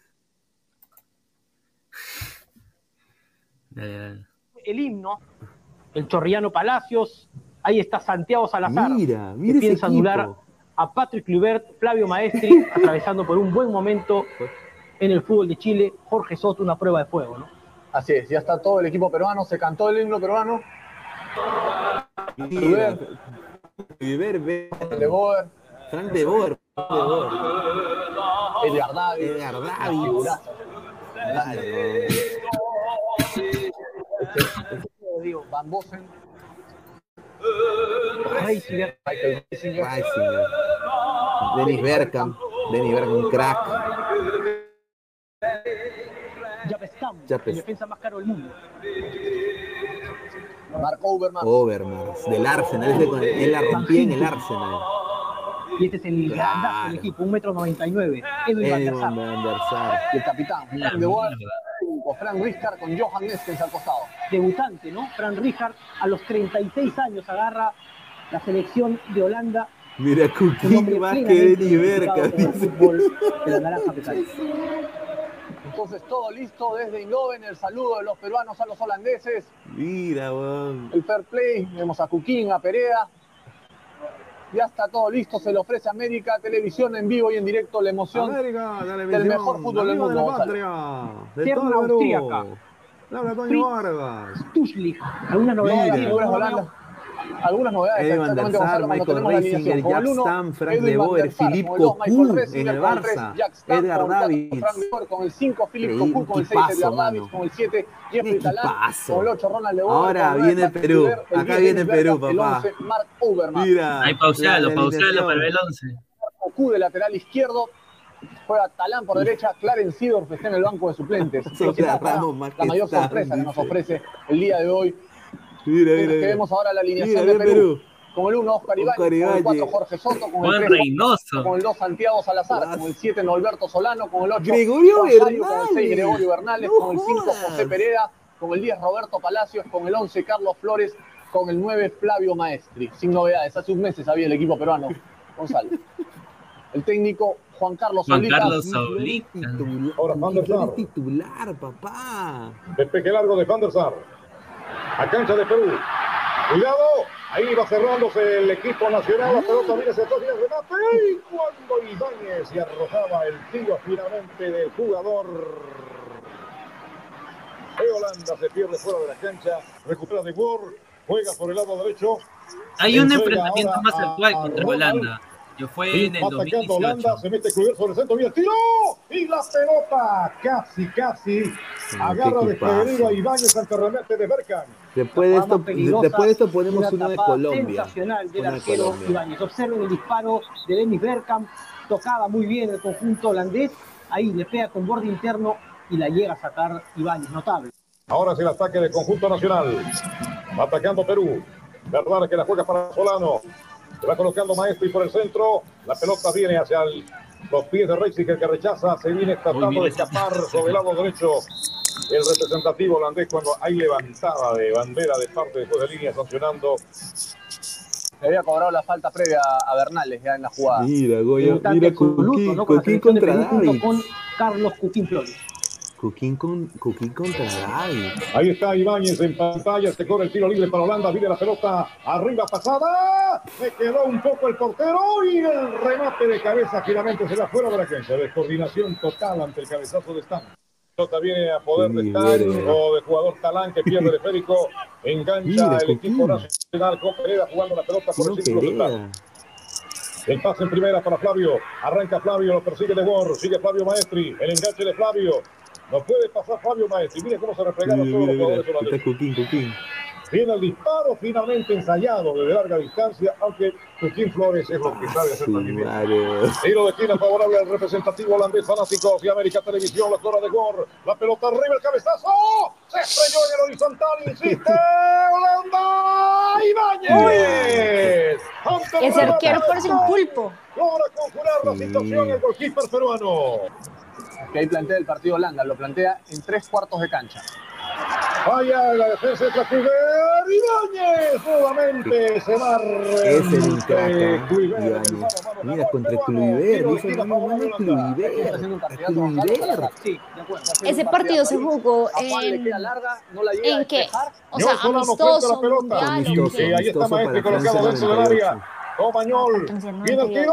Dale, dale. el himno, el Chorriano Palacios, ahí está Santiago Salazar, Mira, que mira ese piensa anular a Patrick Kluivert, Flavio Maestri, atravesando por un buen momento en el fútbol de Chile, Jorge Soto, una prueba de fuego, ¿no? Así es, ya está todo el equipo peruano, se cantó el himno peruano, Mira, River, ve- de Boer, Frank de Boer. Frank de Boer. Edgar David, Edgar. Dale, Digo, Van Bossen, Reisinger, Michael Reisinger. Dennis Bergkamp, un crack. Japes- el defensa más caro del mundo. Mark Overmars, Overmars, del Arsenal. Con- él la rompía en el Arsenal. Y este es el grandazo del equipo, un metro noventa y nueve, Edwin Van der Sar. y el capitán, de Boer, con Frank Rijkaard con Johan Neskens al costado. debutante, ¿no? Fran Rijkaard a los 36 años agarra la selección de Holanda, Mira, Cuquín más que naranja mecánica. Entonces todo listo desde Eindhoven, el saludo de los peruanos a los holandeses, Mira, weón. el fair play, vemos a Cuquín, a Perea, Ya está todo listo, se le ofrece a América Televisión en vivo y en directo la emoción América, del mejor fútbol del mundo. De Tierra todo el Perú. austríaca. Laura Toño Vargas. Tushlik. ¿Alguna novedad? Sí, algunas novedades. Algunas novedades, Evan cuando Michael la Reisinger, Jack Stam, Frank Edwin de van Boer, der Sar, Philippe Cocu en el Barça, Edgar con el cuatro, Davids. Con el 5, Philippe Cocu, con el 6, equipazo, Edgar Davids, con el 7, Jeffrey Talán, con el 8, Ronald de Boer, Ahora viene Perú. Acá 10, viene Perú, papá. 11, Mark Uberman. Mira. Ahí pausealo, la pausealo alineación. para el 11. Cocu de lateral izquierdo. Juega Talán por derecha, Clarence Seedorf está en el banco de suplentes. Ramos la que mayor sorpresa que nos ofrece el día de hoy. Mira, mira, vemos ahora la alineación Mira, de Perú. Perú. Con el 1, Oscar Ibáñez, Oscar con el 4, Ibáñez. Jorge Soto, con Juan el 3, Reynoso. con el 2, Santiago Salazar, con el 7, Norberto Solano, con el 8, Gregorio Rosario, con el 6, Bernales. Gregorio Bernales, No con el 5, jodas. José Pereda, con el 10, Roberto Palacios, con el 11, Carlos Flores, con el 9, Flavio Maestri. Sin novedades, hace un mes había el equipo peruano, Gonzalo. El técnico, Juan Carlos Juan Solita. Carlos Solita. titular, Ahora Van der Sar. titular, papá. Despeje largo de Van der Sar. A cancha de Perú. Cuidado. Ahí va cerrándose el equipo nacional. La pelota viene hacia atrás y el remate. Y cuando Ibáñez se arrojaba el tiro finalmente del jugador de Holanda. Se pierde fuera de la cancha. Recupera de Boer. Juega por el lado derecho. Hay un enfrentamiento más actual contra Ronald. Que fue Y en el va atacando 2018. Holanda, se mete sobre el centro, viene el tiro y la pelota casi, casi agarra equipazo. a Ibáñez ante remate de Berkan. Después de esto, después de esto ponemos una uno de Colombia. Sensacional del arquero. Ibáñez. Observen el disparo de Dennis Bergkamp. Tocaba muy bien el conjunto holandés. Ahí le pega con borde interno y la llega a sacar Ibáñez. Notable. Ahora es el ataque del conjunto nacional. Va atacando Perú. Verdad que la juega para Solano. Se va colocando Maestro y por el centro. La pelota viene hacia el- los pies de Reisinger que rechaza. Se viene tratando de escapar sobre el lado derecho. El representativo holandés cuando hay levantada de bandera de parte después de línea sancionando. Le había cobrado la falta previa a Bernales ya en la jugada. Mira, Goya, mira Coquín, ¿no? Con Coquín contra David. con Carlos Cuquín Flores. Coquín, con, Coquín contra David. Ahí está Ibáñez en pantalla, se corre el tiro libre para Holanda, viene la pelota arriba pasada, se quedó un poco el portero y el remate de cabeza finalmente se va fuera la cancha. Descoordinación total ante el cabezazo de Stan. Pelota viene a poder de Stan o de jugador Talán que pierde el esférico, engancha Mira, el equipo nacional con Pereda jugando la pelota por No el círculo. El pase en primera para Flavio. Arranca Flavio, lo persigue De Bor. Sigue Flavio Maestri. El enganche de Flavio. No puede pasar Flavio Maestri. Mire cómo se replegaron todos los jugadores. Está Coquín, Coquín. Viene el disparo finalmente ensayado desde larga distancia, aunque Joaquín Flores es lo que sabe hacer también. Tiro de esquina favorable al representativo holandés fanáticos de América Televisión, la cora de Gor, la pelota arriba, el cabezazo, se estrelló en el horizontal, insiste, Holanda, Ibáñez. El arquero parece un pulpo. Logra conjurar la situación el golkeeper peruano. Que ahí plantea el partido Holanda, lo plantea en tres cuartos de cancha. Vaya la defensa de Kluivert, Ibáñez nuevamente se barre. Ese es un crack, Ibáñez. el Mira, contra el de Dice, no, no, no, haciendo Ese partido se jugó en, en despejar. o sea, amistoso, la pelota. mundial, qué? Ahí está Maestri colocado dentro del 98. área. Francia Viene el tiro. 98.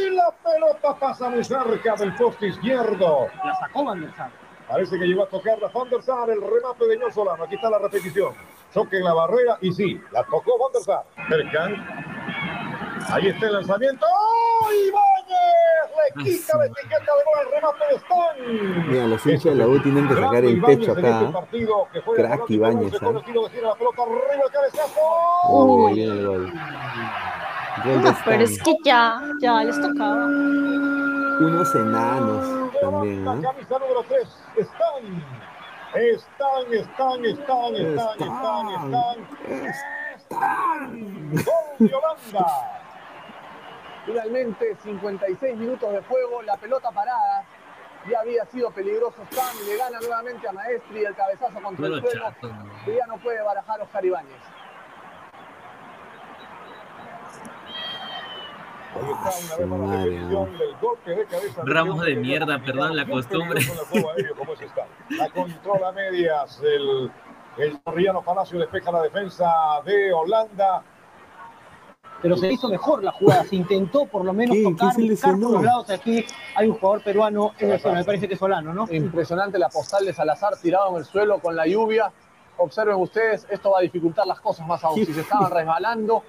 Y la pelota pasa muy cerca del poste izquierdo. La sacó Van der Sar. Parece que llegó a tocar la Van der Sar, el remate de Ñol Solano. Aquí está la repetición. Choque en la barrera y sí, la tocó Van der Sar. Ahí está el lanzamiento. ¡Oh! ¡Ibáñez! Le quita la etiqueta de gol al remate de Stan. Mira, los hinchas de la U tienen que sacar el pecho acá. este Crack Ibáñez, cabezazo. Uy, ¡Uy! viene el gol. Gol de Pero es que ya, ya les tocaba. Unos enanos también, La camisa número 3, están. Están, están, están, están, están, están. Están. Gol de Holanda. Finalmente, 56 minutos de juego, la pelota parada. Ya había sido peligroso Stan, le gana nuevamente a Maestri el cabezazo contra el suelo. Que ya no puede barajar Oscar Ibáñez. Ramos de mierda, perdón la costumbre. La controla medias. El, el Palacio despeja la defensa de Holanda. Pero se hizo mejor la jugada, se intentó por lo menos ¿Qué? tocar, ¿Quién se por los lados. Aquí hay un jugador peruano, en el- me parece que es Solano, ¿no? Impresionante la postal de Salazar tirado en el suelo con la lluvia. Observen ustedes, esto va a dificultar las cosas más aún. Si se estaban resbalando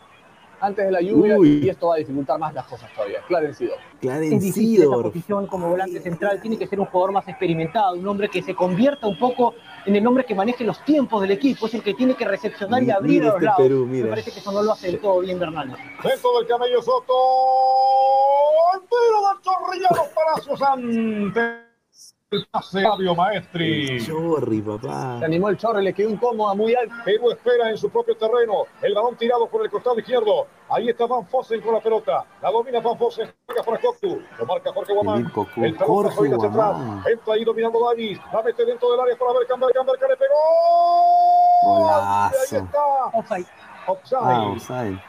antes de la lluvia Uy. y esto va a dificultar más las cosas todavía. Clarencido. Es difícil esa Clarencido. posición como volante central, tiene que ser un jugador más experimentado, un hombre que se convierta un poco en el hombre que maneje los tiempos del equipo, es el que tiene que recepcionar y Mira abrir a los este lados. Perú, Me parece que eso no lo hace del todo bien Bernal. Dentro del camello Soto. El tiro del Chorrillano Palacios ante el pase Fabio Maestri. Chorri, papá. Se animó el chorre, le quedó incómoda, muy alto. Perú espera en su propio terreno. El balón tirado por el costado izquierdo. Ahí está Van Fossen con la pelota. La domina Van Fossen. Juega para Coctu. Lo marca Jorge Guamán. Cocu. El talón Jorge pasó hacia atrás. Guamán. Entra ahí dominando Davis. La mete dentro del área para ver Camber. Camber que le pegó. Golazo. Ahí está. Offside. Offside. Ah, offside.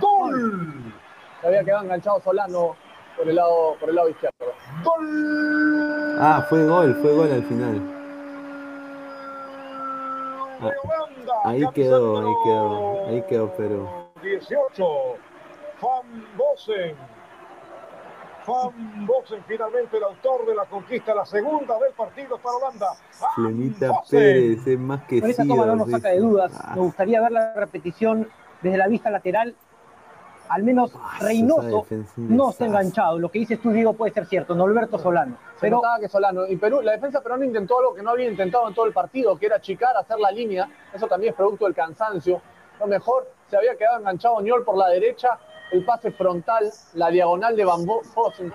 Gol. Se había quedado enganchado Solano por el lado, por el lado izquierdo. Gol. Ah, fue gol, fue gol al final. Ah, ahí quedó, ahí quedó, ahí quedó Perú. 18. Van Bosen. Van Bosen, finalmente el autor de la conquista, la segunda del partido para Holanda. Flemita. Pérez, es más que Con esa toma no nos saca de dudas. Ah, Me gustaría ver la repetición desde la vista lateral. Al menos Ah, Reynoso no está enganchado. Lo que dices tú, Diego, puede ser cierto. Norberto Solano. Se Pero que Solano. Y Perú, la defensa peruana intentó algo que no había intentado en todo el partido, que era achicar, hacer la línea. Eso también es producto del cansancio. Lo mejor, se había quedado enganchado Ñol por la derecha, el pase frontal, la diagonal de Bambó. Fossen.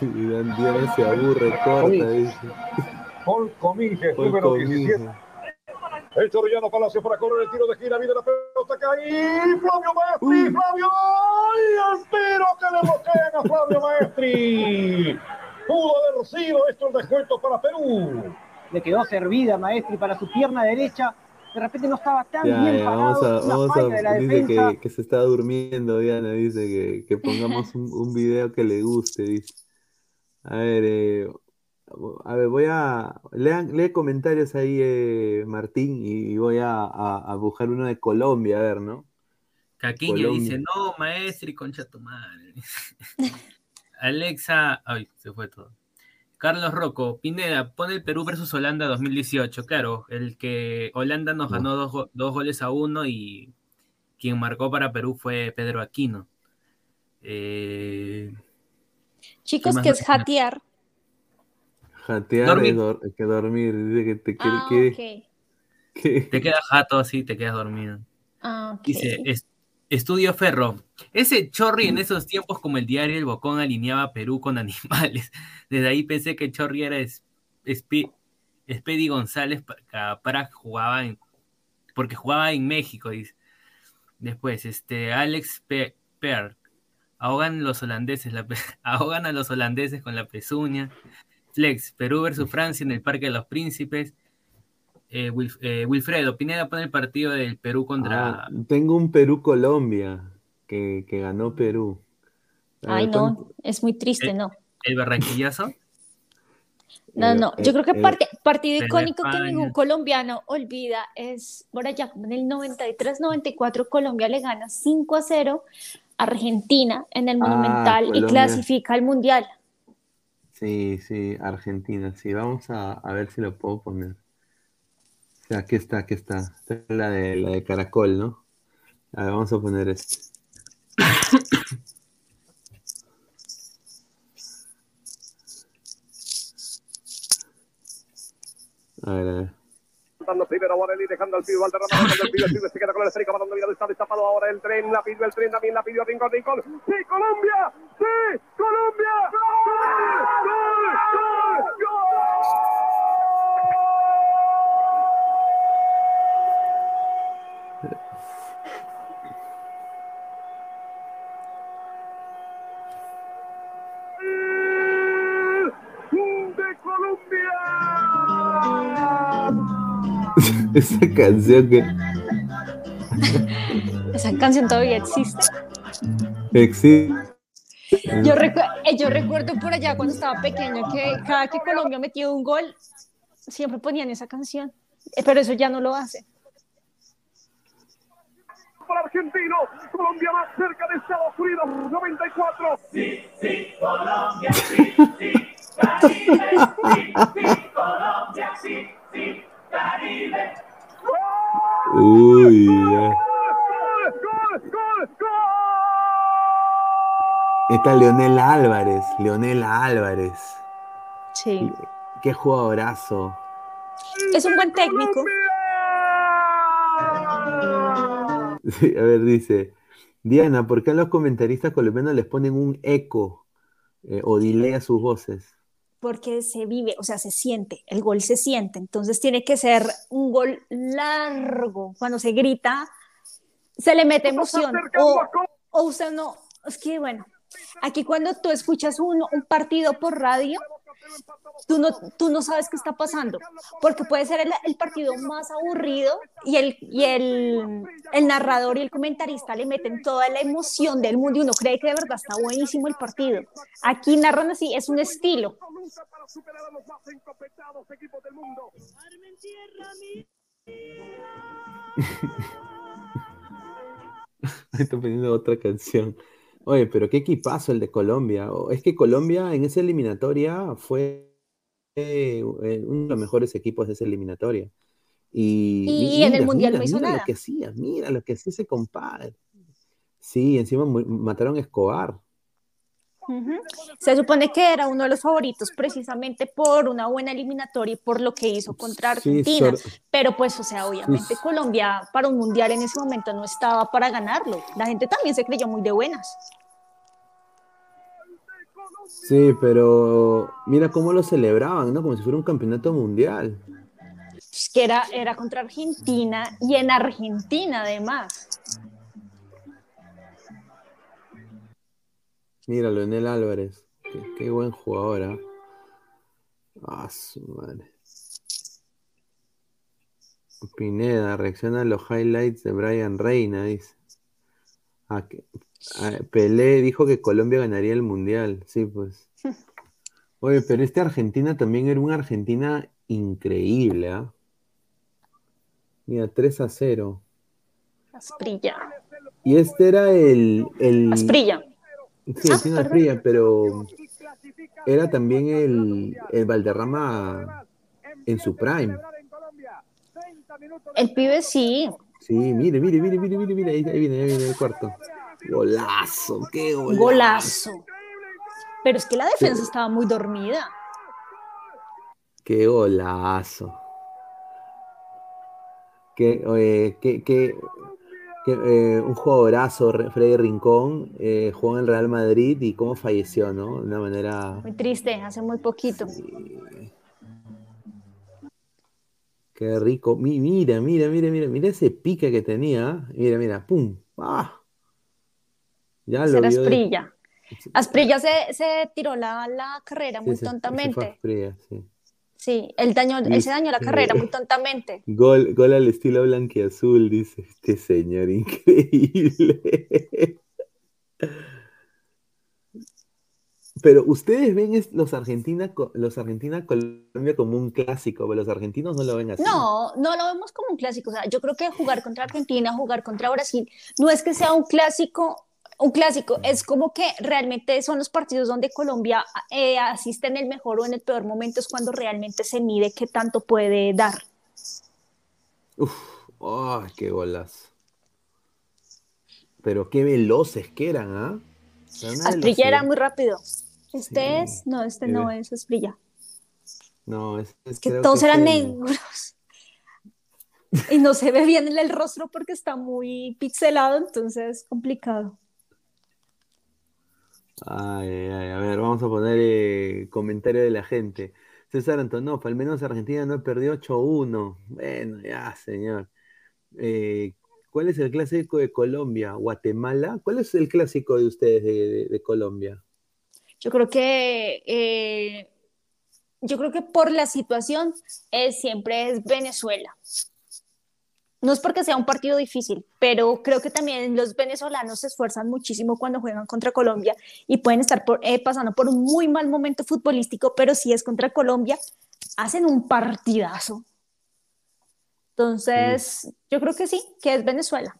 Dan- Diana se aburre, corta, dice. Paul Cominges, Paul número Cominges. 17. El Chorrillano Palacio para correr el tiro de gira. Viene la pelota acá. Y Flavio Maestri. Flavio. ¡Ay! Espero que le bloqueen a Flavio Maestri. Pudo haber sido esto el descuento para Perú. le quedó servida Maestri para su pierna derecha. De repente no estaba tan Ya, bien ya, parado. vamos a, vamos falla de la a, dice que, que se está durmiendo, Diana, dice que, que pongamos un, un video que le guste, dice. A ver, eh, a ver, voy a, lean, lee comentarios ahí, eh, Martín, y, y voy a, a, a buscar uno de Colombia, a ver, ¿no? Caquiña Colombia. dice, no, maestri, concha tu madre. Alexa, ay, se fue todo. Carlos Rocco, Pineda, pone el Perú versus Holanda 2018. Claro, el que Holanda nos ganó dos, go- dos goles a uno y quien marcó para Perú fue Pedro Aquino. Eh, Chicos, que es tiene? Jatear. Dormir. es dor- que dormir, dice que te quiere, Ah, que- te queda jato así, te quedas dormido. Ah, ok. Dice, es- Estudio Ferro. Ese Chorri en esos tiempos como el diario El Bocón alineaba a Perú con animales. Desde ahí pensé que Chorri era Espedi González para, para jugaba en, porque jugaba en México, dice. Después, este, Alex Pe Peart. Ahogan los holandeses, la ahogan a los holandeses con la pezuña. Flex, Perú versus Francia en el Parque de los Príncipes. Eh, Wilf- eh, Wilfredo, Pineda pone el partido del Perú contra Ah, tengo un Perú-Colombia que, que ganó Perú. A Ay, ver, no, ¿cuánto? es muy triste, Eh, no. el Barranquillazo. No, no, yo eh, creo que eh, parte- partido icónico que ningún colombiano olvida es por allá en el 93-94 Colombia le gana 5 a 0 a Argentina en el Ah, Monumental y clasifica al Mundial. Sí, sí, Argentina, sí, vamos a, a ver si lo puedo poner. O sea, aquí está, aquí está. Esta es la de, la de Caracol, ¿no? A ver, vamos a poner este. A ver, a ver. Dando primero Borelli, dejando al pibe Valderrama, dejando al pibe, el pibe se queda con el esférica, balón dominado, está destapado ahora el tren, la pidió el tren, también la pidió Rincón, Rincón, ¡Sí, Colombia! ¡Sí, Colombia! ¡Gol! ¡Gol! ¡Gol! ¡Gol! ¡De Colombia! Esa canción que Esa canción todavía existe. existe. Yo, recu- eh, yo recuerdo por allá cuando estaba pequeño que cada que Colombia metía un gol, siempre ponían esa canción. Eh, Pero eso ya no lo hace. Para argentino, Colombia más cerca de Estados Unidos, 94. Sí, sí, Colombia, sí, sí, Caribe, sí, sí, Colombia, sí, sí. Uy, ya. Está Leonel Álvarez, Leonel Álvarez. Sí. Qué jugadorazo. Es un buen técnico. Sí, a ver, dice, Diana, ¿por qué a los comentaristas colombianos les ponen un eco eh, o delay a sus voces? Porque se vive, o sea, se siente, el gol se siente, entonces tiene que ser un gol largo. Cuando se grita, se le mete emoción. O, o usted no, es que bueno, aquí cuando tú escuchas un, un partido por radio, tú no, tú no sabes qué está pasando, porque puede ser el, el partido más aburrido y, el, y el, el narrador y el comentarista le meten toda la emoción del mundo y uno cree que de verdad está buenísimo el partido. Aquí narran así, es un estilo. Estoy poniendo otra canción. Oye, pero qué equipazo el de Colombia. Es que Colombia en esa eliminatoria fue eh, uno de los mejores equipos de esa eliminatoria. Y, Y en el Mundial mira, no hizo mira nada. lo que hacía, mira lo que hacía ese compadre. Sí, encima mataron a Escobar. Se supone que era uno de los favoritos precisamente por una buena eliminatoria y por lo que hizo contra Sí, Argentina. sor- Pero pues, o sea, obviamente Sí. Colombia para un mundial en ese momento no estaba para ganarlo. La gente también se creyó muy de buenas. Sí, pero mira cómo lo celebraban, ¿no? Como si fuera un campeonato mundial. Es que era, era contra Argentina y en Argentina además. Mira, Leonel Álvarez. Qué, qué buen jugador, ¿ah? Ah, su madre. Pineda, reacciona a los highlights de Brian Reina, dice. Ah, que- ah, Pelé dijo que Colombia ganaría el Mundial. Sí, pues. Oye, pero este Argentina también era una Argentina increíble, ¿ah? Mira, 3 a 0. Asprilla. Y este era el... el... Asprilla. Sí, Ah, perdón. Asprilla, pero era también el, el Valderrama en su prime. El pibe sí. Sí, mire, mire, mire, mire, mire, mire, ahí viene, ahí viene el cuarto. Golazo, qué golazo. Golazo. Pero es que la defensa estaba muy dormida. Qué golazo. Qué, oye, qué, qué- eh, un jugadorazo, Re- Freddy Rincón, eh, jugó en el Real Madrid y cómo falleció, ¿no? De una manera Muy triste, hace muy poquito. Qué rico. Mi- Mira, mira, mira, mira, mira ese pique que tenía. Mira, mira, pum. ¡Ah! Ya lo vio de- Asprilla. Asprilla se, se tiró la, la carrera Sí, muy se- tontamente. Asprilla, sí. Sí, él, dañó, él se dañó la Dice- carrera muy tontamente. Gol, gol al estilo blanquiazul, dice este señor, increíble. Pero ustedes ven los Argentina, los Argentina Colombia como un clásico, pero los argentinos no lo ven así. No, no lo vemos como un clásico. O sea, yo creo que jugar contra Argentina, jugar contra Brasil, no es que sea un clásico, un clásico, es como que realmente son los partidos donde Colombia eh, asiste en el mejor o en el peor momento, es cuando realmente se mide qué tanto puede dar. Uf, ¡ay, qué golazo! Pero qué veloces que eran, ¿ah? Una Asprilla era muy rápido. Este Sí. es, no, este no es Asprilla. No, es, es- Que todos que eran negros. Y no se ve bien el rostro porque está muy pixelado, entonces es complicado. Ay, ay, a ver, vamos a poner eh, comentario de la gente. César Antonov, al menos Argentina no perdió 8-1. Bueno, ya, señor. Eh, ¿cuál es el clásico de Colombia? ¿Guatemala? ¿Cuál es el clásico de ustedes de, Colombia? Yo creo que eh, yo creo que por la situación eh, siempre es Venezuela. No es porque sea un partido difícil, pero creo que también los venezolanos se esfuerzan muchísimo cuando juegan contra Colombia y pueden estar por- eh, pasando por un muy mal momento futbolístico, pero si es contra Colombia, hacen un partidazo. Entonces, yo creo que sí, que es Venezuela.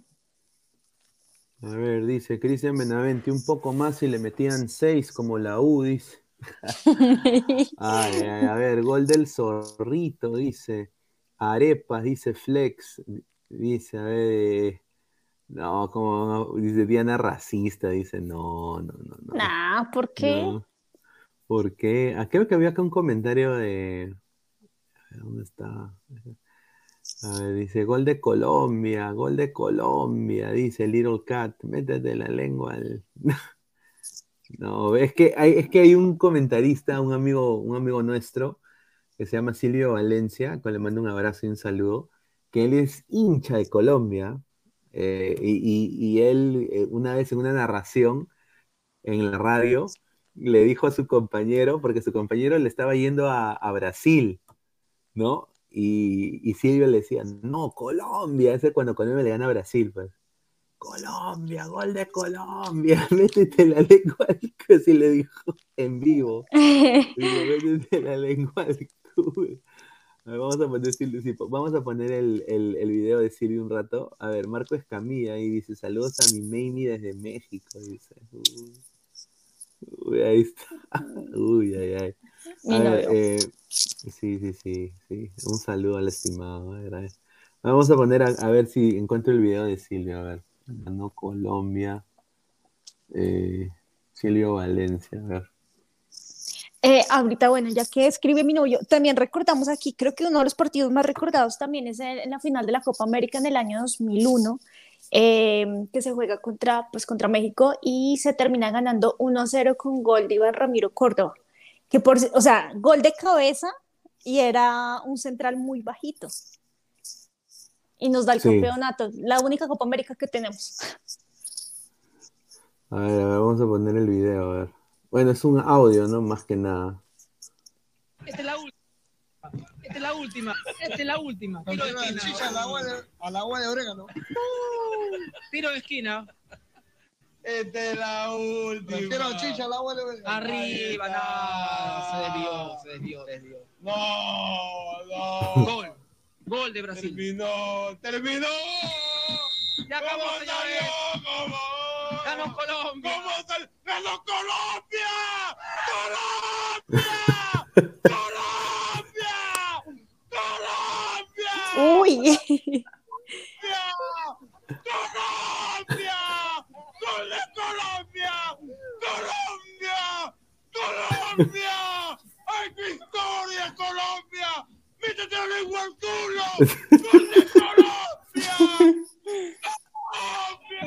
A ver, dice Cristian Benavente, un poco más y le metían seis como la U, dice. ay, ay, a ver, gol del zorrito, dice. Arepas, dice Flex, dice, a ver, no, como dice Diana racista, dice, no, no, no, no. Nah, ¿por qué? No. ¿Por qué? Ah, creo que había acá un comentario de. ¿Dónde está? A ver, dice, gol de Colombia, gol de Colombia, dice Little Cat, métete la lengua al. no, es que hay, es que hay un comentarista, un amigo, un amigo nuestro, que se llama Silvio Valencia, que le mando un abrazo y un saludo, que él es hincha de Colombia, eh, y, y, él eh, una vez en una narración en la radio le dijo a su compañero, porque su compañero le estaba yendo a, a Brasil, ¿no? Y, y, Silvio le decía, no, Colombia, ese es cuando Colombia le gana a Brasil, pues. Colombia, gol de Colombia, métete la lengua al así le dijo en vivo. métete la lengua al Vamos a poner, vamos a poner el, el, el, video de Silvio un rato. A ver, Marco Escamilla y dice, saludos a mi Mamie desde México, dice. Uy, ahí está. Uy, ay, ay. A ver, eh, sí, sí, sí, sí. Un saludo al estimado. A ver, a ver. Vamos a poner a, a, ver si encuentro el video de Silvio. A ver. Ganó Colombia. Eh, Silvio Valencia. A ver. Eh, ahorita, bueno, ya que escribe mi novio, también recordamos aquí, creo que uno de los partidos más recordados también es en, en la final de la Copa América en el año 2001, eh, que se juega contra, pues, contra México y se termina ganando 1-0 con gol de Iván Ramiro Córdoba, que por, o sea, gol de cabeza y era un central muy bajito. Y nos da el sí. campeonato, la única Copa América que tenemos. A ver, a ver, vamos a poner el video, a ver. Bueno, es un audio, ¿no? Más que nada. Esta es la última. Esta es la última. Esta es la última. Tiro de esquina. A la agua de, agua orégano. Tiro de esquina. Esta es la última. Quiero chicha al agua de orégano. Arriba, no. Se desvió, se desvió, desvió. No, no. Gol. Gol de Brasil. Terminó, terminó. Ya acabó, señores. ¿Cómo? Ganó Colombia. ¿Cómo se... ¡Ganó Colombia! ¡Colombia! ¡Colombia! ¡Colombia! ¡Uy! ¡Colombia! ¡Gol de Colombia! ¡Colombia! ¡Colombia! ¡Ay, qué historia, Colombia! ¡Métete la lengua al culo! ¡Gol de Colombia! ¡Colombia!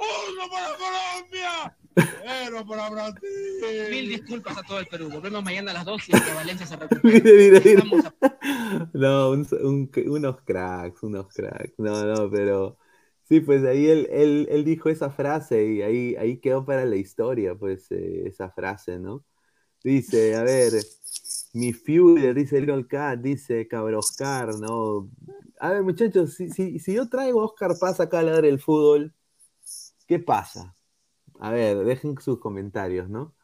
¡Uno para Colombia! ¡Cero para Brasil! Mil disculpas a todo el Perú. Volvemos mañana a las 2 y que Valencia se recupere. mira, mira, mira. A... No, un, un, unos cracks, unos cracks. No, no, pero sí, pues ahí él, él, él dijo esa frase y ahí, ahí quedó para la historia, pues eh, esa frase, ¿no? Dice, a ver, mi Führer, dice Little Cat, dice Cabroscar, ¿no? A ver, muchachos, si, si, si yo traigo a Oscar Paz acá a hablar del fútbol, ¿qué pasa? A ver, dejen sus comentarios, ¿no?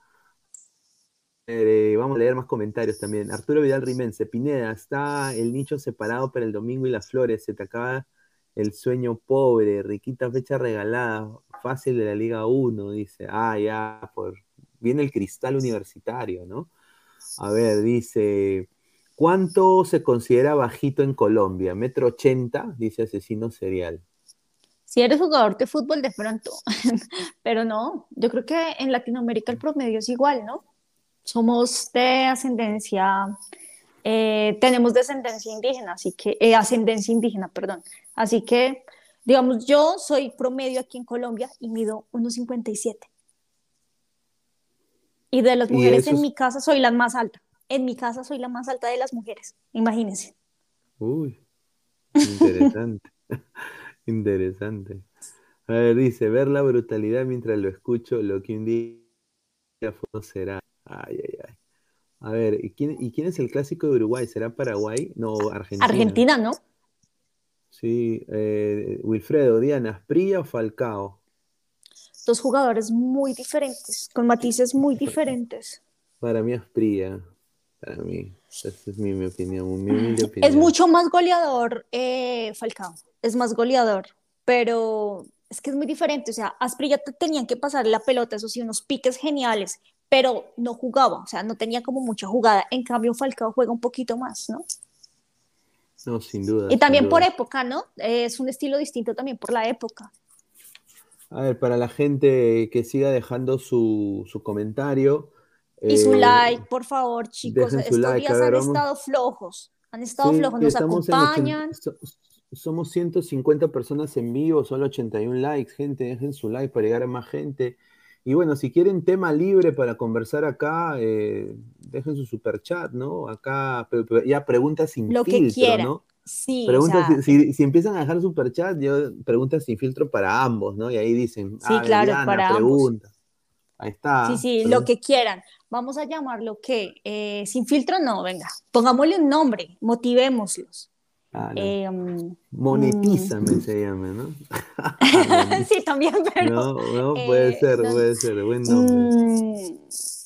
Eh, vamos a leer más comentarios también. Arturo Vidal Rimense, Pineda, está el nicho separado para el domingo y las flores, se te acaba el sueño pobre, riquita fecha regalada, fácil de la Liga 1, dice. Ah, ya, por... viene el cristal universitario, ¿no? A ver, dice, ¿cuánto se considera bajito en Colombia? ¿Metro ochenta? Dice asesino serial si eres jugador de fútbol de pronto, pero no, yo creo que en Latinoamérica el promedio es igual, ¿no? Somos de ascendencia, eh, tenemos descendencia indígena, así que, eh, ascendencia indígena, perdón, así que, digamos, yo soy promedio aquí en Colombia y mido 1,57. Y de las mujeres en mi casa soy la más alta. En mi casa soy la más alta de las mujeres, imagínense. Uy, interesante. Interesante. A ver, dice, ver la brutalidad mientras lo escucho, lo que un día será. Ay, ay, ay. A ver, ¿y quién, ¿y quién es el clásico de Uruguay? ¿Será Paraguay? No, Argentina. Argentina, ¿no? Sí, eh, Wilfredo, Diana, ¿Pría o Falcao? Dos jugadores muy diferentes, con matices muy diferentes. Para mí es Pría, para mí. Esa es mi, mi opinión, mi humilde opinión. Es mucho más goleador eh, Falcao, es más goleador, pero es que es muy diferente. O sea, Asprilla te tenían que pasar la pelota, eso sí, unos piques geniales, pero no jugaba, o sea, no tenía como mucha jugada. En cambio, Falcao juega un poquito más, ¿no? No, sin duda. Y también por duda. época, ¿no? Es un estilo distinto también por la época. A ver, para la gente que siga dejando su, su comentario. Y su eh, like, por favor, chicos. su Estos like, días ver, han vamos. estado flojos. Han estado Sí, flojos, nos en acompañan. 80 so- somos 150 personas en vivo, solo 81 likes, gente, dejen su like para llegar a más gente. Y bueno, si quieren tema libre para conversar acá, eh, dejen su super chat, ¿no? Acá ya preguntas sin Lo que filtro, quieran. ¿no? Sí, o Preguntas, sea, si, si- si empiezan a dejar super chat, yo preguntas sin filtro para ambos, ¿no? Y ahí dicen, Sí, ah, claro, Diana, para ambos. Ahí está. sí, sí, lo que quieran. Vamos a llamarlo que sin filtro no, venga. Pongámosle un nombre, motivémoslos. Ah, no. Eh, mm, Monetízame se llama, ¿no? sí, también, pero. No, no, puede eh, ser, no- puede ser, buen nombre.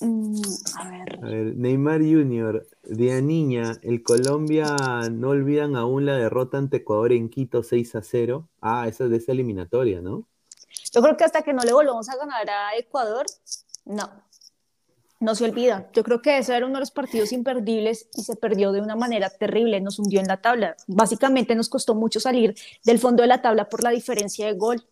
Mm, mm, a ver. A ver, Neymar Junior, de niña, el Colombia no olvidan aún la derrota ante Ecuador en Quito 6 a 0. Ah, esa es de esa eliminatoria, ¿no? Yo creo que hasta que no le volvamos a ganar a Ecuador, no, no se olvida. Yo creo que ese era uno de los partidos imperdibles y se perdió de una manera terrible, nos hundió en la tabla. Básicamente nos costó mucho salir del fondo de la tabla por la diferencia de gol.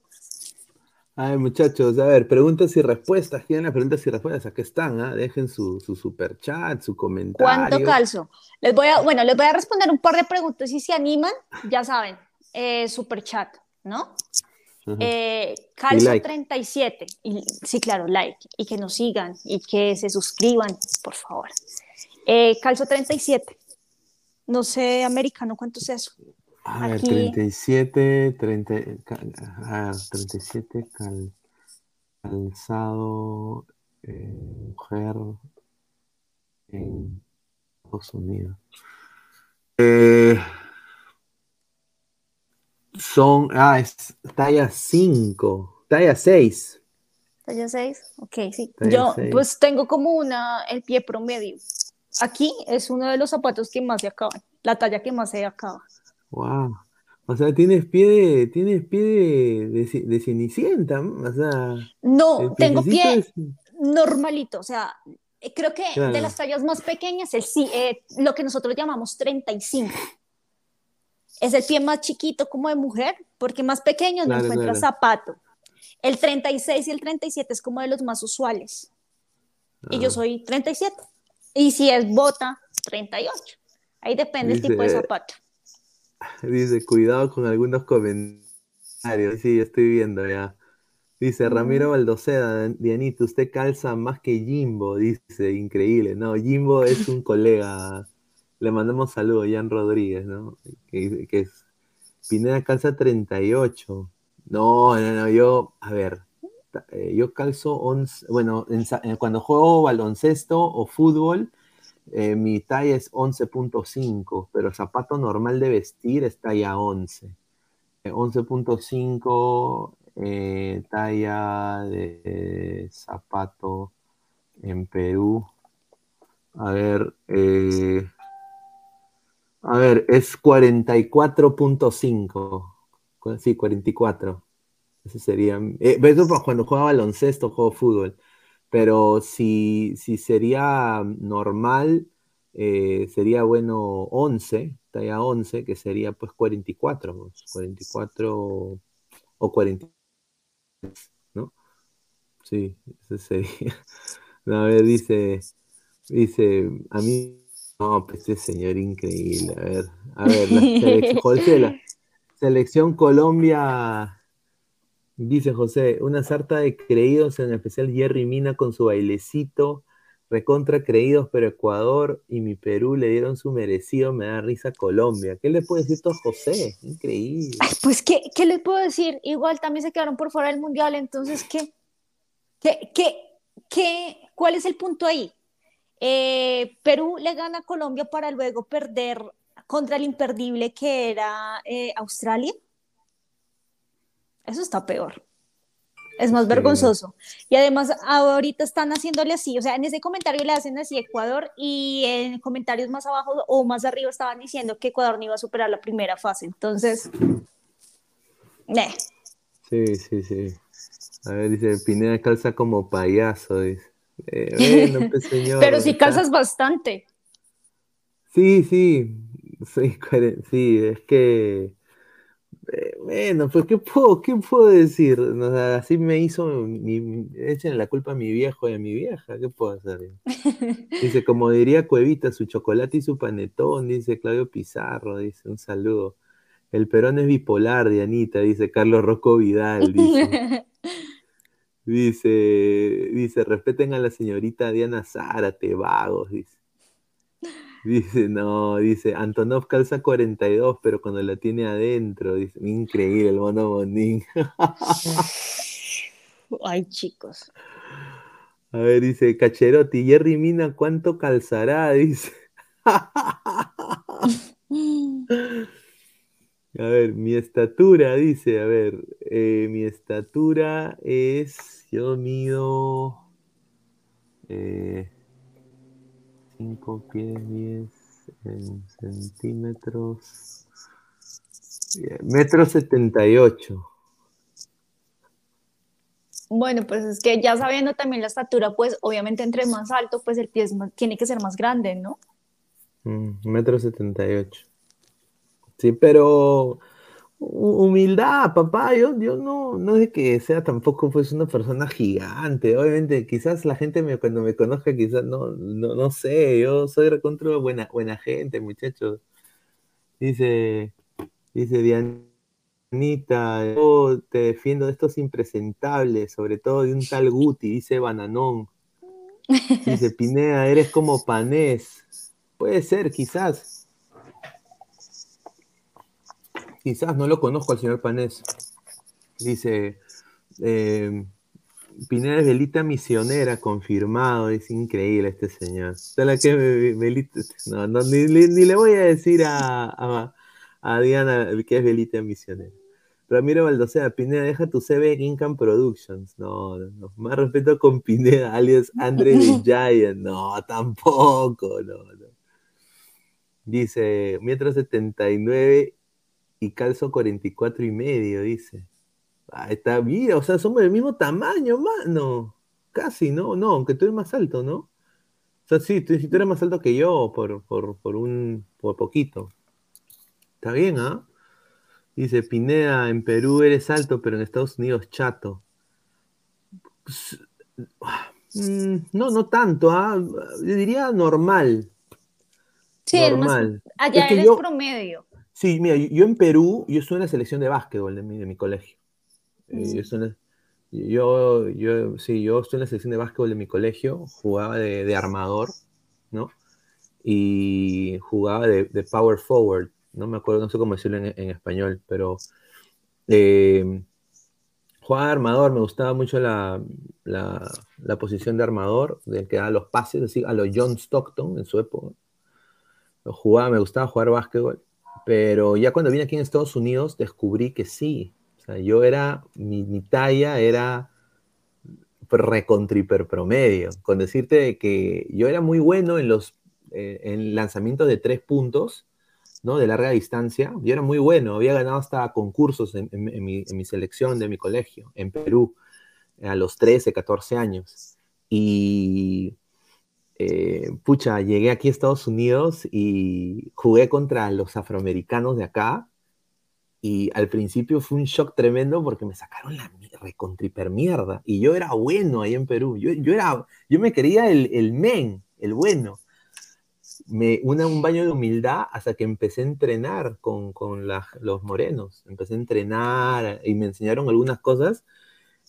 Ay, muchachos, a ver, preguntas y respuestas. ¿Quieren las preguntas y respuestas? Aquí están, ¿ah? Dejen su, su super chat, su comentario. ¿Cuánto calzo? Les voy a, bueno, les voy a responder un par de preguntas y si se animan, ya saben, eh, super chat, ¿no? Eh, calzo like. 37, y, sí, claro, like, y que nos sigan y que se suscriban, por favor. Eh, calzo 37, no sé, americano, ¿cuánto es eso? A ver, Aquí. 37, 30, ca- ah, 37, cal- calzado, eh, mujer en Estados Unidos. Eh, son, ah, es talla 5, talla 6. ¿Talla 6? Ok, sí. Talla Yo seis. pues tengo como una, el pie promedio. Aquí es uno de los zapatos que más se acaban, la talla que más se acaba. Wow. O sea, tienes pie de, tienes pie de, de, de cenicienta, o sea, No, tengo pie es- normalito, o sea, eh, creo que Claro. de las tallas más pequeñas, el, sí, eh, lo que nosotros llamamos 35. Es el pie más chiquito como de mujer, porque más pequeño no Claro, encuentras claro. zapato. El 36 y el 37 es como de los más usuales. Y yo Ah. soy 37. Y si es bota, 38. Ahí depende el tipo de zapato. Dice, cuidado con algunos comentarios. Sí, estoy viendo ya. Dice Ramiro Baldoceda, Dianita, usted calza más que Jimbo, dice, increíble. No, Jimbo es un colega. Le mandamos saludos, Jan Rodríguez, ¿no? Que, que es Pineda calza 38. No, no, no, yo, a ver, eh, yo calzo 11, bueno, en sa- eh, cuando juego baloncesto o fútbol, eh, mi talla es 11.5, pero zapato normal de vestir es talla 11. Eh, 11.5 eh, talla de zapato en Perú. A ver, eh, a ver, es 44.5. Cu- Sí, 44. Ese sería. eh, eso cuando juega baloncesto, juego fútbol. Pero si, si sería normal, eh, sería bueno 11, talla 11, que sería pues 44, pues, 44 o 40, ¿no? Sí, ese sería. A ver, dice, dice, a mí, no, pues este señor increíble, a ver, a ver, la selección, José, la selección Colombia, dice José, una sarta de creídos, en especial Jerry Mina con su bailecito, recontra creídos, pero Ecuador y mi Perú le dieron su merecido, me da risa Colombia. ¿Qué le puede decir esto a José? Increíble. Pues, ¿qué, qué les puedo decir? Igual también se quedaron por fuera del mundial, entonces, ¿qué? ¿Qué, qué, qué, ¿Cuál es el punto ahí? Eh, Perú le gana a Colombia para luego perder contra el imperdible que era eh, Australia. Eso está peor. Es más Sí. vergonzoso. Y además ahorita están haciéndole así, o sea, en ese comentario le hacen así Ecuador y en comentarios más abajo o más arriba estaban diciendo que Ecuador no iba a superar la primera fase. Entonces, meh. Sí, sí, sí. A ver, dice, Pineda calza como payaso, dice. Eh, bueno, pues, señor, pero si está- calzas bastante. Sí, sí, soy sí, es que, eh, bueno, pues, ¿qué puedo, qué puedo decir? O sea, así me hizo, mi, échenle la culpa a mi viejo y a mi vieja, ¿qué puedo hacer? Dice, como diría Cuevita, su chocolate y su panetón, dice Claudio Pizarro, dice, un saludo. El Perón es bipolar, Dianita, dice Carlos Rocco Vidal, dice. Dice, dice, respeten a la señorita Diana Zárate, vagos, dice. Dice, no, dice, Antonov calza 42, pero cuando la tiene adentro, dice, increíble el mono Bonín. Ay, chicos. A ver, dice, Cacherotti, Jerry Mina, ¿cuánto calzará? Dice. A ver, mi estatura, dice, a ver, eh, mi estatura es, yo mido 5 pies 10 en centímetros, eh, metro 78. Bueno, pues es que ya sabiendo también la estatura, pues obviamente entre más alto, pues el pie es más- tiene que ser más grande, ¿no? Mm, metro 78. Sí, pero hu- humildad, papá, yo, yo no, no es que sea tampoco pues una persona gigante, obviamente quizás la gente me, cuando me conozca quizás no, no, no sé, yo soy recontra buena, buena gente, muchachos. Dice, dice Dianita, yo te defiendo de estos impresentables, sobre todo de un tal Guti, dice Bananón. Dice Pineda, eres como Panés. Puede ser, quizás. Quizás no lo conozco al señor Panés. Dice, eh, Pineda es velita misionera, confirmado. Es increíble este señor. Ni, le voy a decir a, a, a Diana que es velita misionera. Ramiro Baldocea, Pineda, deja tu CV en Income Productions. No, no, no. Más respeto con Pineda, alias André the Giant. No, tampoco, no, no. Dice, metro 79 y calzo 44 y medio, dice. Ah, está bien, o sea, somos del mismo tamaño, mano. Casi, ¿no? No, aunque tú eres más alto, ¿no? O sea, sí, tú, si tú eres más alto que yo por, por, por un, por poquito. Está bien, ¿ah? Dice, Pineda, en Perú eres alto, pero en Estados Unidos chato. Pues, mm, no, no tanto, ¿ah? Yo diría normal. Sí, normal. allá Es que eres yo- promedio. Sí, mira, yo, yo en Perú, yo estuve en la selección de básquetbol de mi, de mi colegio. Eh, Mm. yo, la- yo, yo- sí, yo estuve en la selección de básquetbol de mi colegio, jugaba de, de armador, ¿no? Y jugaba de, de power forward, no me acuerdo, no sé cómo decirlo en, en español, pero eh, jugaba de armador, me gustaba mucho la, la, la posición de armador, del que daba los pases, así, a los John Stockton en su época jugaba, me gustaba jugar básquetbol, pero ya cuando vine aquí en Estados Unidos descubrí que sí. O sea, yo era, mi, mi talla era recontriper promedio. Con decirte de que yo era muy bueno en los eh, en lanzamientos de tres puntos, ¿no? De larga distancia. Yo era muy bueno, había ganado hasta concursos en, en- en mi, en mi selección de mi colegio, en Perú, a los 13, 14 años. Y eh, pucha, llegué aquí a Estados Unidos y jugué contra los afroamericanos de acá. Y al principio fue un shock tremendo porque me sacaron la recontriper mierda. Y yo era bueno ahí en Perú. Yo, yo, era, yo me creía el, el men, el bueno. Me, una, un baño de humildad hasta que empecé a entrenar con, con los morenos. Empecé a entrenar y me enseñaron algunas cosas.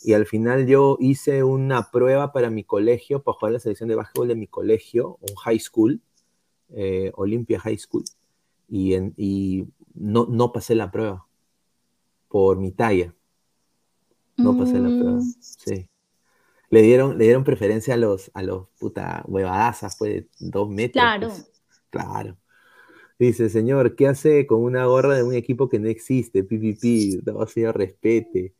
Y al final yo hice una prueba para mi colegio, para jugar la selección de básquetbol de mi colegio, un high school, eh, Olympia High School, y, en- y no, no pasé la prueba por mi talla. No pasé la prueba, sí. Le dieron, le dieron preferencia a los, a los puta huevadazas, pues, de dos metros. Claro. pues. Claro. Dice, señor, ¿qué hace con una gorra de un equipo que no existe? PPP, no, señor, respete.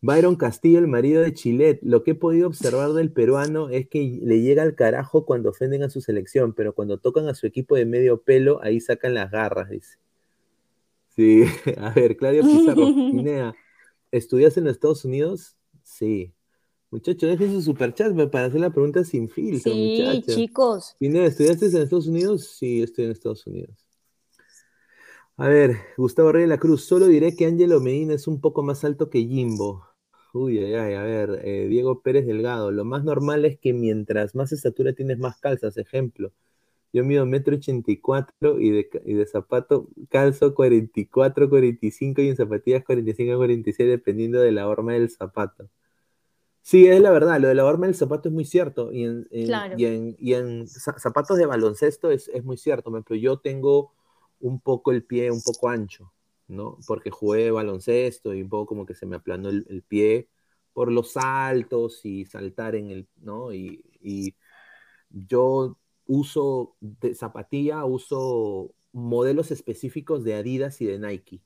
Byron Castillo, el marido de Chilet. Lo que he podido observar del peruano es que le llega al carajo cuando ofenden a su selección, pero cuando tocan a su equipo de medio pelo, ahí sacan las garras, dice. Sí, a ver, Claudio Pizarro, Pinea, ¿estudias en los Estados Unidos? Sí. Muchachos, dejen su superchat para hacer la pregunta sin filtro, Sí, muchachos. chicos. Pineda, ¿estudiaste en Estados Unidos? Sí, estoy en Estados Unidos. A ver, Gustavo Rey de la Cruz, solo diré que Ángelo Medina es un poco más alto que Jimbo. Uy, ay, ay, a ver, eh, Diego Pérez Delgado, lo más normal es que mientras más estatura tienes más calzas, ejemplo. Yo mido metro ochenta y cuatro y de, zapato calzo 44, 45 y en zapatillas 45, 46 dependiendo de la horma del zapato. Sí, es la verdad, lo de la horma del zapato es muy cierto. Y en, en- Claro. y en, y en za- zapatos de baloncesto es, es muy cierto. Por ejemplo, yo tengo un poco el pie un poco ancho, ¿no? Porque jugué baloncesto y un poco como que se me aplanó el, el pie por los saltos y saltar en el, ¿no? Y, y yo uso de zapatilla, uso modelos específicos de Adidas y de Nike.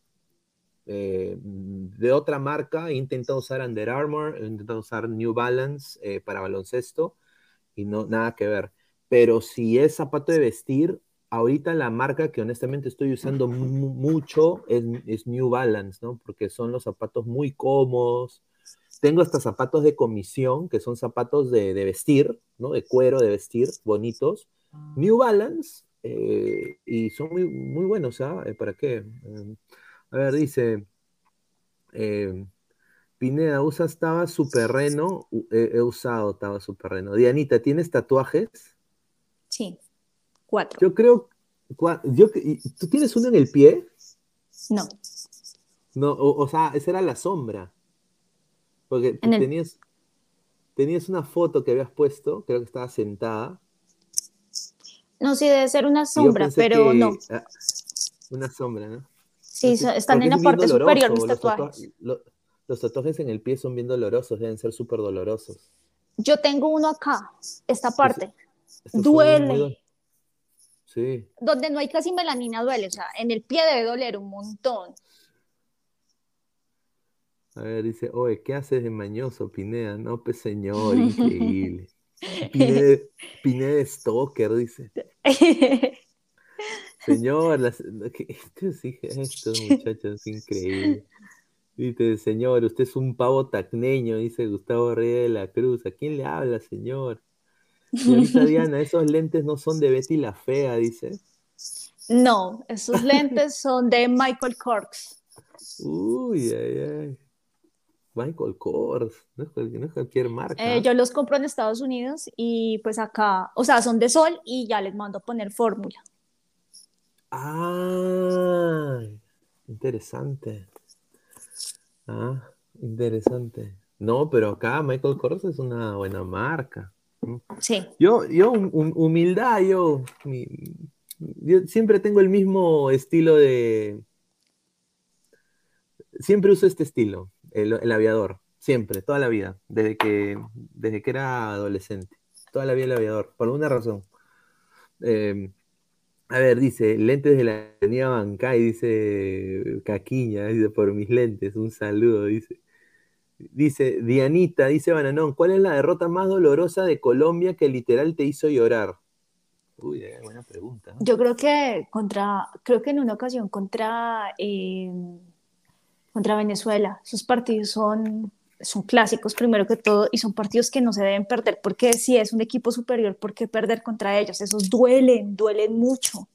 Eh, de otra marca he intentado usar Under Armour, he intentado usar New Balance eh, para baloncesto y no, nada que ver. Pero si es zapato de vestir, ahorita la marca que honestamente estoy usando mu- mucho es, es New Balance, ¿no? Porque son los zapatos muy cómodos. Tengo hasta zapatos de comisión, que son zapatos de, de vestir, ¿no? De cuero, de vestir, bonitos. New Balance, eh, y son muy, muy buenos, ¿ah? Eh, ¿Para qué? Eh, a ver, dice, eh, Pineda, ¿usas Taba Superreno? He, he usado Taba Superreno. Dianita, ¿tienes tatuajes? Sí, cuatro. Yo creo, yo, ¿tú tienes uno en el pie? No, No, o, o sea, esa era la sombra. Porque el- tenías, tenías una foto que habías puesto, creo que estaba sentada. no, sí debe ser una sombra, pero no. ah, una sombra, ¿no? Sí, están en la parte superior mis los tatua- tatuajes. lo- los tatuajes en el pie son bien dolorosos, deben ser súper dolorosos. Yo tengo uno acá, esta parte. Son muy Duele. Sí. Donde no hay casi melanina duele, o sea, en el pie debe doler un montón. A ver, dice, oye, ¿qué haces de mañoso, Pineda? No, pues señor, increíble. Pineda, Pineda es stalker, dice. Señor, las, ¿qué- esto sí, estos muchachos es increíble. Dice, señor, usted es un pavo tacneño, dice Gustavo Reyes de la Cruz. ¿A quién le habla, señor? Diana, esos lentes no son de Betty la Fea, dice. No, esos lentes son de Michael Kors. Uy, ay, ay. Michael Kors, no es cualquier, no es cualquier marca. Eh, yo los compro en Estados Unidos y pues acá, o sea, son de sol y ya les mando a poner fórmula. Ah, interesante. Ah, interesante. No, pero acá Michael Kors es una buena marca. Sí. Yo, yo, hum- hum- humildad, yo, yo siempre tengo el mismo estilo de. Siempre uso este estilo, el, aviador, siempre, toda la vida, desde que, desde que era adolescente. Toda la vida el aviador, por alguna razón. Eh, a ver, dice, lentes de la avenida Bancay, dice Caquiña, dice, por mis lentes, un saludo, dice. Dice, Dianita, dice Bananón, ¿cuál es la derrota más dolorosa de Colombia que literal te hizo llorar? Uy, buena pregunta. Yo creo que contra, creo que en una ocasión contra, eh, contra Venezuela, esos partidos son, son clásicos primero que todo y son partidos que no se deben perder porque si es un equipo superior, ¿por qué perder contra ellos? Esos duelen, duelen mucho.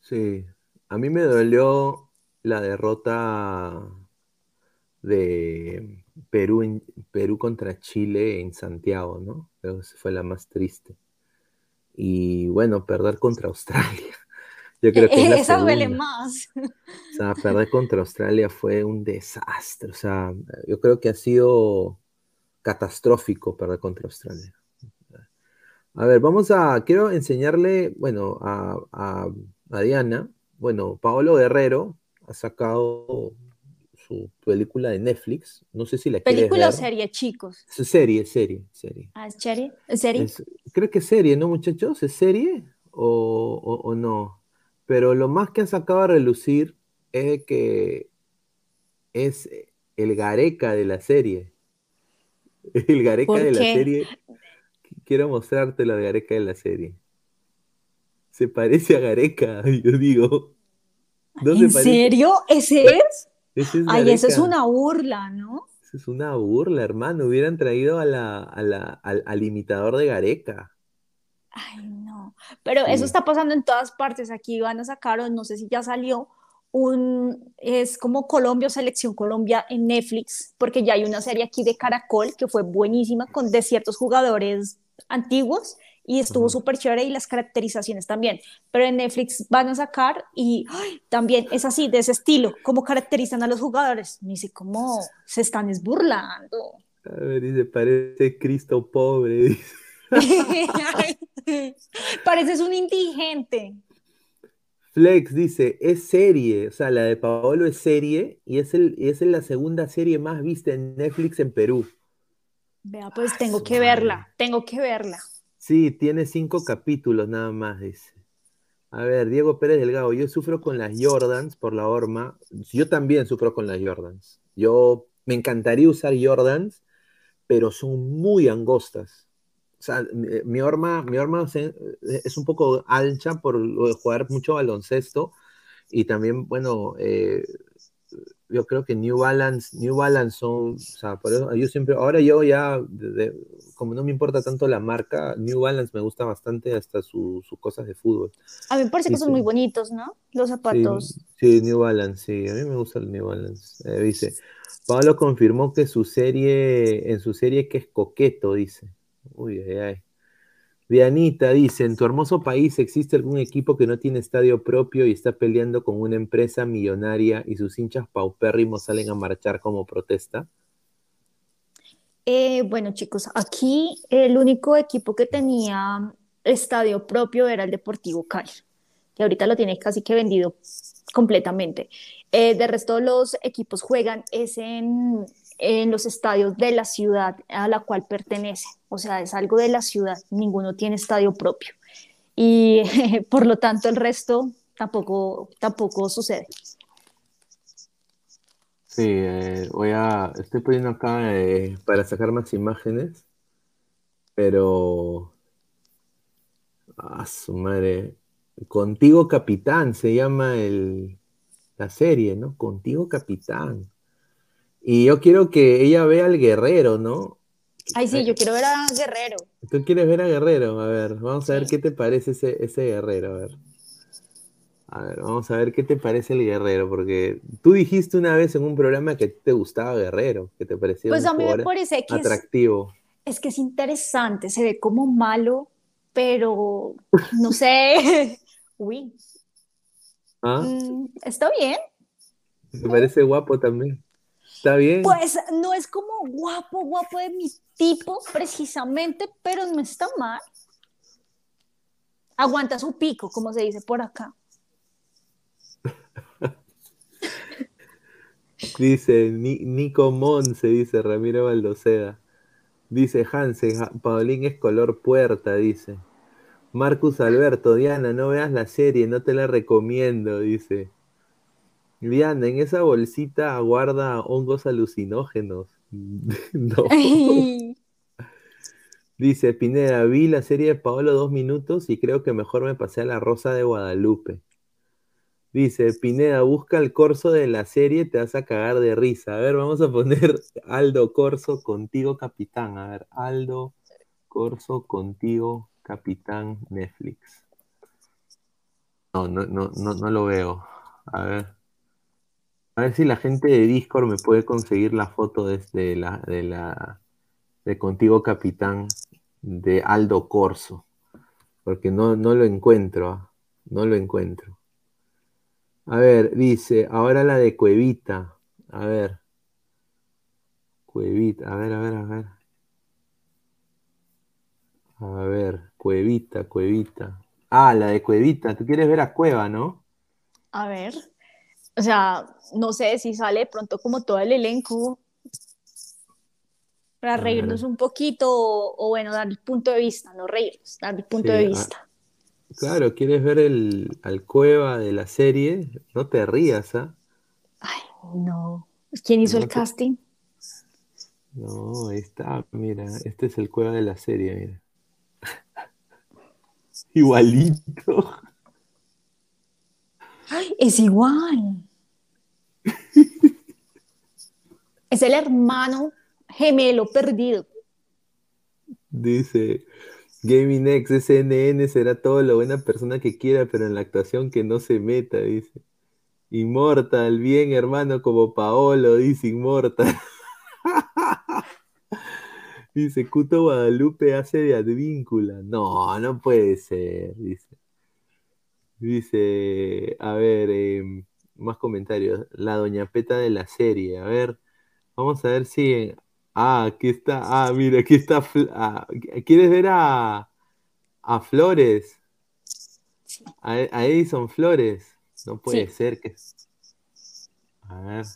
Sí, a mí me dolió la derrota de Perú, en- Perú contra Chile en Santiago, ¿no? Creo que fue la más triste. Y bueno, perder contra Australia. Yo creo que es la Esa duele más. O sea, perder contra Australia fue un desastre. O sea, yo creo que ha sido catastrófico perder contra Australia. A ver, vamos a, quiero enseñarle, bueno, a, a- a Diana, bueno, Paolo Guerrero ha sacado su película de Netflix, no sé si la ¿Película o serie, chicos? Es serie, serie, serie. Ah, ¿es serie? ¿Es serie? Es- creo que es serie, ¿no, muchachos? ¿Es serie o, o- o no? Pero lo más que han sacado a relucir es que es el Gareca de la serie. El Gareca ¿Por de la serie. Quiero mostrarte la Gareca de la serie. Se parece a Gareca, yo digo. ¿No ¿En serio? ¿Ese es? Es Ay, eso es una burla, ¿no? Eso es una burla, hermano. Hubieran traído a la, a la- al, al imitador de Gareca. Ay, no. Pero eso está pasando en todas partes. Aquí van a sacar, no sé si ya salió, un, es como Colombia o Selección Colombia en Netflix, porque ya hay una serie aquí de Caracol que fue buenísima con de ciertos jugadores antiguos y estuvo Ujú. súper chévere y las caracterizaciones también. Pero en Netflix van a sacar y ¡ay! también es así, de ese estilo, cómo caracterizan a los jugadores. Ni sé cómo se están esburlando. A ver, dice, parece Cristo pobre. dice. Pareces un indigente. Flex dice, es serie, o sea, la de Paolo es serie y es, el, y es la segunda serie más vista en Netflix en Perú. Vea, pues tengo que verla, tengo que verla. Sí, tiene cinco capítulos nada más, dice. A ver, Diego Pérez Delgado, yo sufro con las Jordans por la horma. Yo también sufro con las Jordans. Yo me encantaría usar Jordans, pero son muy angostas. O sea, mi, mi horma, mi horma se- es un poco ancha por lo de jugar mucho baloncesto y también, bueno, eh, yo creo que New Balance, New Balance son, o sea, por eso yo siempre, ahora yo ya, de- de- como no me importa tanto la marca, New Balance me gusta bastante hasta su- sus cosas de fútbol. A mí me parece que son muy bonitos, ¿no? Los zapatos. Sí, sí, New Balance, sí, a mí me gusta el New Balance. Eh, dice, Pablo confirmó que su serie, en su serie que es coqueto, dice. Uy, ay, ay. Dianita dice, ¿en tu hermoso país existe algún equipo que no tiene estadio propio y está peleando con una empresa millonaria y sus hinchas paupérrimos salen a marchar como protesta? Eh, bueno, chicos, aquí el único equipo que tenía estadio propio era el Deportivo Cali, que ahorita lo tiene casi que vendido completamente. Eh, de resto, los equipos juegan es en, en los estadios de la ciudad a la cual pertenece. O sea, es algo de la ciudad, ninguno tiene estadio propio. Y por lo tanto, el resto tampoco, tampoco sucede. Sí, eh, voy a, estoy poniendo acá eh, para sacar más imágenes, pero, ah, su madre, Contigo Capitán se llama el, la serie, ¿no? Contigo Capitán. Y yo quiero que ella vea al guerrero, ¿no? Ay, sí, yo quiero ver a Guerrero. ¿Tú quieres ver a Guerrero? A ver, vamos a ver qué te parece ese, ese guerrero, a ver. A ver, vamos a ver qué te parece el guerrero, porque tú dijiste una vez en un programa que te gustaba Guerrero, que te parecía Pues un a mí me parece que atractivo. Es que es interesante, se ve como malo, pero no sé. Uy, ¿Ah? mm, está bien. ¿Te parece guapo también? ¿Está bien? Pues no es como guapo, guapo de mi tipo precisamente, pero no está mal. Aguanta su pico, como se dice por acá. Dice Ni- Nico Monse, dice Ramiro Baldoceda. Dice Hansen, Paulín es color puerta, dice. Marcus Alberto, Diana, no veas la serie, no te la recomiendo, dice. Diana, en esa bolsita guarda hongos alucinógenos. No. Dice Pineda, vi la serie de Paolo dos minutos y creo que mejor me pasé a la Rosa de Guadalupe. Dice Pineda, busca el corso de la serie, te vas a cagar de risa. A ver, vamos a poner Aldo Corso contigo, capitán. A ver, Aldo Corso contigo, capitán Netflix. No, no, no, no, no lo veo. A ver. A ver si la gente de Discord me puede conseguir la foto desde la, de Contigo Capitán de Aldo Corso. Porque no, no lo encuentro. ¿ah? No lo encuentro. A ver, dice, ahora la de Cuevita. A ver. Cuevita, a ver, a ver, a ver. A ver, Cuevita, Cuevita. Ah, la de Cuevita. Tú quieres ver a Cueva, ¿no? A ver, o sea, no sé si sale de pronto como todo el elenco para reírnos un poquito o, o bueno, dar el punto de vista, no reírnos, dar el punto Sí, de ah, vista. Claro, ¿quieres ver el, al Cueva de la serie? No te rías, ¿ah? No. ¿Quién hizo No el te- casting? No, ahí está, mira, este es el cueva de la serie, mira. Igualito. ¡Ay, es igual! es el hermano gemelo perdido. Dice, Gaming X, SNN será todo lo buena persona que quiera, pero en la actuación que no se meta, dice. Inmortal, bien hermano como Paolo, dice Inmortal. Dice, Cuto Guadalupe hace de Advíncula. No, no puede ser, dice. Dice, a ver, em, más comentarios. La Doña Peta de la serie. A ver, vamos a ver si. Ah, aquí está. Ah, mira, aquí está. Ah, ¿Quieres ver a, a Flores? A, a Edison Flores. No puede Sí. ser que. A ver.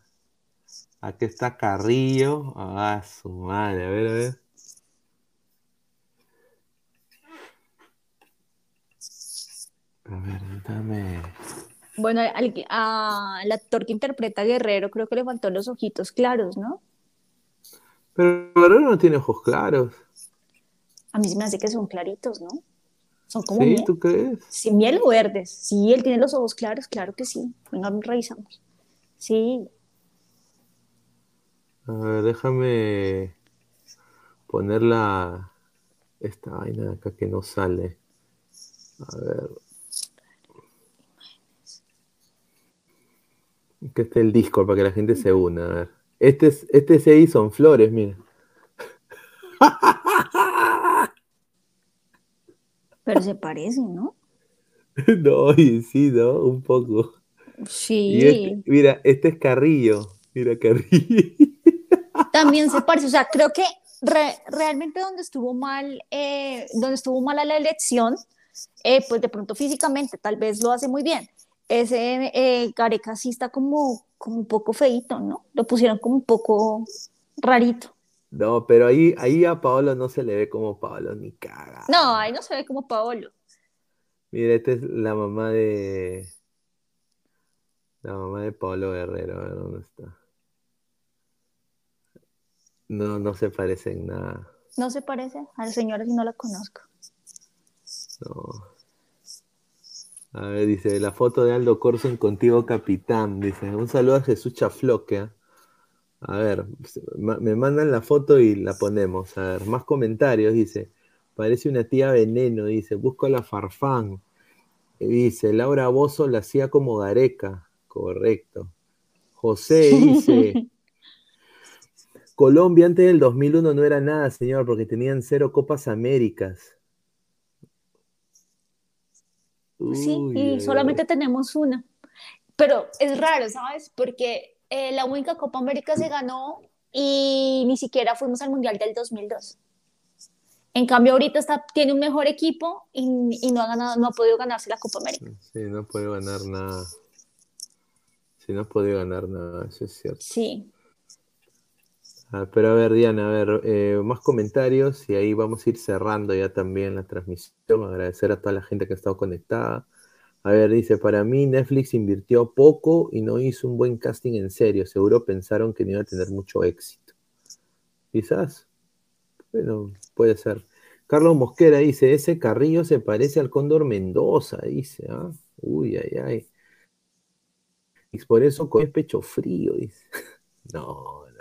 Aquí está Carrillo. Ah, su madre. A ver, a ver. A ver, dame. Bueno, al, a- al actor que interpreta a Guerrero creo que le faltó los ojitos claros, ¿no? Pero Guerrero no tiene ojos claros. A mí se me hace que son claritos, ¿no? Son como ¿Sí? miel. ¿Tú crees? Sí, miel o verdes. Sí, él tiene los ojos claros, claro que sí. Venga, revisamos. Sí, A ver, déjame poner la esta vaina de acá que no sale. A ver. Que esté el Discord para que la gente se una. A ver. Este es, este es Edison Flores, mira. pero se parecen, ¿no? No, y sí, ¿no? Un poco. Y Sí, este- mira, este es Carrillo. Mira, Carrillo. también se parece. O sea, creo que re- realmente donde estuvo mal, eh, donde estuvo mala la elección, eh, pues de pronto físicamente tal vez lo hace muy bien. Ese eh, Gareca sí está como, como un poco feíto, ¿no? Lo pusieron como un poco rarito. No, pero ahí, ahí a Paolo no se le ve como Paolo ni caga. No, ahí no se ve como Paolo. Mira, esta es la mamá de. La mamá de Pablo Guerrero, a ver dónde está. No, no se parece en nada. No se parece a la señora si no la conozco. No. A ver, dice, la foto de Aldo Corson contigo, capitán. Dice, un saludo a Jesús Chafloque. ¿ah? A ver, me mandan la foto y la ponemos. A ver, más comentarios. Dice, parece una tía veneno. Dice, busco a la Farfán. Dice, Laura Bozo la hacía como Gareca. Correcto. José dice, Colombia antes del 2001 no era nada, señor, porque tenían cero Copas Américas. Sí, y solamente tenemos una. Pero es raro, ¿sabes? Porque eh, la única Copa América se ganó y ni siquiera fuimos al Mundial del 2002. En cambio, ahorita está, tiene un mejor equipo y, y no, ha ganado, no ha podido ganarse la Copa América. Sí, no puede ganar nada. Sí, no puede ganar nada, eso es cierto. Sí. Ah, pero a ver, Diana, a ver, eh, más comentarios y ahí vamos a ir cerrando ya también la transmisión. Agradecer a toda la gente que ha estado conectada. A ver, dice, para mí Netflix invirtió poco y no hizo un buen casting en serio. Seguro pensaron que no iba a tener mucho éxito. Quizás. Bueno, puede ser. Carlos Mosquera dice, ese Carrillo se parece al Cóndor Mendoza, dice. ¿ah? Uy, ay, ay. Y por eso con pecho frío, dice. No.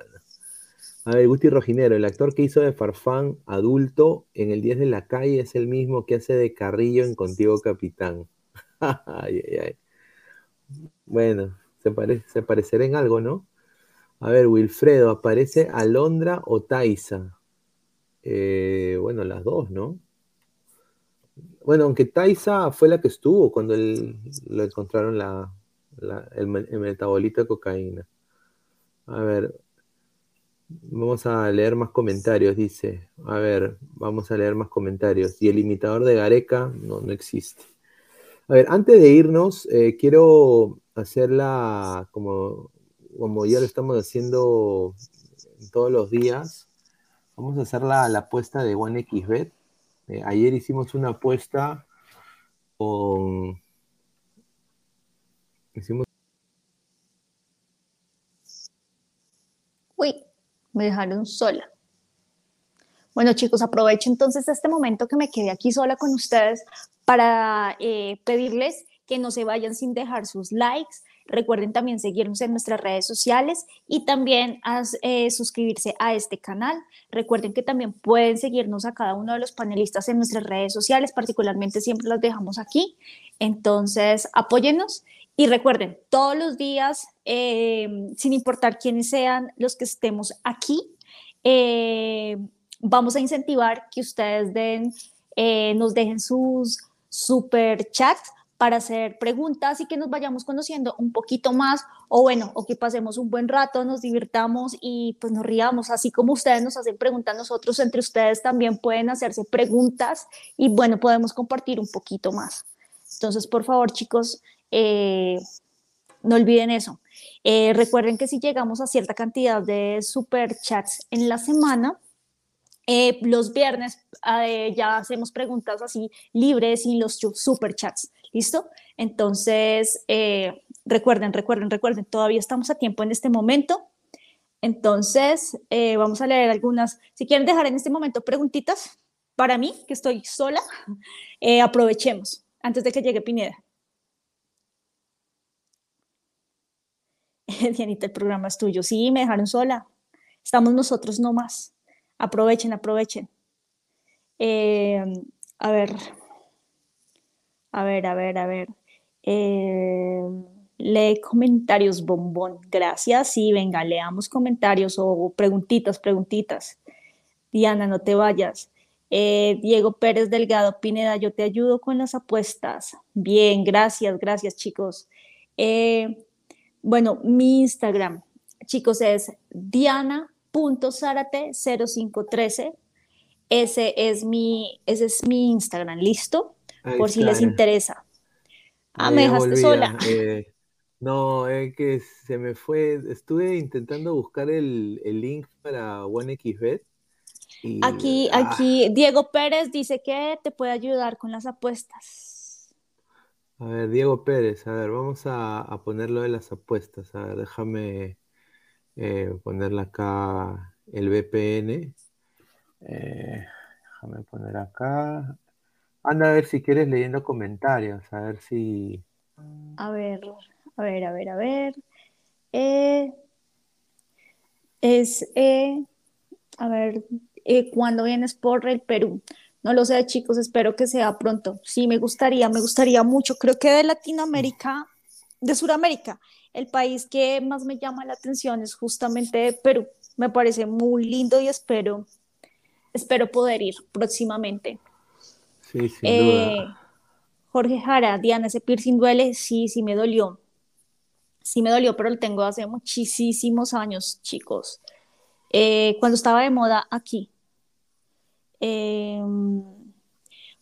A ver, Gusti Rojinero, el actor que hizo de Farfán adulto en El 10 de la calle es el mismo que hace de Carrillo en Contigo Capitán. Ay, ay, ay. Bueno, se, pare- se parecerá en algo, ¿no? A ver, Wilfredo, ¿aparece Alondra o Taisa? Eh, bueno, las dos, ¿no? Bueno, aunque Taisa fue la que estuvo cuando él, lo encontraron la, el, el metabolito de cocaína. A ver, vamos a leer más comentarios, dice. A ver, vamos a leer más comentarios. Y el imitador de Gareca no, no existe. A ver, antes de irnos, eh, quiero hacerla como, como ya lo estamos haciendo todos los días. Vamos a hacer la, la apuesta de OneXBet. Eh, ayer hicimos una apuesta con. Hicimos Me dejaron sola. Bueno, chicos, aprovecho entonces este momento que me quedé aquí sola con ustedes para eh, pedirles que no se vayan sin dejar sus likes. Recuerden también seguirnos en nuestras redes sociales y también eh, suscribirse a este canal. Recuerden que también pueden seguirnos a cada uno de los panelistas en nuestras redes sociales, particularmente siempre los dejamos aquí. Entonces, apóyennos y recuerden, todos los días, eh, sin importar quiénes sean los que estemos aquí, eh, vamos a incentivar que ustedes den, nos dejen sus super chats para hacer preguntas y que nos vayamos conociendo un poquito más o bueno, o que pasemos un buen rato, nos divirtamos y pues nos riamos, así como ustedes nos hacen preguntas, nosotros entre ustedes también pueden hacerse preguntas y bueno, podemos compartir un poquito más. Entonces, por favor, chicos, eh, no olviden eso. Eh, recuerden que si llegamos a cierta cantidad de super chats en la semana, eh, los viernes ya hacemos preguntas así libres y los super chats. ¿Listo? Entonces, recuerden, recuerden, recuerden, todavía estamos a tiempo en este momento. Entonces, vamos a leer algunas. Si quieren dejar en este momento preguntitas para mí, que estoy sola, aprovechemos antes de que llegue Pineda. Dianita, el programa es tuyo. Sí, me dejaron sola. Estamos nosotros nomás. Aprovechen, aprovechen. a ver, a ver, a ver, a ver. Eh, lee comentarios, bombón. Gracias. Sí, venga, leamos comentarios o preguntitas, preguntitas. Diana, no te vayas. Eh, Diego Pérez Delgado Pineda, yo te ayudo con las apuestas. Bien, gracias, gracias, chicos. Eh, bueno, mi Instagram, chicos, es diana.zarate0513. Ese es mi, ese es mi Instagram, ¿listo? por si les interesa. Ah, me dejaste sola. Eh, no, es que se me fue. Estuve intentando buscar el, link para OneXBet. Y, aquí, ah. aquí, Diego Pérez dice que te puede ayudar con las apuestas. A ver, Diego Pérez, a ver, vamos a, ponerlo de las apuestas. A ver, déjame eh, ponerle acá el VPN. Eh, déjame poner acá Anda a ver si quieres leyendo comentarios, a ver si. A ver, a ver, a ver, a ver. Eh, es, eh, a ver, eh, ¿cuándo vienes por el Perú? No lo sé, chicos, espero que sea pronto. Sí, me gustaría, me gustaría mucho. Creo que de Latinoamérica, de Sudamérica, el país que más me llama la atención es justamente Perú. Me parece muy lindo y espero, espero poder ir próximamente. Sí, sin eh, Jorge Jara, Diana, ese piercing duele, sí, sí me dolió. Sí me dolió, pero lo tengo hace muchísimos años, chicos. Eh, cuando estaba de moda aquí. Em,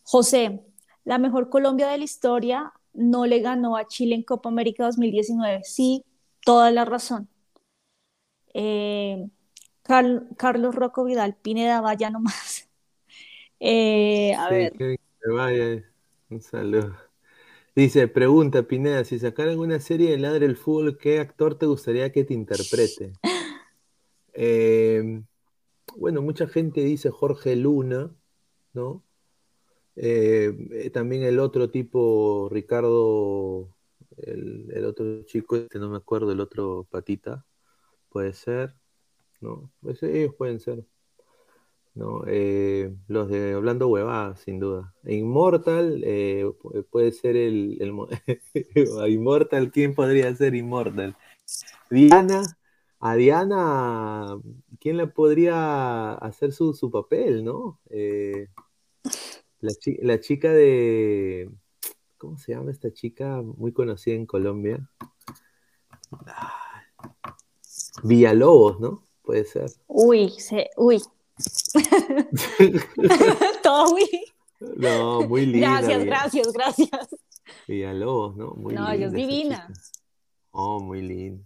José, la mejor Colombia de la historia no le ganó a Chile en Copa América 2019. Sí, toda la razón. Eh, Carlos Rocco Vidal, Pineda, vaya nomás. Eh, a ver. vaya. Un saludo. Dice, pregunta Pineda, si sacaran una serie de Ladre el Fútbol, ¿qué actor te gustaría que te interprete? Em, bueno, mucha gente dice Jorge Luna, ¿no? Eh, también el otro tipo, Ricardo, el, otro chico, este no me acuerdo, el otro patita, puede ser, ¿no? Pues ellos pueden ser. ¿no? Eh, los de Hablando Huevadas, sin duda. Immortal eh, puede ser el, el Immortal, ¿quién podría ser Immortal? Diana, a Diana, ¿quién le podría hacer su, su papel, no? Eh, la, la, chica de. ¿Cómo se llama esta chica? Muy conocida en Colombia. Villalobos, ¿no? Puede ser. Uy, se, uy, Todo. No, muy linda. Gracias, gracias, gracias. Villalobos, ¿no? Muy no, ella es divina. Oh, muy lindo.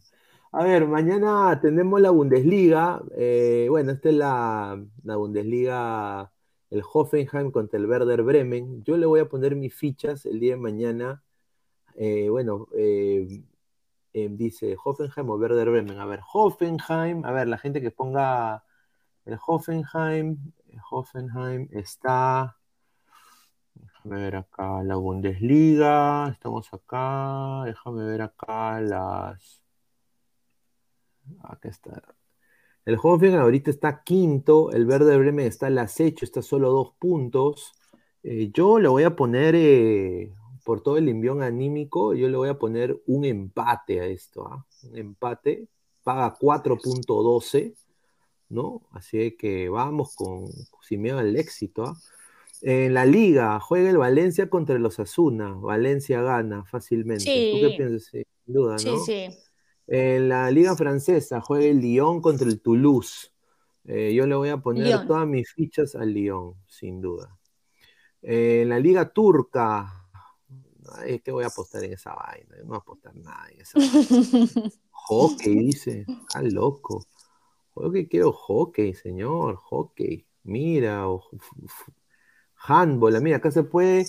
A ver, mañana tenemos la Bundesliga. Eh, bueno, esta es la, la, Bundesliga, el Hoffenheim contra el Werder Bremen. Yo le voy a poner mis fichas el día de mañana. Eh, bueno, eh, eh, dice Hoffenheim o Werder Bremen. A ver, Hoffenheim, a ver, la gente que ponga el Hoffenheim, Hoffenheim está, déjame ver acá la Bundesliga, estamos acá, déjame ver acá las, acá está. El Hoffenheim ahorita está quinto, el Werder Bremen está al acecho, está solo dos puntos. Eh, yo le voy a poner, eh, por todo el envión anímico, yo le voy a poner un empate a esto, ¿ah? un empate, paga 4.12, ¿no? Así que vamos con, sin miedo al éxito. ¿ah? En la liga, juega el Valencia contra los Asuna, Valencia gana fácilmente. ¿Tú qué Sí. piensas? Sin duda, Sí, ¿no? sí. En la liga francesa, juega el Lyon contra el Toulouse. Eh, yo le voy a poner Lyon. todas mis fichas al Lyon, sin duda. En la liga turca, ay, ¿qué voy a apostar en esa vaina? No voy a apostar nada en esa vaina. Hockey, dice. Está loco. Hockey, quiero hockey, señor. Hockey. Mira, o handball. Mira, acá se puede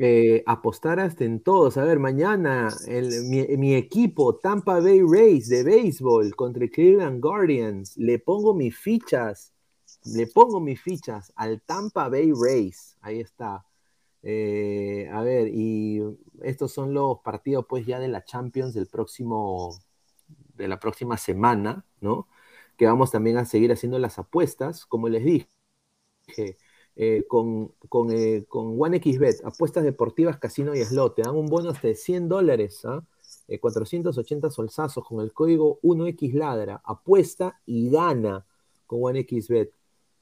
eh, apostar hasta en todos. A ver, mañana el- mi, equipo Tampa Bay Rays de béisbol contra el Cleveland Guardians. Le pongo mis fichas. Le pongo mis fichas al Tampa Bay Rays. Ahí está. Eh, a ver, y estos son los partidos pues ya de la Champions del próximo, de la próxima semana, ¿no? Que vamos también a seguir haciendo las apuestas, como les dije, eh, con, con, eh, con OneXBet, apuestas deportivas, casino y slot, te dan un bono hasta de 100 dólares, ¿ah? Eh, 480 solsazos con el código 1XLadra, apuesta y gana con OneXBet.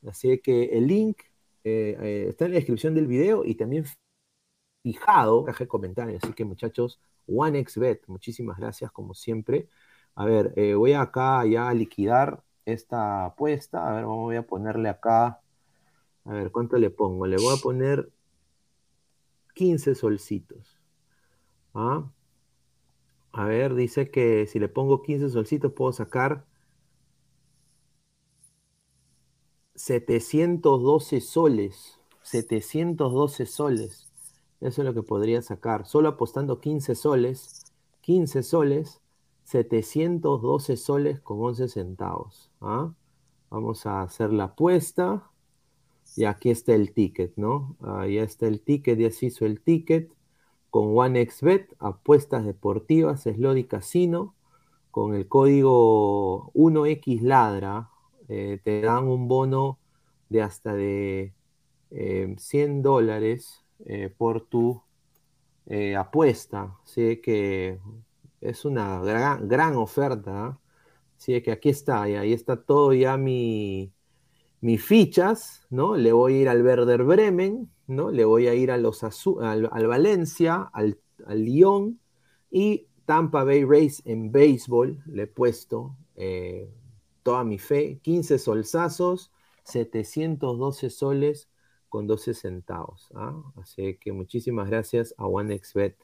Así que el link eh, está en la descripción del video y también fijado, de comentarios. Así que muchachos, OneXBet, muchísimas gracias como siempre. A ver, voy acá ya a liquidar esta apuesta. A ver, voy a ponerle acá. A ver, ¿cuánto le pongo? Le voy a poner 15 solcitos. ¿Ah? A ver, dice que si le pongo 15 solcitos puedo sacar 712 soles. 712 soles. Eso es lo que podría sacar. Solo apostando 15 soles. 15 soles. 712 soles con 11 centavos. ¿ah? Vamos a hacer la apuesta. Y aquí está el ticket, ¿no? Ahí está el ticket, ya se hizo el ticket. Con OneXBet, apuestas deportivas, Slot y Casino. Con el código 1XLadra, eh, te dan un bono de hasta de eh, 100 dólares eh, por tu eh, apuesta. Así que es una gran, gran oferta. ¿ah? Así que aquí está, y ahí está todo ya mi, mis fichas, ¿no? Le voy a ir al Werder Bremen, ¿no? Le voy a ir a los al, al Valencia, al, al Lyon y Tampa Bay Rays en béisbol. Le he puesto eh, toda mi fe. 15 solsazos, 712 soles con 12 centavos. ¿ah? Así que muchísimas gracias a OneXBet.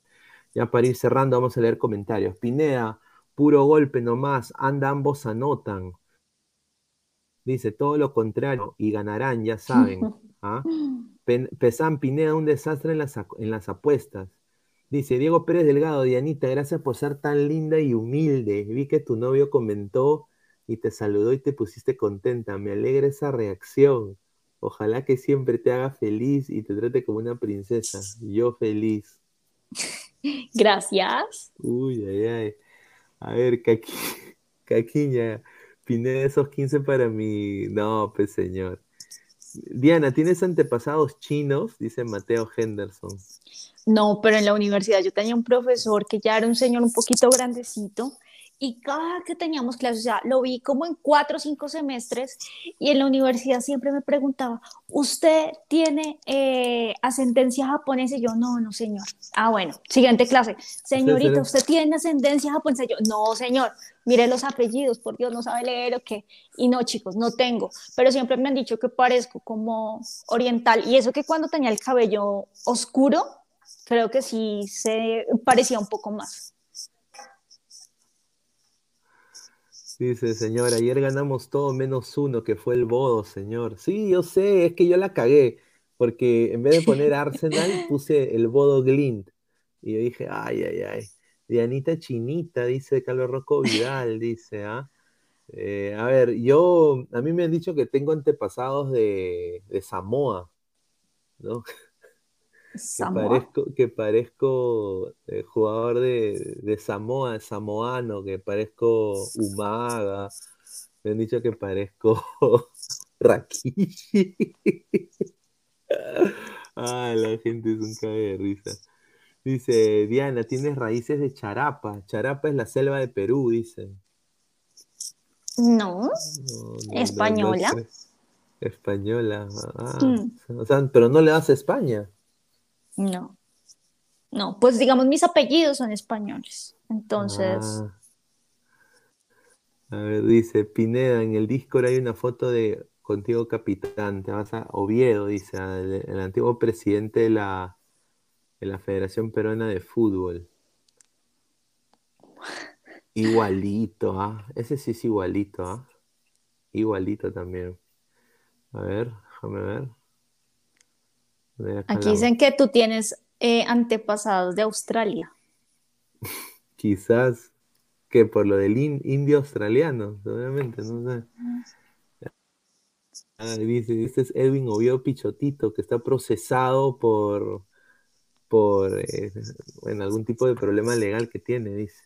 Ya para ir cerrando, vamos a leer comentarios. Pineda, puro golpe nomás, anda ambos anotan. Dice todo lo contrario y ganarán, ya saben. ¿ah? Pesán Pineda, un desastre en las, en las apuestas. Dice Diego Pérez Delgado, Dianita, gracias por ser tan linda y humilde. Vi que tu novio comentó y te saludó y te pusiste contenta. Me alegra esa reacción. Ojalá que siempre te haga feliz y te trate como una princesa. Yo feliz. Gracias. Uy, ay, ay. A ver, Caqui, Caquiña, Pineda, esos 15 para mí. No, pues señor. Diana, ¿tienes antepasados chinos? Dice Mateo Henderson. No, pero en la universidad yo tenía un profesor que ya era un señor un poquito grandecito y cada que teníamos clases, o sea, lo vi como en cuatro o cinco semestres y en la universidad siempre me preguntaba, ¿usted tiene eh, ascendencia japonesa? Y yo, no, no, señor. Ah, bueno, siguiente clase. Señorita, ¿usted tiene ascendencia japonesa? Y yo, no, señor. Mire los apellidos, por Dios, no sabe leer o qué. Y no, chicos, no tengo. Pero siempre me han dicho que parezco como oriental. Y eso que cuando tenía el cabello oscuro, creo que sí se parecía un poco más. Dice, señor, ayer ganamos todo menos uno, que fue el Bodo, señor. Sí, yo sé, es que yo la cagué, porque en vez de poner Arsenal, puse el Bodo Glint. Y yo dije, ay, ay, ay. Dianita Chinita, dice Carlos Rocco Vidal, dice, ¿ah? Eh, a ver, yo, a mí me han dicho que tengo antepasados de, de Samoa, ¿no? Que parezco, que parezco eh, jugador de, de Samoa, samoano, que parezco Umaga. Me han dicho que parezco Rakishi. Ah, la gente es un cague de risa. Dice, Diana, tienes raíces de Charapa. Charapa es la selva de Perú, dice. No, No, no, no, española. no Española. Ah, Mm. o sea, pero no le das a España. No. No, pues digamos mis apellidos son españoles. Entonces, Ah. A ver, dice Pineda, en el Discord hay una foto de contigo capitán, te vas a Oviedo, dice, el, antiguo presidente de la, de la Federación Peruana de Fútbol. Igualito, ¿ah? Ese sí es igualito, ¿ah? Igualito también. A ver, déjame ver. Aquí dicen que tú tienes eh, antepasados de Australia. Quizás que por lo del in- indio australiano, seguramente, no sé. Ah, dice, este es Edwin Oviedo Pichotito, que está procesado por, por eh, bueno, algún tipo de problema legal que tiene, dice.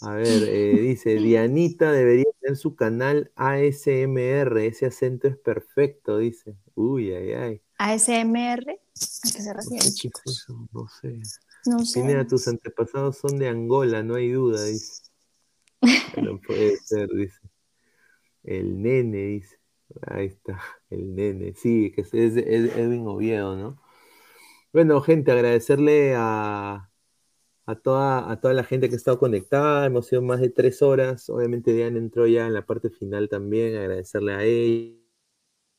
A ver, eh, dice, Dianita debería tener su canal ASMR, ese acento es perfecto, dice. Uy, ay, ay. ASMR, ¿a qué se No refiere, sé chicos? eso, no sé. No sé. Pineda, tus antepasados son de Angola, no hay duda, dice. No puede ser, dice. El nene, dice. Ahí está, el nene. Sí, que es, es- es Edwin Oviedo, ¿no? Bueno, gente, agradecerle a, a toda, a toda la gente que ha estado conectada. Hemos sido más de tres horas. Obviamente, Diana entró ya en la parte final también. Agradecerle a ella,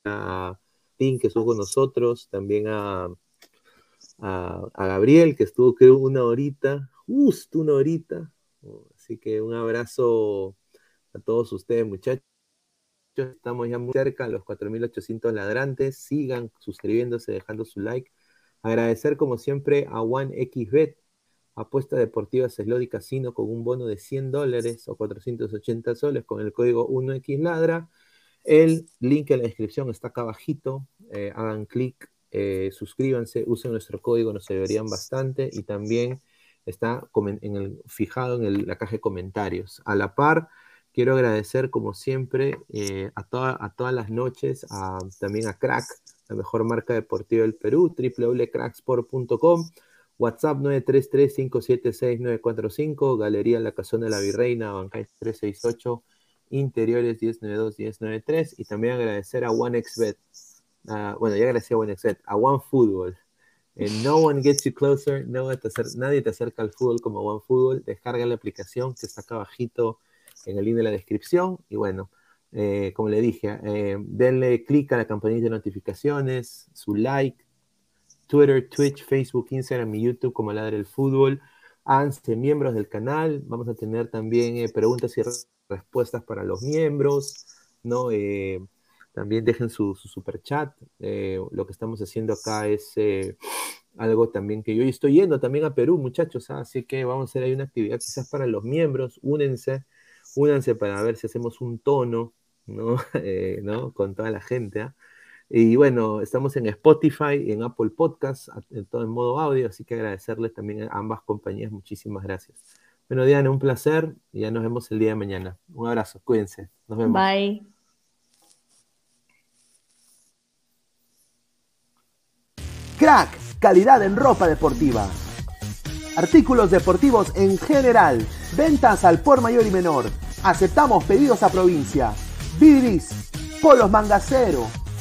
a Tim, que estuvo con nosotros, también a, a, Gabriel, que estuvo creo una horita, justo una horita. Así que un abrazo a todos ustedes, muchachos. Estamos ya muy cerca los 4.800 ladrantes. Sigan suscribiéndose, dejando su like. Agradecer como siempre a OneXBet, apuesta deportiva Slot Casino con un bono de 100 dólares o 480 soles con el código 1XLadra. El link en la descripción está acá abajito. Eh, hagan clic, eh, suscríbanse, usen nuestro código, nos ayudarían bastante. Y también está en el, fijado en el- la caja de comentarios. A la par, quiero agradecer como siempre eh, a, toda- a todas las noches, a- también a Crack, la mejor marca deportiva del Perú, www.cracksport.com. WhatsApp 933-576-945, Galería La Casona de la Virreina, Bancay 368, Interiores 1092-1093 y también agradecer a OneXBet, ah, bueno, ya agradecí a OneXBet, a OneFootball. Eh, no one gets you closer, no nadie te acerca al fútbol como OneFootball. Descarga la aplicación que está acá abajito en el link de la descripción. Y bueno, eh, como le dije, eh, denle clic a la campanita de notificaciones, su like, Twitter, Twitch, Facebook, Instagram y YouTube como Ladre el Fútbol. Háganse miembros del canal. Vamos a tener también eh, preguntas y re- respuestas para los miembros. ¿no? Eh, también dejen su, su super chat. Eh, lo que estamos haciendo acá es eh, algo también que yo estoy yendo también a Perú, muchachos. ¿ah? Así que vamos a hacer ahí una actividad quizás para los miembros. Únense, únanse para ver si hacemos un tono, ¿no? ¿no? Con toda la gente. ¿ah? Y bueno, estamos en Spotify y en Apple Podcasts, en todo en modo audio, así que agradecerles también a ambas compañías. Muchísimas gracias. Bueno, Diana, un placer y ya nos vemos el día de mañana. Un abrazo, cuídense. Nos vemos. Bye. Crack, calidad en ropa deportiva. Artículos deportivos en general. Ventas al por mayor y menor. Aceptamos pedidos a provincia. Bidris, polos mangacero,